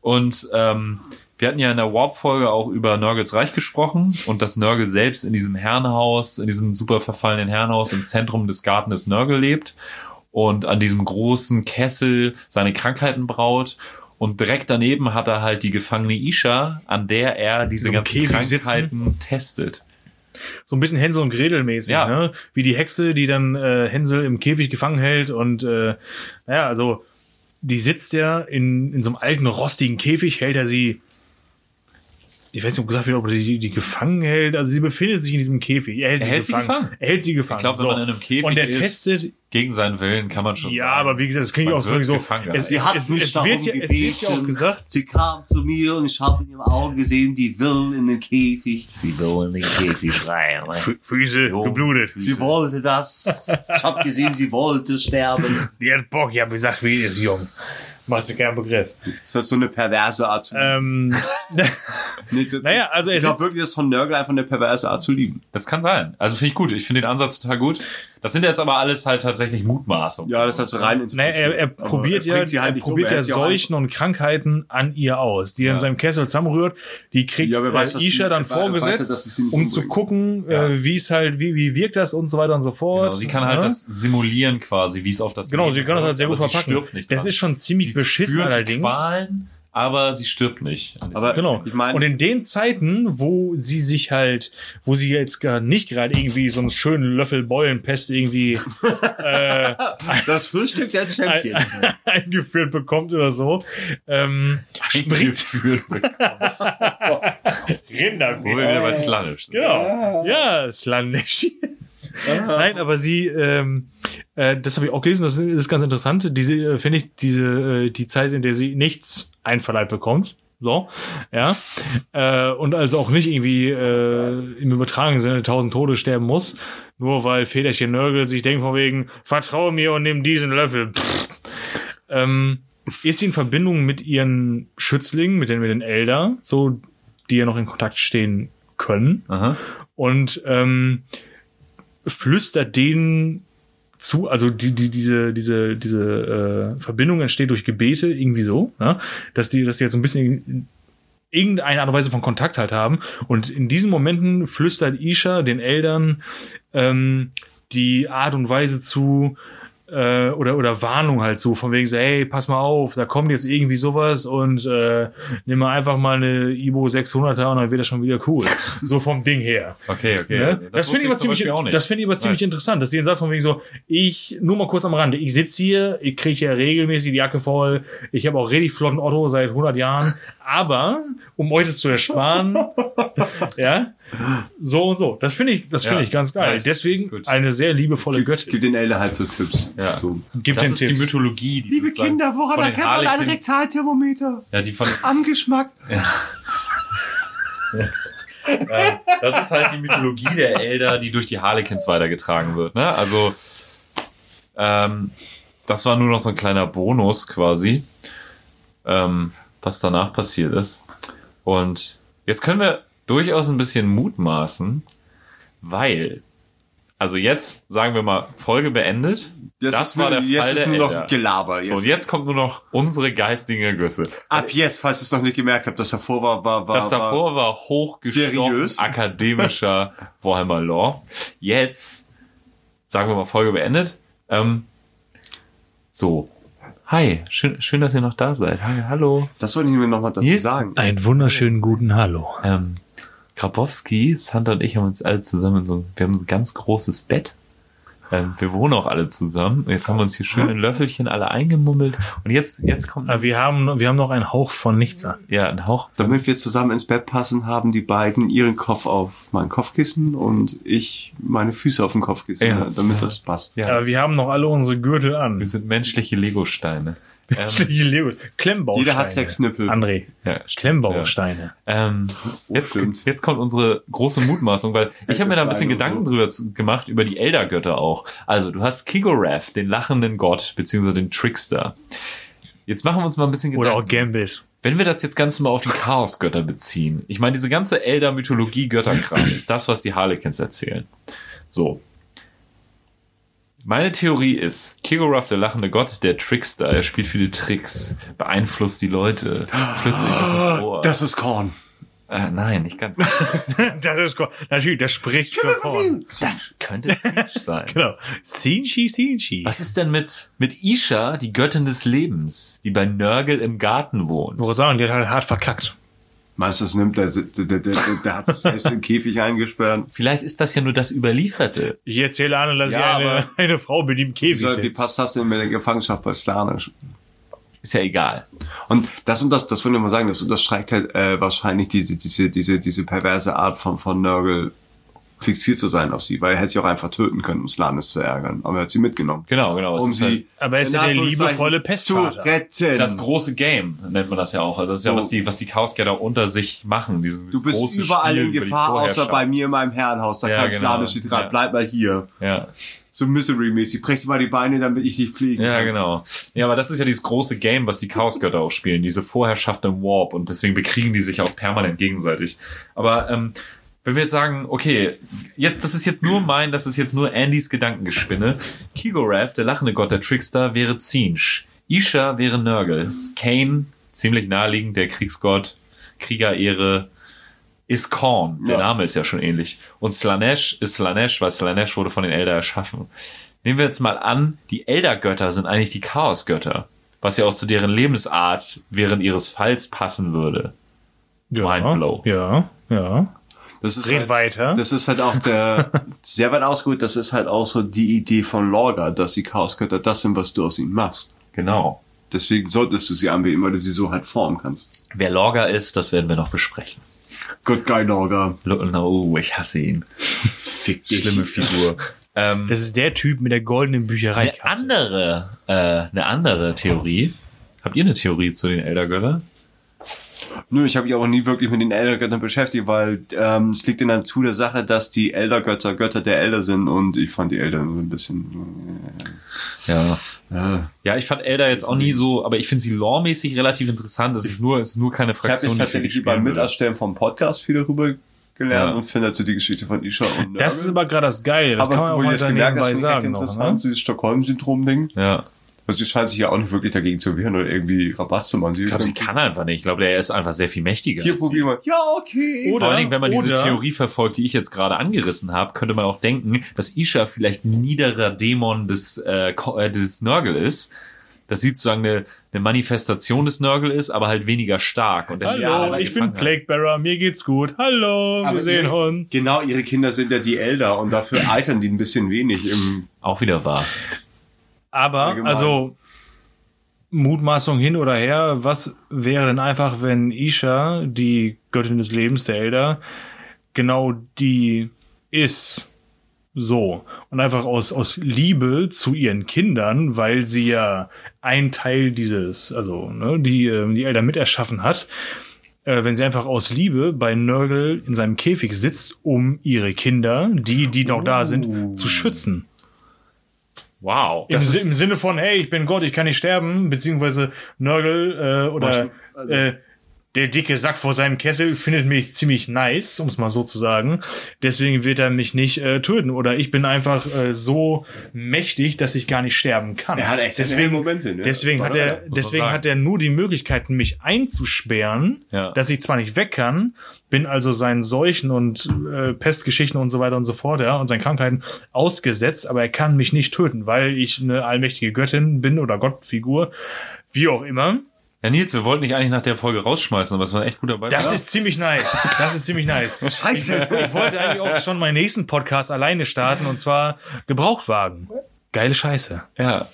Speaker 3: Und ähm, wir hatten ja in der Warp-Folge auch über Nörgels Reich gesprochen und dass Nörgel selbst in diesem Herrenhaus, in diesem super verfallenen Herrenhaus im Zentrum des Gartens Nörgel lebt und an diesem großen Kessel seine Krankheiten braut. Und direkt daneben hat er halt die gefangene Isha, an der er diese
Speaker 4: So
Speaker 3: ganzen
Speaker 4: Käfig
Speaker 3: Krankheiten testet.
Speaker 4: So ein bisschen Hänsel und Gretel mäßig,
Speaker 3: Ja.
Speaker 4: ne? Wie die Hexe, die dann äh, Hänsel im Käfig gefangen hält und äh, naja, also die sitzt ja in, in so einem alten rostigen Käfig, hält er sie ich weiß nicht, ob gesagt wird, ob er die, die gefangen hält. Also sie befindet sich in diesem Käfig. Er hält,
Speaker 3: Er
Speaker 4: sie,
Speaker 3: hält sie
Speaker 4: gefangen.
Speaker 3: gefangen.
Speaker 4: Er hält sie gefangen.
Speaker 3: Ich glaube, wenn man in einem Käfig
Speaker 4: Und er
Speaker 3: ist,
Speaker 4: testet,
Speaker 3: Gegen seinen Willen kann man schon
Speaker 4: ja,
Speaker 3: sagen.
Speaker 4: aber wie gesagt, es klingt
Speaker 3: Man
Speaker 4: auch so,
Speaker 3: wird
Speaker 4: so
Speaker 3: gefangen
Speaker 4: es, es,
Speaker 2: hat
Speaker 4: es,
Speaker 2: mich
Speaker 4: es,
Speaker 2: darum
Speaker 4: wird ja, es wird ja auch gesagt,
Speaker 2: Sie kam zu mir und ich habe in ihrem Auge gesehen, die will in den Käfig.
Speaker 5: Sie will in den Käfig rein. ne?
Speaker 4: Fü- Füße
Speaker 3: Jo.
Speaker 4: geblutet.
Speaker 2: Sie wollte das. Ich habe gesehen, sie wollte sterben.
Speaker 4: Die hat Bock, ja, wie sagt, wie ist jung. Machst du keinen Begriff.
Speaker 2: Das hat so eine perverse Art zu lieben.
Speaker 4: Ähm,
Speaker 2: Nee, das-
Speaker 4: naja, also
Speaker 2: ich glaube wirklich, dass von Nörgel einfach eine perverse Art zu lieben.
Speaker 3: Das kann sein. Also finde ich gut. Ich finde den Ansatz total gut. Das sind jetzt aber alles halt tatsächlich Mutmaßungen.
Speaker 2: Ja, das hat so rein
Speaker 4: Naja, er, er probiert
Speaker 2: er
Speaker 4: ja,
Speaker 2: sie halt
Speaker 4: er probiert
Speaker 2: um, er
Speaker 4: ja Seuchen und Krankheiten an ihr aus, die er in
Speaker 3: Ja.
Speaker 4: seinem Kessel zusammenrührt. Die kriegt
Speaker 2: Ja, weiß,
Speaker 4: äh, Isha
Speaker 2: sie-
Speaker 4: dann
Speaker 2: weiß
Speaker 4: vorgesetzt,
Speaker 2: nicht
Speaker 4: um zu
Speaker 2: umbringt.
Speaker 4: gucken,
Speaker 3: Ja.
Speaker 4: äh, wie es halt, wie, wie wirkt das und so weiter und so fort.
Speaker 3: Genau, sie kann halt
Speaker 4: ne?
Speaker 3: das simulieren quasi, wie es auf das
Speaker 4: Genau, sie kann das halt sehr gut verpacken.
Speaker 3: Sie stirbt nicht
Speaker 4: das
Speaker 3: dran.
Speaker 4: ist schon ziemlich
Speaker 3: sie
Speaker 4: beschissen allerdings.
Speaker 3: Qualen, aber sie stirbt nicht.
Speaker 2: Aber-
Speaker 4: Genau.
Speaker 2: Ich meine-
Speaker 4: und in den Zeiten, wo sie sich halt, wo sie jetzt gar nicht gerade irgendwie so einen schönen Löffel Beulenpest irgendwie äh,
Speaker 2: Das Frühstück der Champions.
Speaker 4: ein, eingeführt bekommt oder so, ähm, springt
Speaker 3: Eingeführt bekommen.
Speaker 4: Rinder
Speaker 3: Wo wir wieder bei Slanisch sind.
Speaker 4: Genau. Ja, Slanisch. Nein, aber sie, ähm, äh, das habe ich auch gelesen, das ist ganz interessant. Diese, äh, finde ich, diese, äh, die Zeit, in der sie nichts einverleibt bekommt. So, ja. Äh, und also auch nicht irgendwie äh, im übertragenen Sinne tausend Tode sterben muss, nur weil Federchen Nörgel sich denkt von wegen, vertraue mir und nimm diesen Löffel. Pff. Ähm, ist sie in Verbindung mit ihren Schützlingen, mit den, mit den Elder, so, die ja noch in Kontakt stehen können
Speaker 3: Aha.
Speaker 4: und ähm, flüstert denen zu, also die, die, diese, diese, diese äh, Verbindung entsteht durch Gebete, irgendwie so, ja? dass die, dass die jetzt so ein bisschen in irgendeine Art und Weise von Kontakt halt haben. Und in diesen Momenten flüstert Isha den Eltern ähm, die Art und Weise zu, äh, oder, oder Warnung halt so, von wegen so, hey, pass mal auf, da kommt jetzt irgendwie sowas und äh, nimm mal einfach mal eine Ibo 600er und dann wird das schon wieder cool. so vom Ding her.
Speaker 3: Okay, okay.
Speaker 4: Ne? Das,
Speaker 3: wusste
Speaker 4: finde ich aber
Speaker 3: zum
Speaker 4: ziemlich, das finde ich aber ziemlich
Speaker 3: Nice.
Speaker 4: interessant, dass sie den sagt von wegen so, ich, nur mal kurz am Rande, ich sitze hier, ich kriege ja regelmäßig die Jacke voll, ich habe auch richtig flotten Otto seit 100 Jahren, aber, um euch das zu ersparen, ja, so und so. Das finde ich, das
Speaker 3: Ja,
Speaker 4: finde ich ganz geil.
Speaker 3: nice.
Speaker 4: Deswegen
Speaker 3: Gut.
Speaker 4: eine sehr liebevolle
Speaker 2: Gib,
Speaker 4: Göttin.
Speaker 2: gib den Eltern halt so Tipps.
Speaker 3: Ja.
Speaker 2: So.
Speaker 4: Gib
Speaker 3: das
Speaker 4: den
Speaker 3: ist die
Speaker 4: Tipps.
Speaker 3: Mythologie, die sozusagen von den Harlequins,
Speaker 2: Rektalthermometer?
Speaker 3: ja, die von,
Speaker 2: Am Geschmack.
Speaker 3: äh, das ist halt die Mythologie der Elder, die durch die Harlequins weitergetragen wird. Ne? Also ähm, das war nur noch so ein kleiner Bonus quasi, ähm, was danach passiert ist. Und jetzt können wir durchaus ein bisschen mutmaßen, weil, also jetzt sagen wir mal, Folge beendet. Das,
Speaker 2: ist
Speaker 3: war
Speaker 2: nur,
Speaker 3: der
Speaker 2: jetzt
Speaker 3: Fall
Speaker 2: ist
Speaker 3: der
Speaker 2: nur noch
Speaker 3: Elder.
Speaker 2: Gelaber.
Speaker 3: So,
Speaker 2: Jetzt.
Speaker 3: und jetzt kommt nur noch unsere geistige Güsse.
Speaker 2: Ab jetzt, falls ihr es noch nicht gemerkt habt, das davor war, war, war,
Speaker 3: Das davor war hochgestochen
Speaker 2: Seriös.
Speaker 3: akademischer Warhammer Law. Jetzt, sagen wir mal, Folge beendet. Ähm, so. Hi, schön, schön, dass ihr noch da seid. Hi, hallo.
Speaker 2: Das wollte ich mir nochmal dazu
Speaker 3: Nils?
Speaker 2: sagen.
Speaker 4: Einen wunderschönen guten Hallo.
Speaker 3: Ähm, Grabowski, Sandra und ich haben uns alle zusammen in so, wir haben ein ganz großes Bett. Ähm, wir wohnen auch alle zusammen. Jetzt haben wir uns hier schön in Löffelchen alle eingemummelt. Und jetzt, jetzt kommt,
Speaker 4: Aber wir haben, wir haben noch einen Hauch von nichts an.
Speaker 3: ja, ein Hauch.
Speaker 2: Damit wir zusammen ins Bett passen, haben die beiden ihren Kopf auf mein Kopfkissen und ich meine Füße auf dem Kopfkissen,
Speaker 3: Ja.
Speaker 2: ne, damit das passt.
Speaker 3: Ja,
Speaker 4: Aber wir haben noch alle unsere Gürtel
Speaker 3: wir
Speaker 4: an.
Speaker 3: sind menschliche Legosteine. Ähm,
Speaker 4: Klemmbausteine.
Speaker 2: Jeder hat sechs Nippel.
Speaker 4: André.
Speaker 3: ja,
Speaker 4: Klemmbausteine.
Speaker 3: Ähm, jetzt,
Speaker 2: stimmt.
Speaker 3: jetzt kommt unsere große Mutmaßung, weil ich habe mir da ein bisschen Gedanken
Speaker 2: so.
Speaker 3: drüber gemacht, über die Eldergötter auch. Also, du hast Kigorath, den lachenden Gott, beziehungsweise den Trickster. Jetzt machen wir uns mal ein bisschen
Speaker 4: Oder auch
Speaker 3: Gedanken.
Speaker 4: Gambit.
Speaker 3: Wenn wir das jetzt Ganze mal auf die Chaosgötter beziehen, ich meine, diese ganze Elder-Mythologie-Götterkram ist das, was die Harlequins erzählen. So. Meine Theorie ist, Kigoroth, der lachende Gott, der Trickster, er spielt viele Tricks, beeinflusst die Leute, flüstert ihnen was ins Ohr.
Speaker 2: Das ist Korn.
Speaker 3: äh, nein, nicht ganz.
Speaker 4: das ist go- natürlich, das spricht für Korn.
Speaker 3: Das könnte Siege sein.
Speaker 4: Genau. Sinchi, Sinchi.
Speaker 3: Was ist denn mit, mit Isha, die Göttin des Lebens, die bei Nörgel im Garten wohnt?
Speaker 4: Woran sagen, die hat halt hart verkackt.
Speaker 2: Meinst du, das nimmt der, der, der, der, der hat sich selbst in den Käfig eingesperrt?
Speaker 3: Vielleicht ist das ja nur das Überlieferte.
Speaker 4: Ich erzähle an, dass
Speaker 2: Ja,
Speaker 4: ich eine, eine Frau mit ihm Käfig
Speaker 2: Wie, soll- wie
Speaker 4: sitzt.
Speaker 2: passt das denn mit der Gefangenschaft bei Slanisch?
Speaker 3: Ist ja egal.
Speaker 2: Und das und das, das würde ich mal sagen, das unterstreicht halt äh, wahrscheinlich diese, diese, diese, diese perverse Art von, von Nörgel fixiert zu sein auf sie, weil er hätte sie auch einfach töten können, um Slanis zu ärgern. Aber er hat sie mitgenommen.
Speaker 3: Genau, genau.
Speaker 2: Um sie
Speaker 3: halt
Speaker 4: Aber er ist ja der liebevolle Pestvater.
Speaker 2: Zu retten.
Speaker 3: das große Game nennt man das ja auch. Also das ist ja,
Speaker 2: So.
Speaker 3: was die, was die Chaosgötter unter sich machen. Dieses,
Speaker 2: du bist überall
Speaker 3: Spiel
Speaker 2: in Gefahr, außer bei mir in meinem Herrenhaus. Da
Speaker 3: Ja,
Speaker 2: kann
Speaker 3: genau.
Speaker 2: Slanis nicht gerade,
Speaker 3: Ja.
Speaker 2: bleib mal hier.
Speaker 3: Ja,
Speaker 2: So Misery-mäßig. Brech mal die Beine, damit ich dich fliegen
Speaker 3: ja,
Speaker 2: kann.
Speaker 3: genau. Ja, aber das ist ja dieses große Game, was die Chaosgötter auch spielen, diese Vorherrschaft im Warp und deswegen bekriegen die sich auch permanent gegenseitig. Aber ähm, wenn wir jetzt sagen, okay, jetzt, das ist jetzt nur mein, das ist jetzt nur Andys Gedankengespinne. Kigorath, der lachende Gott, der Trickster, wäre Zinch. Isha wäre Nörgel. Kane, ziemlich naheliegend, der Kriegsgott, Kriegerehre, ist Korn. Der
Speaker 2: Ja.
Speaker 3: Name ist ja schon ähnlich. Und Slanesh ist Slanesh, weil Slanesh wurde von den Elder erschaffen. Nehmen wir jetzt mal an, die Eldergötter sind eigentlich die Chaosgötter, was ja auch zu deren Lebensart während ihres Falls passen würde.
Speaker 4: Ja,
Speaker 3: Mindblow.
Speaker 4: ja, ja.
Speaker 2: Das ist
Speaker 4: Red
Speaker 2: halt,
Speaker 4: weiter.
Speaker 2: Das ist halt auch der, sehr weit ausgeholt, das ist halt auch so die Idee von Lorga, dass die Chaosgötter das sind, was du aus ihnen machst.
Speaker 3: Genau.
Speaker 2: Deswegen solltest du sie anbeten, weil du sie so halt formen kannst.
Speaker 3: Wer Lorga ist, das werden wir noch besprechen.
Speaker 2: Good guy Lorga.
Speaker 3: Lo- No, ich hasse ihn.
Speaker 2: Fick dich.
Speaker 3: Schlimme Figur. ähm,
Speaker 4: Das ist der Typ mit der goldenen Bücherei.
Speaker 3: eine andere, äh, eine andere Theorie. Habt ihr eine Theorie zu den Eldergöttern?
Speaker 2: Nö, ich habe mich auch nie wirklich mit den Eldergöttern beschäftigt, weil ähm, es liegt in der Natur der Sache, dass die Eldergötter Götter der Elder sind und ich fand die Elder so ein bisschen.
Speaker 3: Ja.
Speaker 2: Äh, äh.
Speaker 3: Ja, ich fand Elder jetzt auch nie so, aber ich finde sie loremäßig relativ interessant. Es ist nur, es ist nur keine
Speaker 2: Ich habe
Speaker 3: Fraktion,
Speaker 2: jetzt
Speaker 3: die für
Speaker 2: tatsächlich
Speaker 3: würde.
Speaker 2: Miterstellen vom Podcast viel darüber gelernt
Speaker 3: Ja.
Speaker 2: und finde dazu die Geschichte von Isha und Nörgel.
Speaker 4: Das ist aber gerade das Geile. Das
Speaker 2: aber
Speaker 4: kann man auch
Speaker 2: wo ich
Speaker 4: mal
Speaker 2: das habe,
Speaker 4: nebenbei
Speaker 2: ist echt
Speaker 4: sagen. Noch,
Speaker 2: interessant,
Speaker 4: ne?
Speaker 2: dieses Stockholm-Syndrom-Ding.
Speaker 3: Ja.
Speaker 2: Also die scheint sich ja auch nicht wirklich dagegen zu wehren oder irgendwie Rabatt zu machen. Sie
Speaker 3: Ich glaube, sie kann einfach nicht. Ich glaube, er ist einfach sehr viel mächtiger.
Speaker 2: Hier
Speaker 3: sie.
Speaker 2: probieren wir. Ja, okay.
Speaker 4: Oder-
Speaker 3: Vor allen Dingen, wenn man diese
Speaker 4: oder-
Speaker 3: Theorie verfolgt, die ich jetzt gerade angerissen habe, könnte man auch denken, dass Isha vielleicht ein niederer Dämon des, äh, äh, des Nörgel ist. Das sieht sozusagen eine, eine Manifestation des Nörgel ist, aber halt weniger stark. Und deswegen
Speaker 4: Hallo, ich bin. Plaguebearer, mir geht's gut. Hallo, wir sehen
Speaker 2: ihre,
Speaker 4: uns.
Speaker 2: Genau, ihre Kinder sind ja die Elder und dafür altern die ein bisschen wenig im
Speaker 3: Auch wieder wahr.
Speaker 4: Aber,
Speaker 2: Allgemein.
Speaker 4: also, Mutmaßung hin oder her, was wäre denn einfach, wenn Isha, die Göttin des Lebens, der Elder, genau die ist, so. Und einfach aus, aus Liebe zu ihren Kindern, weil sie ja ein Teil dieses, also, ne, die, ähm, die Elder miterschaffen hat, äh, wenn sie einfach aus Liebe bei Nörgel in seinem Käfig sitzt, um ihre Kinder, die, die noch da sind, zu schützen.
Speaker 3: Wow.
Speaker 4: Im, Im Sinne von, hey, ich bin Gott, ich kann nicht sterben, beziehungsweise Nörgel äh, oder äh, der dicke Sack vor seinem Kessel findet mich ziemlich nice, um es mal so zu sagen. Deswegen wird er mich nicht äh, töten. Oder ich bin einfach äh, so mächtig, dass ich gar nicht sterben kann.
Speaker 2: Er hat echt
Speaker 4: deswegen,
Speaker 2: Momente, ne?
Speaker 4: deswegen hat er, deswegen hat er nur die Möglichkeit, mich einzusperren,
Speaker 3: Ja.
Speaker 4: dass ich zwar nicht weg kann, bin also seinen Seuchen und äh, Pestgeschichten und so weiter und so fort, ja, und seinen Krankheiten ausgesetzt, aber er kann mich nicht töten, weil ich eine allmächtige Göttin bin oder Gottfigur, wie auch immer.
Speaker 3: Ja, Nils, wir wollten dich eigentlich nach der Folge rausschmeißen, aber es war ein echt guter Beitrag.
Speaker 4: Das ist ziemlich nice. Das ist ziemlich nice.
Speaker 2: Scheiße.
Speaker 4: Ich wollte eigentlich auch schon meinen nächsten Podcast alleine starten und zwar Gebrauchtwagen. Geile Scheiße.
Speaker 3: ja,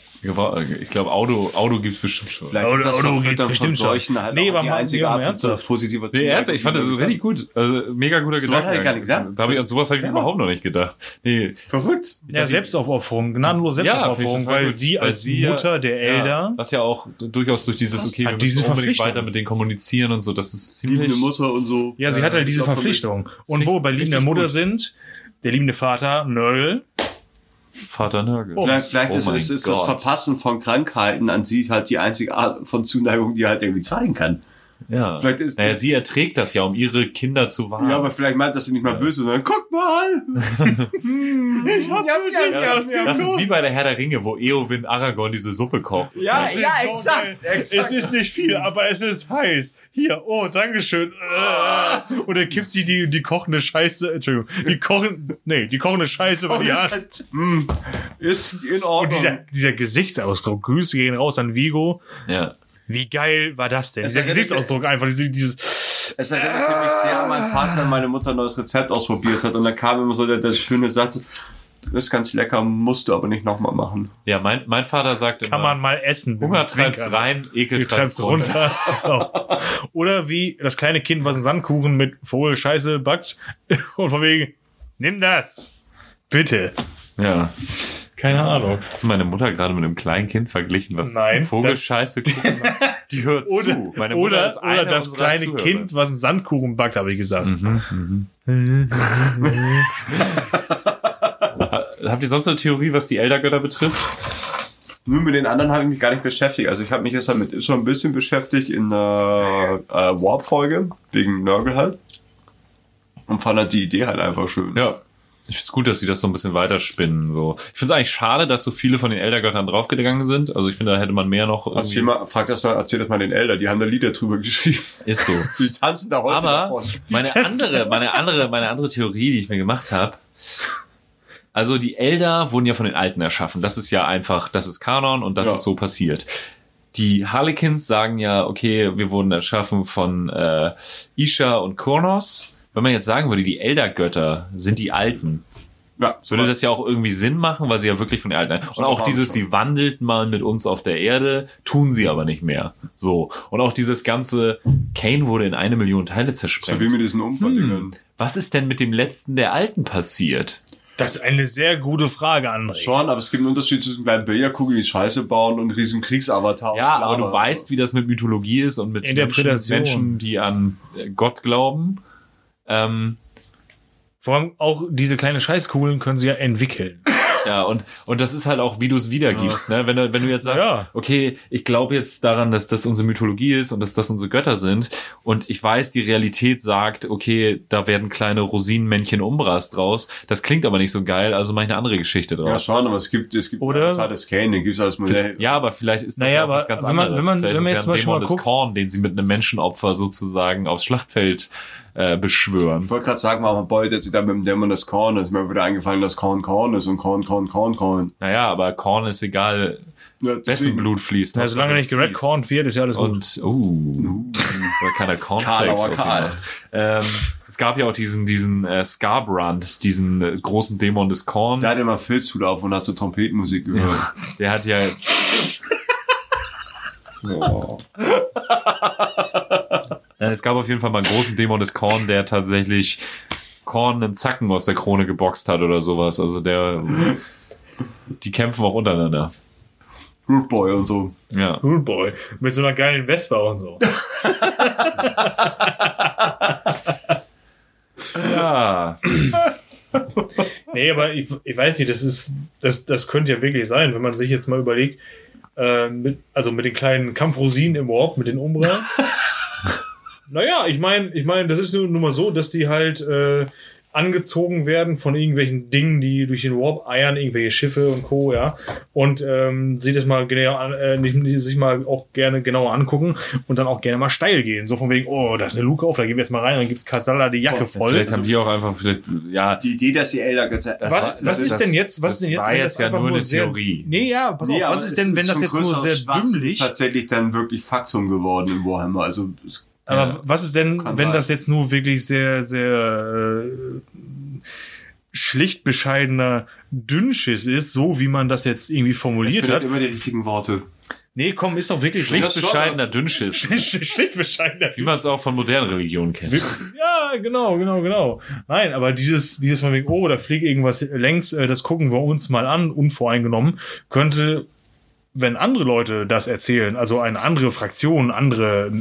Speaker 3: ich glaube, Auto, Auto gibt's bestimmt schon.
Speaker 2: Vielleicht
Speaker 4: Auto-
Speaker 2: ist das
Speaker 4: Auto
Speaker 2: von
Speaker 4: bestimmt schon.
Speaker 2: Halt
Speaker 4: Nee, aber
Speaker 2: die
Speaker 4: mal-
Speaker 2: einzige Art von
Speaker 4: ernsthaft.
Speaker 2: positiver
Speaker 3: Nee, ernst, ich fand das richtig gut. Also, mega guter
Speaker 2: So
Speaker 3: Gedanke.
Speaker 2: ich gar nicht gesagt.
Speaker 3: Da hab ich, an sowas habe ich
Speaker 2: ja.
Speaker 3: überhaupt noch nicht gedacht. Nee,
Speaker 2: Verrückt.
Speaker 4: Ja, Selbstaufopferung, gnadenlose
Speaker 3: Ja,
Speaker 4: Selbstaufopferung,
Speaker 3: total
Speaker 4: weil
Speaker 3: gut.
Speaker 4: sie
Speaker 3: Weil
Speaker 4: als
Speaker 3: sie ja-
Speaker 4: Mutter der Elder
Speaker 3: Ja, was ja auch durchaus durch dieses, okay, wir
Speaker 4: diese
Speaker 3: unbedingt weiter mit denen kommunizieren und so, das ist
Speaker 2: Liebende
Speaker 3: ziemlich...
Speaker 2: Mutter und so.
Speaker 4: Ja, sie hat halt diese Verpflichtung. Und wo bei liebender Mutter sind, der liebende Vater, Nörgel,
Speaker 3: Vater Nörgel.
Speaker 2: Vielleicht, vielleicht
Speaker 3: Oh
Speaker 2: ist, ist, ist das. Verpassen von Krankheiten an sie halt die einzige Art von Zuneigung, die er halt irgendwie zeigen kann.
Speaker 3: Ja.
Speaker 2: Vielleicht ist-
Speaker 3: naja, sie erträgt das ja, um ihre Kinder zu warnen.
Speaker 2: Ja, aber vielleicht meint das sie nicht mal böse, sondern guck mal! ich hab ja,
Speaker 3: Ja, das, das ist wie bei der Herr der Ringe, wo Eowyn Aragorn diese Suppe kocht.
Speaker 2: ja, ja,
Speaker 4: so
Speaker 2: exakt, exakt.
Speaker 4: Es ist nicht viel, aber es ist heiß. Hier, oh, Dankeschön. Äh. Und dann kippt sie die, die kochende Scheiße, Entschuldigung, die kochen, nee, die kochende Scheiße über die Hand.
Speaker 2: Hm, ist in
Speaker 4: Und
Speaker 2: Ordnung.
Speaker 4: dieser, dieser Gesichtsausdruck, Grüße gehen raus an Vigo.
Speaker 3: Ja.
Speaker 4: Wie geil war das denn?
Speaker 2: Es
Speaker 4: Dieser
Speaker 2: erinnert-
Speaker 4: Gesichtsausdruck einfach, diese, dieses,
Speaker 2: Es erinnerte mich sehr an meinen Vater, wenn meine Mutter ein neues Rezept ausprobiert hat und dann kam immer so der, der schöne Satz, das ist ganz lecker, musst du aber nicht nochmal machen.
Speaker 3: Ja, mein, mein Vater sagt
Speaker 4: kann
Speaker 3: immer,
Speaker 4: man mal essen.
Speaker 3: Hunger treibt's rein, Ekel
Speaker 4: Du
Speaker 3: treibt's
Speaker 4: treibst
Speaker 3: runter.
Speaker 4: runter. Genau. Oder wie das kleine Kind, was einen Sandkuchen mit Vogelscheiße backt und von wegen, nimm das. Bitte.
Speaker 3: Ja.
Speaker 4: Keine Ahnung.
Speaker 3: Hast du meine Mutter gerade mit einem kleinen Kind verglichen, was
Speaker 4: Nein,
Speaker 3: Vogelscheiße gucken macht? Die hört
Speaker 4: Oder,
Speaker 3: zu. Meine Mutter
Speaker 4: oder,
Speaker 3: ist eine
Speaker 4: oder das kleine
Speaker 3: Zuhörer.
Speaker 4: Kind, was einen Sandkuchen backt, habe ich gesagt.
Speaker 3: Ha- Habt ihr sonst eine Theorie, was die Eldergötter betrifft?
Speaker 2: Nur mit den anderen habe ich mich gar nicht beschäftigt. Also ich habe mich jetzt damit schon ein bisschen beschäftigt in der äh, Warp-Folge, wegen Nörgel halt. Und fand halt die Idee halt einfach schön.
Speaker 3: Ja. Ich find's gut, dass sie das so ein bisschen weiterspinnen. So. Ich find's eigentlich schade, dass so viele von den Eldergöttern draufgegangen sind. Also ich finde, da hätte man mehr noch
Speaker 2: Erzähl, mal, frag das mal, erzähl das mal den Eltern, die haben da Lieder drüber geschrieben.
Speaker 3: Ist so.
Speaker 2: Die tanzen da heute
Speaker 3: Aber
Speaker 2: davon.
Speaker 3: meine andere, meine andere, meine andere Theorie, die ich mir gemacht habe, also die Elder wurden ja von den Alten erschaffen. Das ist ja einfach, das ist Kanon und das
Speaker 2: Ja.
Speaker 3: ist so passiert. Die Harlequins sagen ja, okay, wir wurden erschaffen von äh, Isha und Kurnos. Wenn man jetzt sagen würde, die Eldergötter sind die Alten,
Speaker 2: Ja,
Speaker 3: würde das ja auch irgendwie Sinn machen, weil sie ja wirklich von den Alten. Und auch dieses, sie wandelten mal mit uns auf der Erde, tun sie aber nicht mehr. So. Und auch dieses ganze, Kane wurde in eine Million Teile zersprengt.
Speaker 2: so wie mit diesen Umbau-Dingern.
Speaker 3: Was ist denn mit dem letzten der Alten passiert?
Speaker 4: Das ist eine sehr gute Frage, André.
Speaker 2: Schon, aber es gibt einen Unterschied zwischen kleinen Billardkugeln, die Scheiße bauen und riesen Kriegsavatar.
Speaker 3: Ja, aber du weißt, wie das mit Mythologie ist und mit Menschen. Menschen, die an Gott glauben. Ähm,
Speaker 4: Vor allem auch diese kleine Scheißkugeln können sie ja entwickeln.
Speaker 3: ja, und, und das ist halt auch, wie du es wiedergibst. Ne? Wenn, du, wenn du jetzt sagst,
Speaker 4: Ja.
Speaker 3: okay, ich glaube jetzt daran, dass das unsere Mythologie ist und dass das unsere Götter sind und ich weiß, die Realität sagt, okay, da werden kleine Rosinenmännchen Umbras draus. Das klingt aber nicht so geil, also mache ich eine andere Geschichte
Speaker 2: Ja,
Speaker 3: draus.
Speaker 2: schon, aber es gibt, es gibt
Speaker 4: Oder-
Speaker 2: des Kane, den gibt's als Modell.
Speaker 3: Ja, aber vielleicht ist das
Speaker 4: Naja,
Speaker 3: ja auch was
Speaker 4: aber
Speaker 3: ganz
Speaker 4: wenn man-
Speaker 3: anderes.
Speaker 4: wenn man-
Speaker 3: vielleicht
Speaker 4: wenn man
Speaker 3: ist
Speaker 4: jetzt
Speaker 3: ja
Speaker 4: mal
Speaker 3: ein
Speaker 4: schon
Speaker 3: Dämon
Speaker 4: mal
Speaker 3: des
Speaker 4: guckt-
Speaker 3: Korn, den sie mit einem Menschenopfer sozusagen aufs Schlachtfeld äh, beschwören.
Speaker 2: Ich wollte gerade sagen, warum beutet sich da mit dem Dämon des Korn? ist mir wieder eingefallen, dass Korn Korn ist und Korn, Korn, Korn, Korn.
Speaker 3: Naja, aber Korn ist egal,
Speaker 2: Ja,
Speaker 3: wessen. Blut fließt.
Speaker 4: Ja, solange nicht
Speaker 3: fließt.
Speaker 4: geredcornt wird, ist ja alles gut.
Speaker 3: Und, uh, weil keiner Cornflakes
Speaker 2: Karl, aber
Speaker 3: aus ihm
Speaker 2: Karl.
Speaker 3: macht. Ähm, es gab ja auch diesen, diesen äh, Scarbrand, diesen äh, großen Dämon des Korn.
Speaker 2: Der hat immer Filzhut auf und hat so Trompetenmusik gehört.
Speaker 3: Der hat ja,
Speaker 2: Oh.
Speaker 3: Äh, es gab auf jeden Fall mal einen großen Dämon des Korn, der tatsächlich Korn einen Zacken aus der Krone geboxt hat oder sowas. Also der, die kämpfen auch untereinander.
Speaker 2: Root Boy und so.
Speaker 3: Ja.
Speaker 4: Good Boy. Mit so einer geilen Vespa und so.
Speaker 3: Ja.
Speaker 4: Nee, aber ich, ich weiß nicht, das ist, das, das könnte ja wirklich sein, wenn man sich jetzt mal überlegt, äh, mit, also mit den kleinen Kampfrosinen im Warp, mit den Umbra. naja, ich meine, ich meine, das ist nur, nur mal so, dass die halt äh, angezogen werden von irgendwelchen Dingen, die durch den Warp eiern, irgendwelche Schiffe und Co., ja. Und ähm, sich das mal genau an, äh, sich mal auch gerne genauer angucken und dann auch gerne mal steil gehen. So von wegen, oh, da ist eine Luke auf, da gehen wir jetzt mal rein, dann gibt's Kasala die Jacke voll.
Speaker 3: Vielleicht haben die auch einfach, vielleicht, ja,
Speaker 2: Die Idee, dass die Eldergötter...
Speaker 3: Das
Speaker 4: Was, was ist
Speaker 3: das-
Speaker 4: denn jetzt, was
Speaker 3: das
Speaker 4: ist denn jetzt,
Speaker 3: war
Speaker 4: wenn
Speaker 3: jetzt
Speaker 4: das
Speaker 3: ja
Speaker 4: einfach
Speaker 3: nur
Speaker 4: nur
Speaker 3: eine
Speaker 4: sehr,
Speaker 3: Theorie.
Speaker 4: Nee, ja, pass auf, was ist denn, wenn das jetzt nur sehr dümmlich,
Speaker 2: ist tatsächlich dann wirklich Faktum geworden in Warhammer. Also es,
Speaker 4: aber was ist denn, wenn
Speaker 2: sein.
Speaker 4: das jetzt nur wirklich sehr, sehr, äh, schlicht bescheidener Dünnschiss ist, so wie man das jetzt irgendwie formuliert hat?
Speaker 2: immer die richtigen Worte.
Speaker 4: Nee, komm, ist doch wirklich
Speaker 3: schlicht bescheidener Dünnschiss.
Speaker 4: schlicht bescheidener
Speaker 3: Wie man es auch von modernen Religionen kennt.
Speaker 4: Ja, genau, genau, genau. Nein, aber dieses, dieses von wegen, oh, da fliegt irgendwas längs, äh, das gucken wir uns mal an, unvoreingenommen, könnte, wenn andere Leute das erzählen, also eine andere Fraktion, andere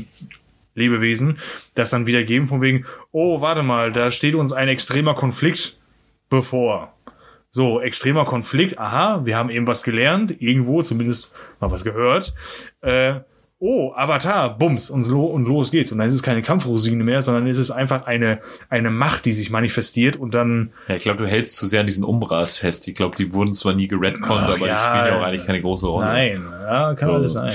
Speaker 4: Lebewesen, das dann wieder geben von wegen, oh, warte mal, da steht uns ein extremer Konflikt bevor. So, extremer Konflikt, aha, wir haben eben was gelernt, irgendwo, zumindest mal was gehört. Äh, oh, Avatar, Bums, und, so, und los geht's. Und dann ist es keine Kampfrosine mehr, sondern ist es einfach eine, eine Macht, die sich manifestiert und dann,
Speaker 3: Ja, ich glaube, du hältst zu sehr an diesen Umbras fest. Ich glaube, die wurden zwar nie geredconnt, aber
Speaker 4: ja.
Speaker 3: die spielen ja auch eigentlich keine große Rolle.
Speaker 4: nein, ja, kann
Speaker 3: So.
Speaker 4: alles sein.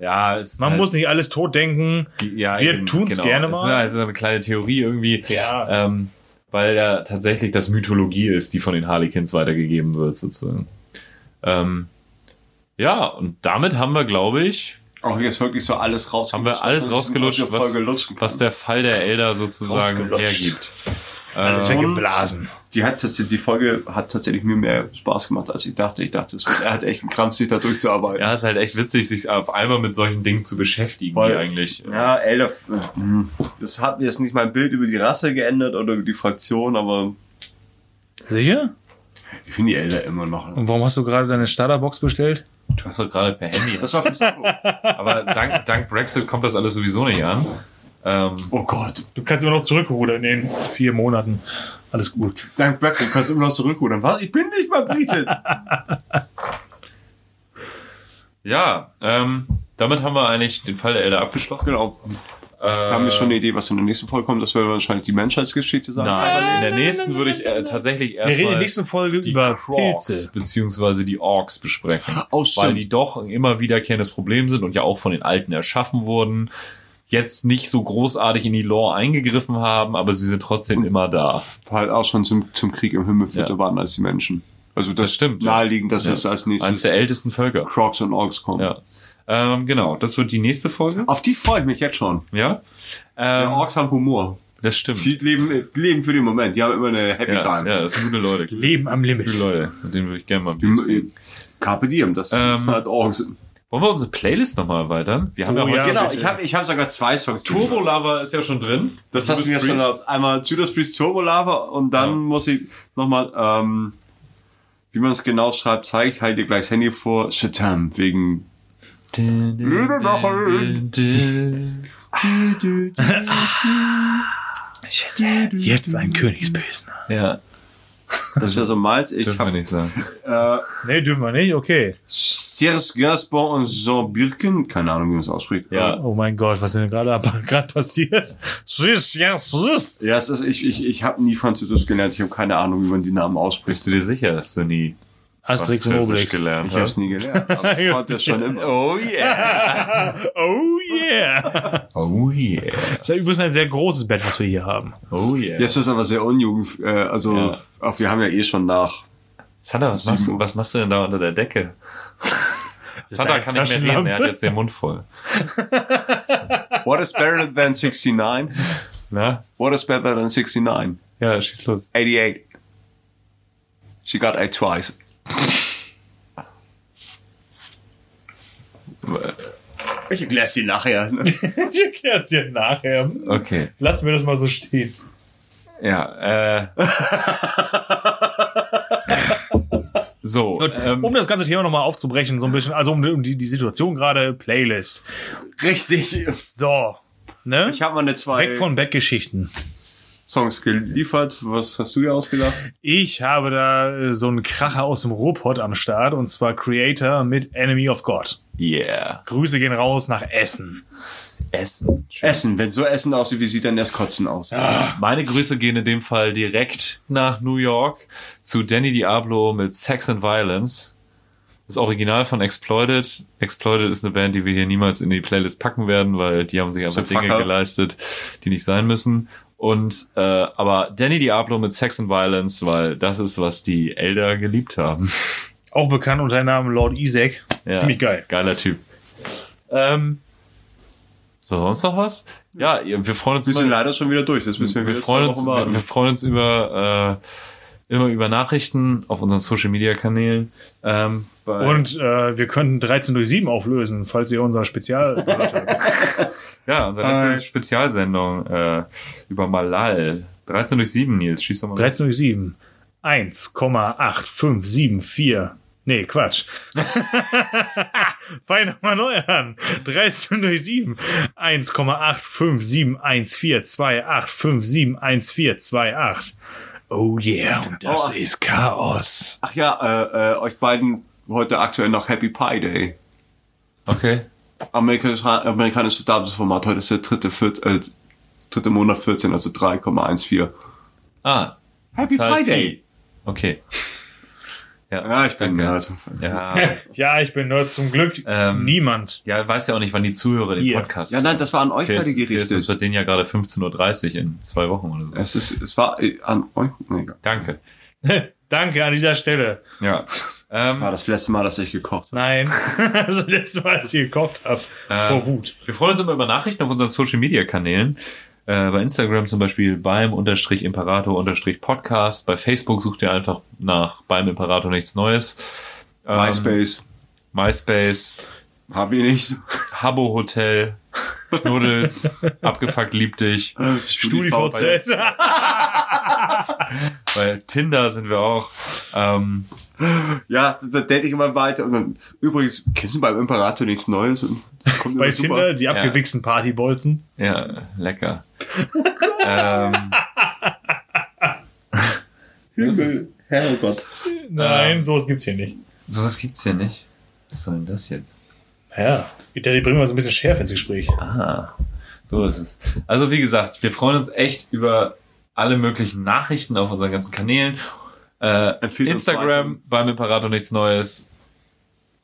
Speaker 3: Ja, es ist
Speaker 4: Man
Speaker 3: halt,
Speaker 4: muss nicht alles tot denken.
Speaker 3: ja,
Speaker 4: wir
Speaker 3: eben,
Speaker 4: tun's gerne
Speaker 3: Es ist
Speaker 4: mal.
Speaker 3: halt so eine kleine Theorie irgendwie.
Speaker 4: Ja.
Speaker 3: Ähm, weil ja tatsächlich das Mythologie ist, die von den Harlequins weitergegeben wird, sozusagen. Ähm, ja, und damit haben wir, glaube ich,
Speaker 2: Auch jetzt wirklich so alles rausgelutscht.
Speaker 3: haben wir alles rausgelutscht, was, was der Fall der Elder sozusagen hergibt.
Speaker 4: Alles
Speaker 3: Ähm,
Speaker 4: weggeblasen.
Speaker 2: Die hat tatsächlich, die Folge hat tatsächlich mir mehr Spaß gemacht, als ich dachte. Ich dachte, er hat echt einen Krampf, sich da durchzuarbeiten.
Speaker 3: ja, ist halt echt witzig, sich auf einmal mit solchen Dingen zu beschäftigen,
Speaker 2: Weil-
Speaker 3: die eigentlich.
Speaker 2: Ja, Elder, hm, das hat jetzt nicht mein Bild über die Rasse geändert oder über die Fraktion, aber
Speaker 4: Sicher?
Speaker 2: ich finde die Elder immer noch.
Speaker 4: Und warum hast du gerade deine Starterbox bestellt?
Speaker 3: Du hast doch gerade per Handy.
Speaker 2: Das war für Sabo.
Speaker 3: Aber dank, dank Brexit kommt das alles sowieso nicht an. Ähm,
Speaker 2: Oh Gott.
Speaker 4: Du kannst immer noch zurückrudern in den vier Monaten. Alles gut.
Speaker 2: Dank Brexit kannst du immer noch zurückrudern. Was? Ich bin nicht mal Brite.
Speaker 3: ja, ähm, damit haben wir eigentlich den Fall der Elder abgeschlossen.
Speaker 2: genau.
Speaker 3: Äh,
Speaker 2: Wir haben jetzt schon eine Idee, was in der nächsten Folge kommt. Das wird wahrscheinlich die Menschheitsgeschichte sein.
Speaker 3: Nein, in der nächsten würde ich äh, tatsächlich
Speaker 4: Wir reden in der
Speaker 3: erstmal
Speaker 4: nächsten Folge
Speaker 3: die
Speaker 4: über
Speaker 3: Crocs
Speaker 4: Pilze.
Speaker 3: beziehungsweise die Orks besprechen.
Speaker 2: Oh,
Speaker 3: weil die doch ein immer wiederkehrendes Problem sind und ja auch von den Alten erschaffen wurden. Jetzt nicht so großartig in die Lore eingegriffen haben, aber sie sind trotzdem immer da.
Speaker 2: halt auch schon zum, zum Krieg im Himmel fitter
Speaker 3: Ja.
Speaker 2: waren als die Menschen. Also das,
Speaker 3: Das stimmt, ja.
Speaker 2: Naheliegend, dass
Speaker 3: Ja.
Speaker 2: es als
Speaker 3: Eines
Speaker 2: nächstes
Speaker 3: der ältesten Völker.
Speaker 2: Crocs und Orks kommen.
Speaker 3: Ja. Ähm, genau, das wird die nächste Folge.
Speaker 2: Auf die freue ich mich jetzt schon.
Speaker 3: Ja.
Speaker 2: Die
Speaker 3: Ähm,
Speaker 2: Orks haben Humor.
Speaker 3: das stimmt.
Speaker 2: Die leben, leben für den Moment. Die haben immer eine Happy
Speaker 3: Ja,
Speaker 2: Time.
Speaker 3: ja, das sind gute Leute.
Speaker 4: Leben am
Speaker 3: Gute
Speaker 4: Limit.
Speaker 3: Leute, mit denen würde ich gerne mal.
Speaker 2: Die, Carpe Diem, das
Speaker 3: Ähm,
Speaker 2: ist halt Orks.
Speaker 3: Wollen wir unsere Playlist nochmal erweitern? Wir haben
Speaker 4: Oh,
Speaker 3: ja
Speaker 4: ja,
Speaker 3: heute
Speaker 2: Genau, ich habe ich hab sogar zwei Songs.
Speaker 3: Turbo Lava ist ja schon drin.
Speaker 2: Das hast du mir schon auf einmal Judas Priest Turbo Lava und dann
Speaker 3: Ja.
Speaker 2: muss ich nochmal, ähm, wie man es genau schreibt, zeige ich halt dir gleich das Handy vor. Shatam, wegen
Speaker 4: Jetzt ein Königspilsner.
Speaker 3: Ja,
Speaker 2: Das wäre so meins. Ich
Speaker 3: dürfen wir
Speaker 2: habe
Speaker 3: nicht sagen.
Speaker 2: äh,
Speaker 4: Nee, dürfen wir nicht? Okay.
Speaker 2: Serge Gainsbourg und Jean Birken, keine Ahnung, wie man es ausspricht.
Speaker 3: Ja.
Speaker 4: Oh mein Gott, was ist denn gerade gerade passiert? Ja,
Speaker 2: es ist, ich, ich, ich habe nie Französisch gelernt. Ich habe keine Ahnung, wie man die Namen ausspricht.
Speaker 3: Bist du dir sicher, dass du nie
Speaker 4: Asterix und Obelix.
Speaker 3: gelernt
Speaker 2: Ich habe es
Speaker 3: hast?
Speaker 2: nie gelernt. Aber ich es schon immer.
Speaker 3: Oh yeah.
Speaker 4: Oh yeah.
Speaker 3: Oh yeah.
Speaker 4: Das ist ja übrigens ein sehr großes Bett, was wir hier haben.
Speaker 3: Oh yeah.
Speaker 2: Jetzt ist aber sehr unjugend. Äh, also,
Speaker 3: Ja.
Speaker 2: auch wir haben ja eh schon nach.
Speaker 3: Sandra, was machst, du, was machst du denn da unter der Decke? Sandra kann nicht mehr reden, er hat jetzt den Mund voll.
Speaker 2: What is better than 69?
Speaker 3: Na?
Speaker 2: What is better than 69?
Speaker 3: Ja, schieß los.
Speaker 2: 88. She got eight twice. Ich erklär's dir nachher. ne?
Speaker 4: Ich erklär's dir nachher.
Speaker 3: Okay.
Speaker 4: Lass mir das mal so stehen.
Speaker 3: Ja, äh. so,
Speaker 4: Und,
Speaker 3: ähm,
Speaker 4: um das ganze Thema nochmal aufzubrechen, so ein bisschen, also um, die, die Situation gerade, Playlist.
Speaker 2: Richtig.
Speaker 4: So. Ne?
Speaker 2: Ich habe mal eine zwei
Speaker 4: Weg von Bettgeschichten.
Speaker 2: Songs geliefert. Was hast du dir ausgedacht?
Speaker 4: Ich habe da äh, so einen Kracher aus dem Ruhrpott am Start und zwar Creator mit Enemy of God.
Speaker 3: yeah.
Speaker 4: Grüße gehen raus nach Essen.
Speaker 3: Essen.
Speaker 2: Essen. Wenn so Essen aussieht, wie sieht dann das Kotzen aus?
Speaker 3: Meine Grüße gehen in dem Fall direkt nach New York zu Danny Diablo mit Sex and Violence. Das Original von Exploited. Exploited ist eine Band, die wir hier niemals in die Playlist packen werden, weil die haben sich einfach Dinge
Speaker 2: fucker.
Speaker 3: geleistet, die nicht sein müssen. Und äh, aber Danny Diablo mit Sex and Violence, weil das ist, was die Elder geliebt haben.
Speaker 4: Auch bekannt unter dem Namen Lord Isaac.
Speaker 3: Ja,
Speaker 4: Ziemlich geil.
Speaker 3: Geiler Typ. Ähm, so, sonst noch was? Ja, wir freuen uns
Speaker 2: Wir sind leider schon wieder durch. Das müssen wir,
Speaker 3: wir
Speaker 2: wieder
Speaker 3: freuen uns, wir, wir freuen uns über äh, immer über Nachrichten auf unseren Social Media Kanälen. Ähm, bei-
Speaker 4: Und äh, wir könnten 13 durch 7 auflösen, falls ihr unser Spezial gehört habt.
Speaker 3: ja, unsere letzte
Speaker 2: Äh.
Speaker 3: Spezialsendung äh, über Malal. 13 durch 7, Nils, schieß doch mal.
Speaker 4: 13 durch 7. 1,8574. Nee, Quatsch. Fang nochmal neu an. 13 durch 7. 1,8571428571428. Oh yeah, und das
Speaker 2: Oh.
Speaker 4: ist Chaos.
Speaker 2: Ach ja, äh, äh, euch beiden heute aktuell noch Happy Pie Day.
Speaker 3: Okay.
Speaker 2: Amerikanisches, amerikanisches Datumsformat. Heute ist der dritte, viert, äh, dritte Monat 14, also 3,14.
Speaker 3: Ah.
Speaker 2: Happy Friday!
Speaker 3: Okay. Ja,
Speaker 2: Ja, ich bin
Speaker 3: danke.
Speaker 2: also,
Speaker 3: Ja,
Speaker 4: Ja, ich bin Nerd zum Glück.
Speaker 3: Ähm,
Speaker 4: Niemand.
Speaker 3: ja, weiß ja auch nicht, wann die Zuhörer den. Podcast.
Speaker 2: Ja, nein, das war an euch
Speaker 3: Chris,
Speaker 2: beide
Speaker 3: Chris,
Speaker 2: gerichtet.
Speaker 3: es wird denen ja gerade 15.30 Uhr in zwei Wochen oder so.
Speaker 2: Es ist, es war äh, an euch. Nee.
Speaker 3: Danke.
Speaker 4: Danke an dieser Stelle.
Speaker 3: Ja. Ähm,
Speaker 2: War das letzte Mal, dass ich gekocht habe.
Speaker 4: Nein. das letzte Mal, als ich gekocht habe.
Speaker 3: Ähm,
Speaker 4: Vor Wut.
Speaker 3: Wir freuen uns immer über Nachrichten auf unseren Social Media Kanälen. Äh, bei Instagram zum Beispiel beim unterstrich Imperator unterstrich Podcast. Bei Facebook sucht ihr einfach nach beim Imperator nichts Neues. Ähm,
Speaker 2: MySpace.
Speaker 3: MySpace,
Speaker 2: Hab ich nicht.
Speaker 3: Habbo Hotel, Knuddels, abgefuckt lieb dich.
Speaker 4: StudiVZ.
Speaker 3: Bei Tinder sind wir auch. Ähm,
Speaker 2: Ja, da, da date ich immer weiter. Und dann, übrigens, kennst du beim Imperator nichts Neues? Und kommt
Speaker 4: Bei
Speaker 2: super.
Speaker 4: Tinder, die abgewichsten Partybolzen.
Speaker 3: ja, lecker. ähm, ist,
Speaker 2: Herrgott.
Speaker 4: Nein,
Speaker 3: Ähm.
Speaker 4: sowas gibt's hier nicht.
Speaker 3: sowas gibt's hier nicht. Was soll denn das jetzt?
Speaker 4: Ja. Die bringen mal so ein bisschen Schärfe ins Gespräch.
Speaker 3: Ah, so ist es. Also wie gesagt, wir freuen uns echt über alle möglichen Nachrichten auf unseren ganzen Kanälen. Äh, Instagram beim Imperator nichts Neues.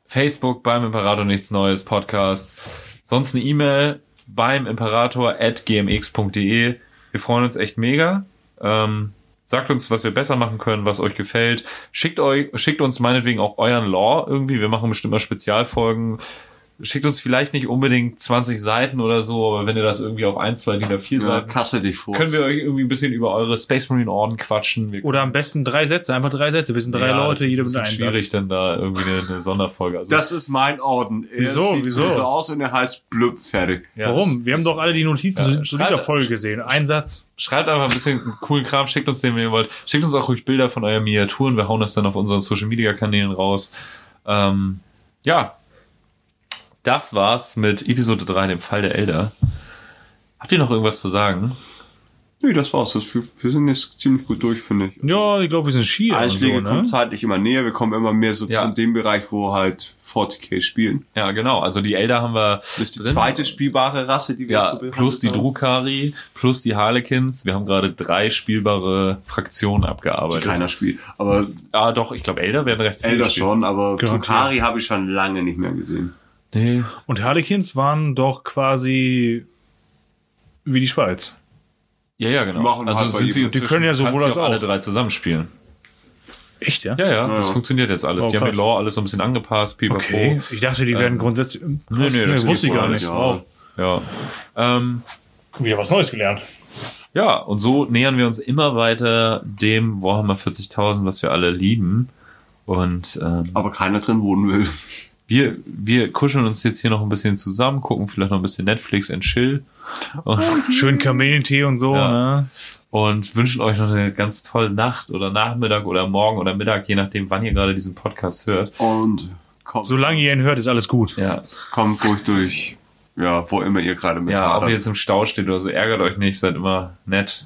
Speaker 3: Facebook beim Imperator nichts Neues Podcast. Sonst eine E-Mail beim Imperator at gmx.de. Wir freuen uns echt mega. Ähm, sagt uns, was wir besser machen können, was euch gefällt. Schickt euch, schickt uns meinetwegen auch euren Lore irgendwie. Wir machen bestimmt mal Spezialfolgen. Schickt uns vielleicht nicht unbedingt 20 Seiten oder so, aber wenn ihr das irgendwie auf ein, zwei DIN A4
Speaker 2: Ja,
Speaker 3: Seiten,
Speaker 2: kasse dich vor.
Speaker 3: können wir euch irgendwie ein bisschen über eure Space Marine Orden quatschen. Wir
Speaker 4: Oder am besten drei Sätze, einfach drei Sätze. Wir sind drei
Speaker 3: Ja,
Speaker 4: Leute,
Speaker 3: das
Speaker 4: jeder
Speaker 3: ist
Speaker 4: mit
Speaker 3: ein
Speaker 4: einem
Speaker 3: bisschen schwierig,
Speaker 4: Satz.
Speaker 3: dann da irgendwie eine, eine Sonderfolge. Also,
Speaker 2: das ist mein Orden. Er
Speaker 4: Wieso?
Speaker 2: sieht
Speaker 4: Wieso?
Speaker 2: so aus und er heißt blub, fertig.
Speaker 3: ja,
Speaker 4: Warum? Wir haben doch alle die Notizen
Speaker 3: Ja,
Speaker 4: zu- dieser Folge gesehen. Ein Satz.
Speaker 3: Schreibt einfach ein bisschen coolen Kram, schickt uns den, wenn ihr wollt. Schickt uns auch ruhig Bilder von euren Miniaturen. Wir hauen das dann auf unseren Social Media Kanälen raus. Ähm, ja. Das war's mit Episode 3, dem Fall der Elder. Habt ihr noch irgendwas zu sagen?
Speaker 2: Nee, das war's. Das, wir, wir sind jetzt ziemlich gut durch, finde ich.
Speaker 4: Ja, ich glaube, wir sind Skier.
Speaker 2: Einschläge
Speaker 4: so, ne?
Speaker 2: kommen zeitlich immer näher. Wir kommen immer mehr so
Speaker 3: Ja.
Speaker 2: zu dem Bereich, wo halt 40k spielen.
Speaker 3: Ja, genau. Also die Elder haben wir
Speaker 2: Das ist die
Speaker 3: drin.
Speaker 2: zweite spielbare Rasse, die wir
Speaker 3: Ja,
Speaker 2: so
Speaker 3: plus die
Speaker 2: haben.
Speaker 3: Drukari, plus die Harlequins. Wir haben gerade drei spielbare Fraktionen
Speaker 2: die
Speaker 3: abgearbeitet.
Speaker 2: keiner spielt. Aber
Speaker 3: Ah, doch, ich glaube, Elder werden recht viele
Speaker 2: Elder
Speaker 3: spielen.
Speaker 2: schon, aber
Speaker 4: Garantiert.
Speaker 2: Drukari habe ich schon lange nicht mehr gesehen.
Speaker 3: Nee.
Speaker 4: Und Harlequins waren doch quasi wie die Schweiz.
Speaker 3: Ja, ja,
Speaker 2: Die
Speaker 3: genau.
Speaker 2: machen
Speaker 3: also
Speaker 2: halt
Speaker 3: sind sie inzwischen,
Speaker 4: können ja sowohl als
Speaker 3: auch alle drei zusammenspielen.
Speaker 4: Echt, ja?
Speaker 3: Ja, ja,
Speaker 2: Ja,
Speaker 3: das
Speaker 2: ja.
Speaker 3: funktioniert jetzt alles.
Speaker 4: Oh,
Speaker 3: die haben den
Speaker 4: krass.
Speaker 3: Lore alles so ein bisschen angepasst, pipapo.
Speaker 4: Okay. Ich dachte, die werden grundsätzlich.
Speaker 3: nee, das
Speaker 4: nee, wusste ich gar nicht.
Speaker 2: ja.
Speaker 4: Wow.
Speaker 3: Ja. Ähm,
Speaker 4: Wieder was Neues gelernt.
Speaker 3: ja, und so nähern wir uns immer weiter dem Warhammer 40.000, was wir alle lieben. Und ähm,
Speaker 2: Aber keiner drin wohnen will.
Speaker 3: Wir, wir kuscheln uns jetzt hier noch ein bisschen zusammen, gucken vielleicht noch ein bisschen Netflix and Chill und,
Speaker 4: Schön Kamillentee und so,
Speaker 3: Ja.
Speaker 4: ne?
Speaker 3: und wünschen euch noch eine ganz tolle Nacht oder Nachmittag oder Morgen oder Mittag, je nachdem, wann ihr gerade diesen Podcast hört.
Speaker 2: Und kommt,
Speaker 4: Solange ihr ihn hört, ist alles gut.
Speaker 3: Ja,
Speaker 2: kommt ruhig durch. Ja, wo immer ihr gerade mit
Speaker 3: Ja, ob
Speaker 2: hadert.
Speaker 3: ihr jetzt im Stau steht oder so, ärgert euch nicht, seid immer nett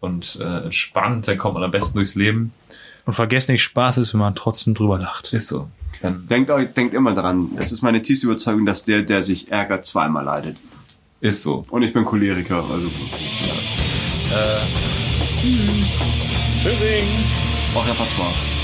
Speaker 3: und äh, entspannt, dann kommt man am besten durchs Leben.
Speaker 4: Und vergesst nicht, Spaß ist, wenn man trotzdem drüber lacht.
Speaker 3: Ist so. Dann
Speaker 2: Denkt, euch, denkt immer dran. Es ist meine tiefste Überzeugung, dass der, der sich ärgert, zweimal leidet.
Speaker 3: ist so.
Speaker 2: Und ich bin Choleriker, also.
Speaker 4: Tschüssing.
Speaker 2: Auch Repertoire.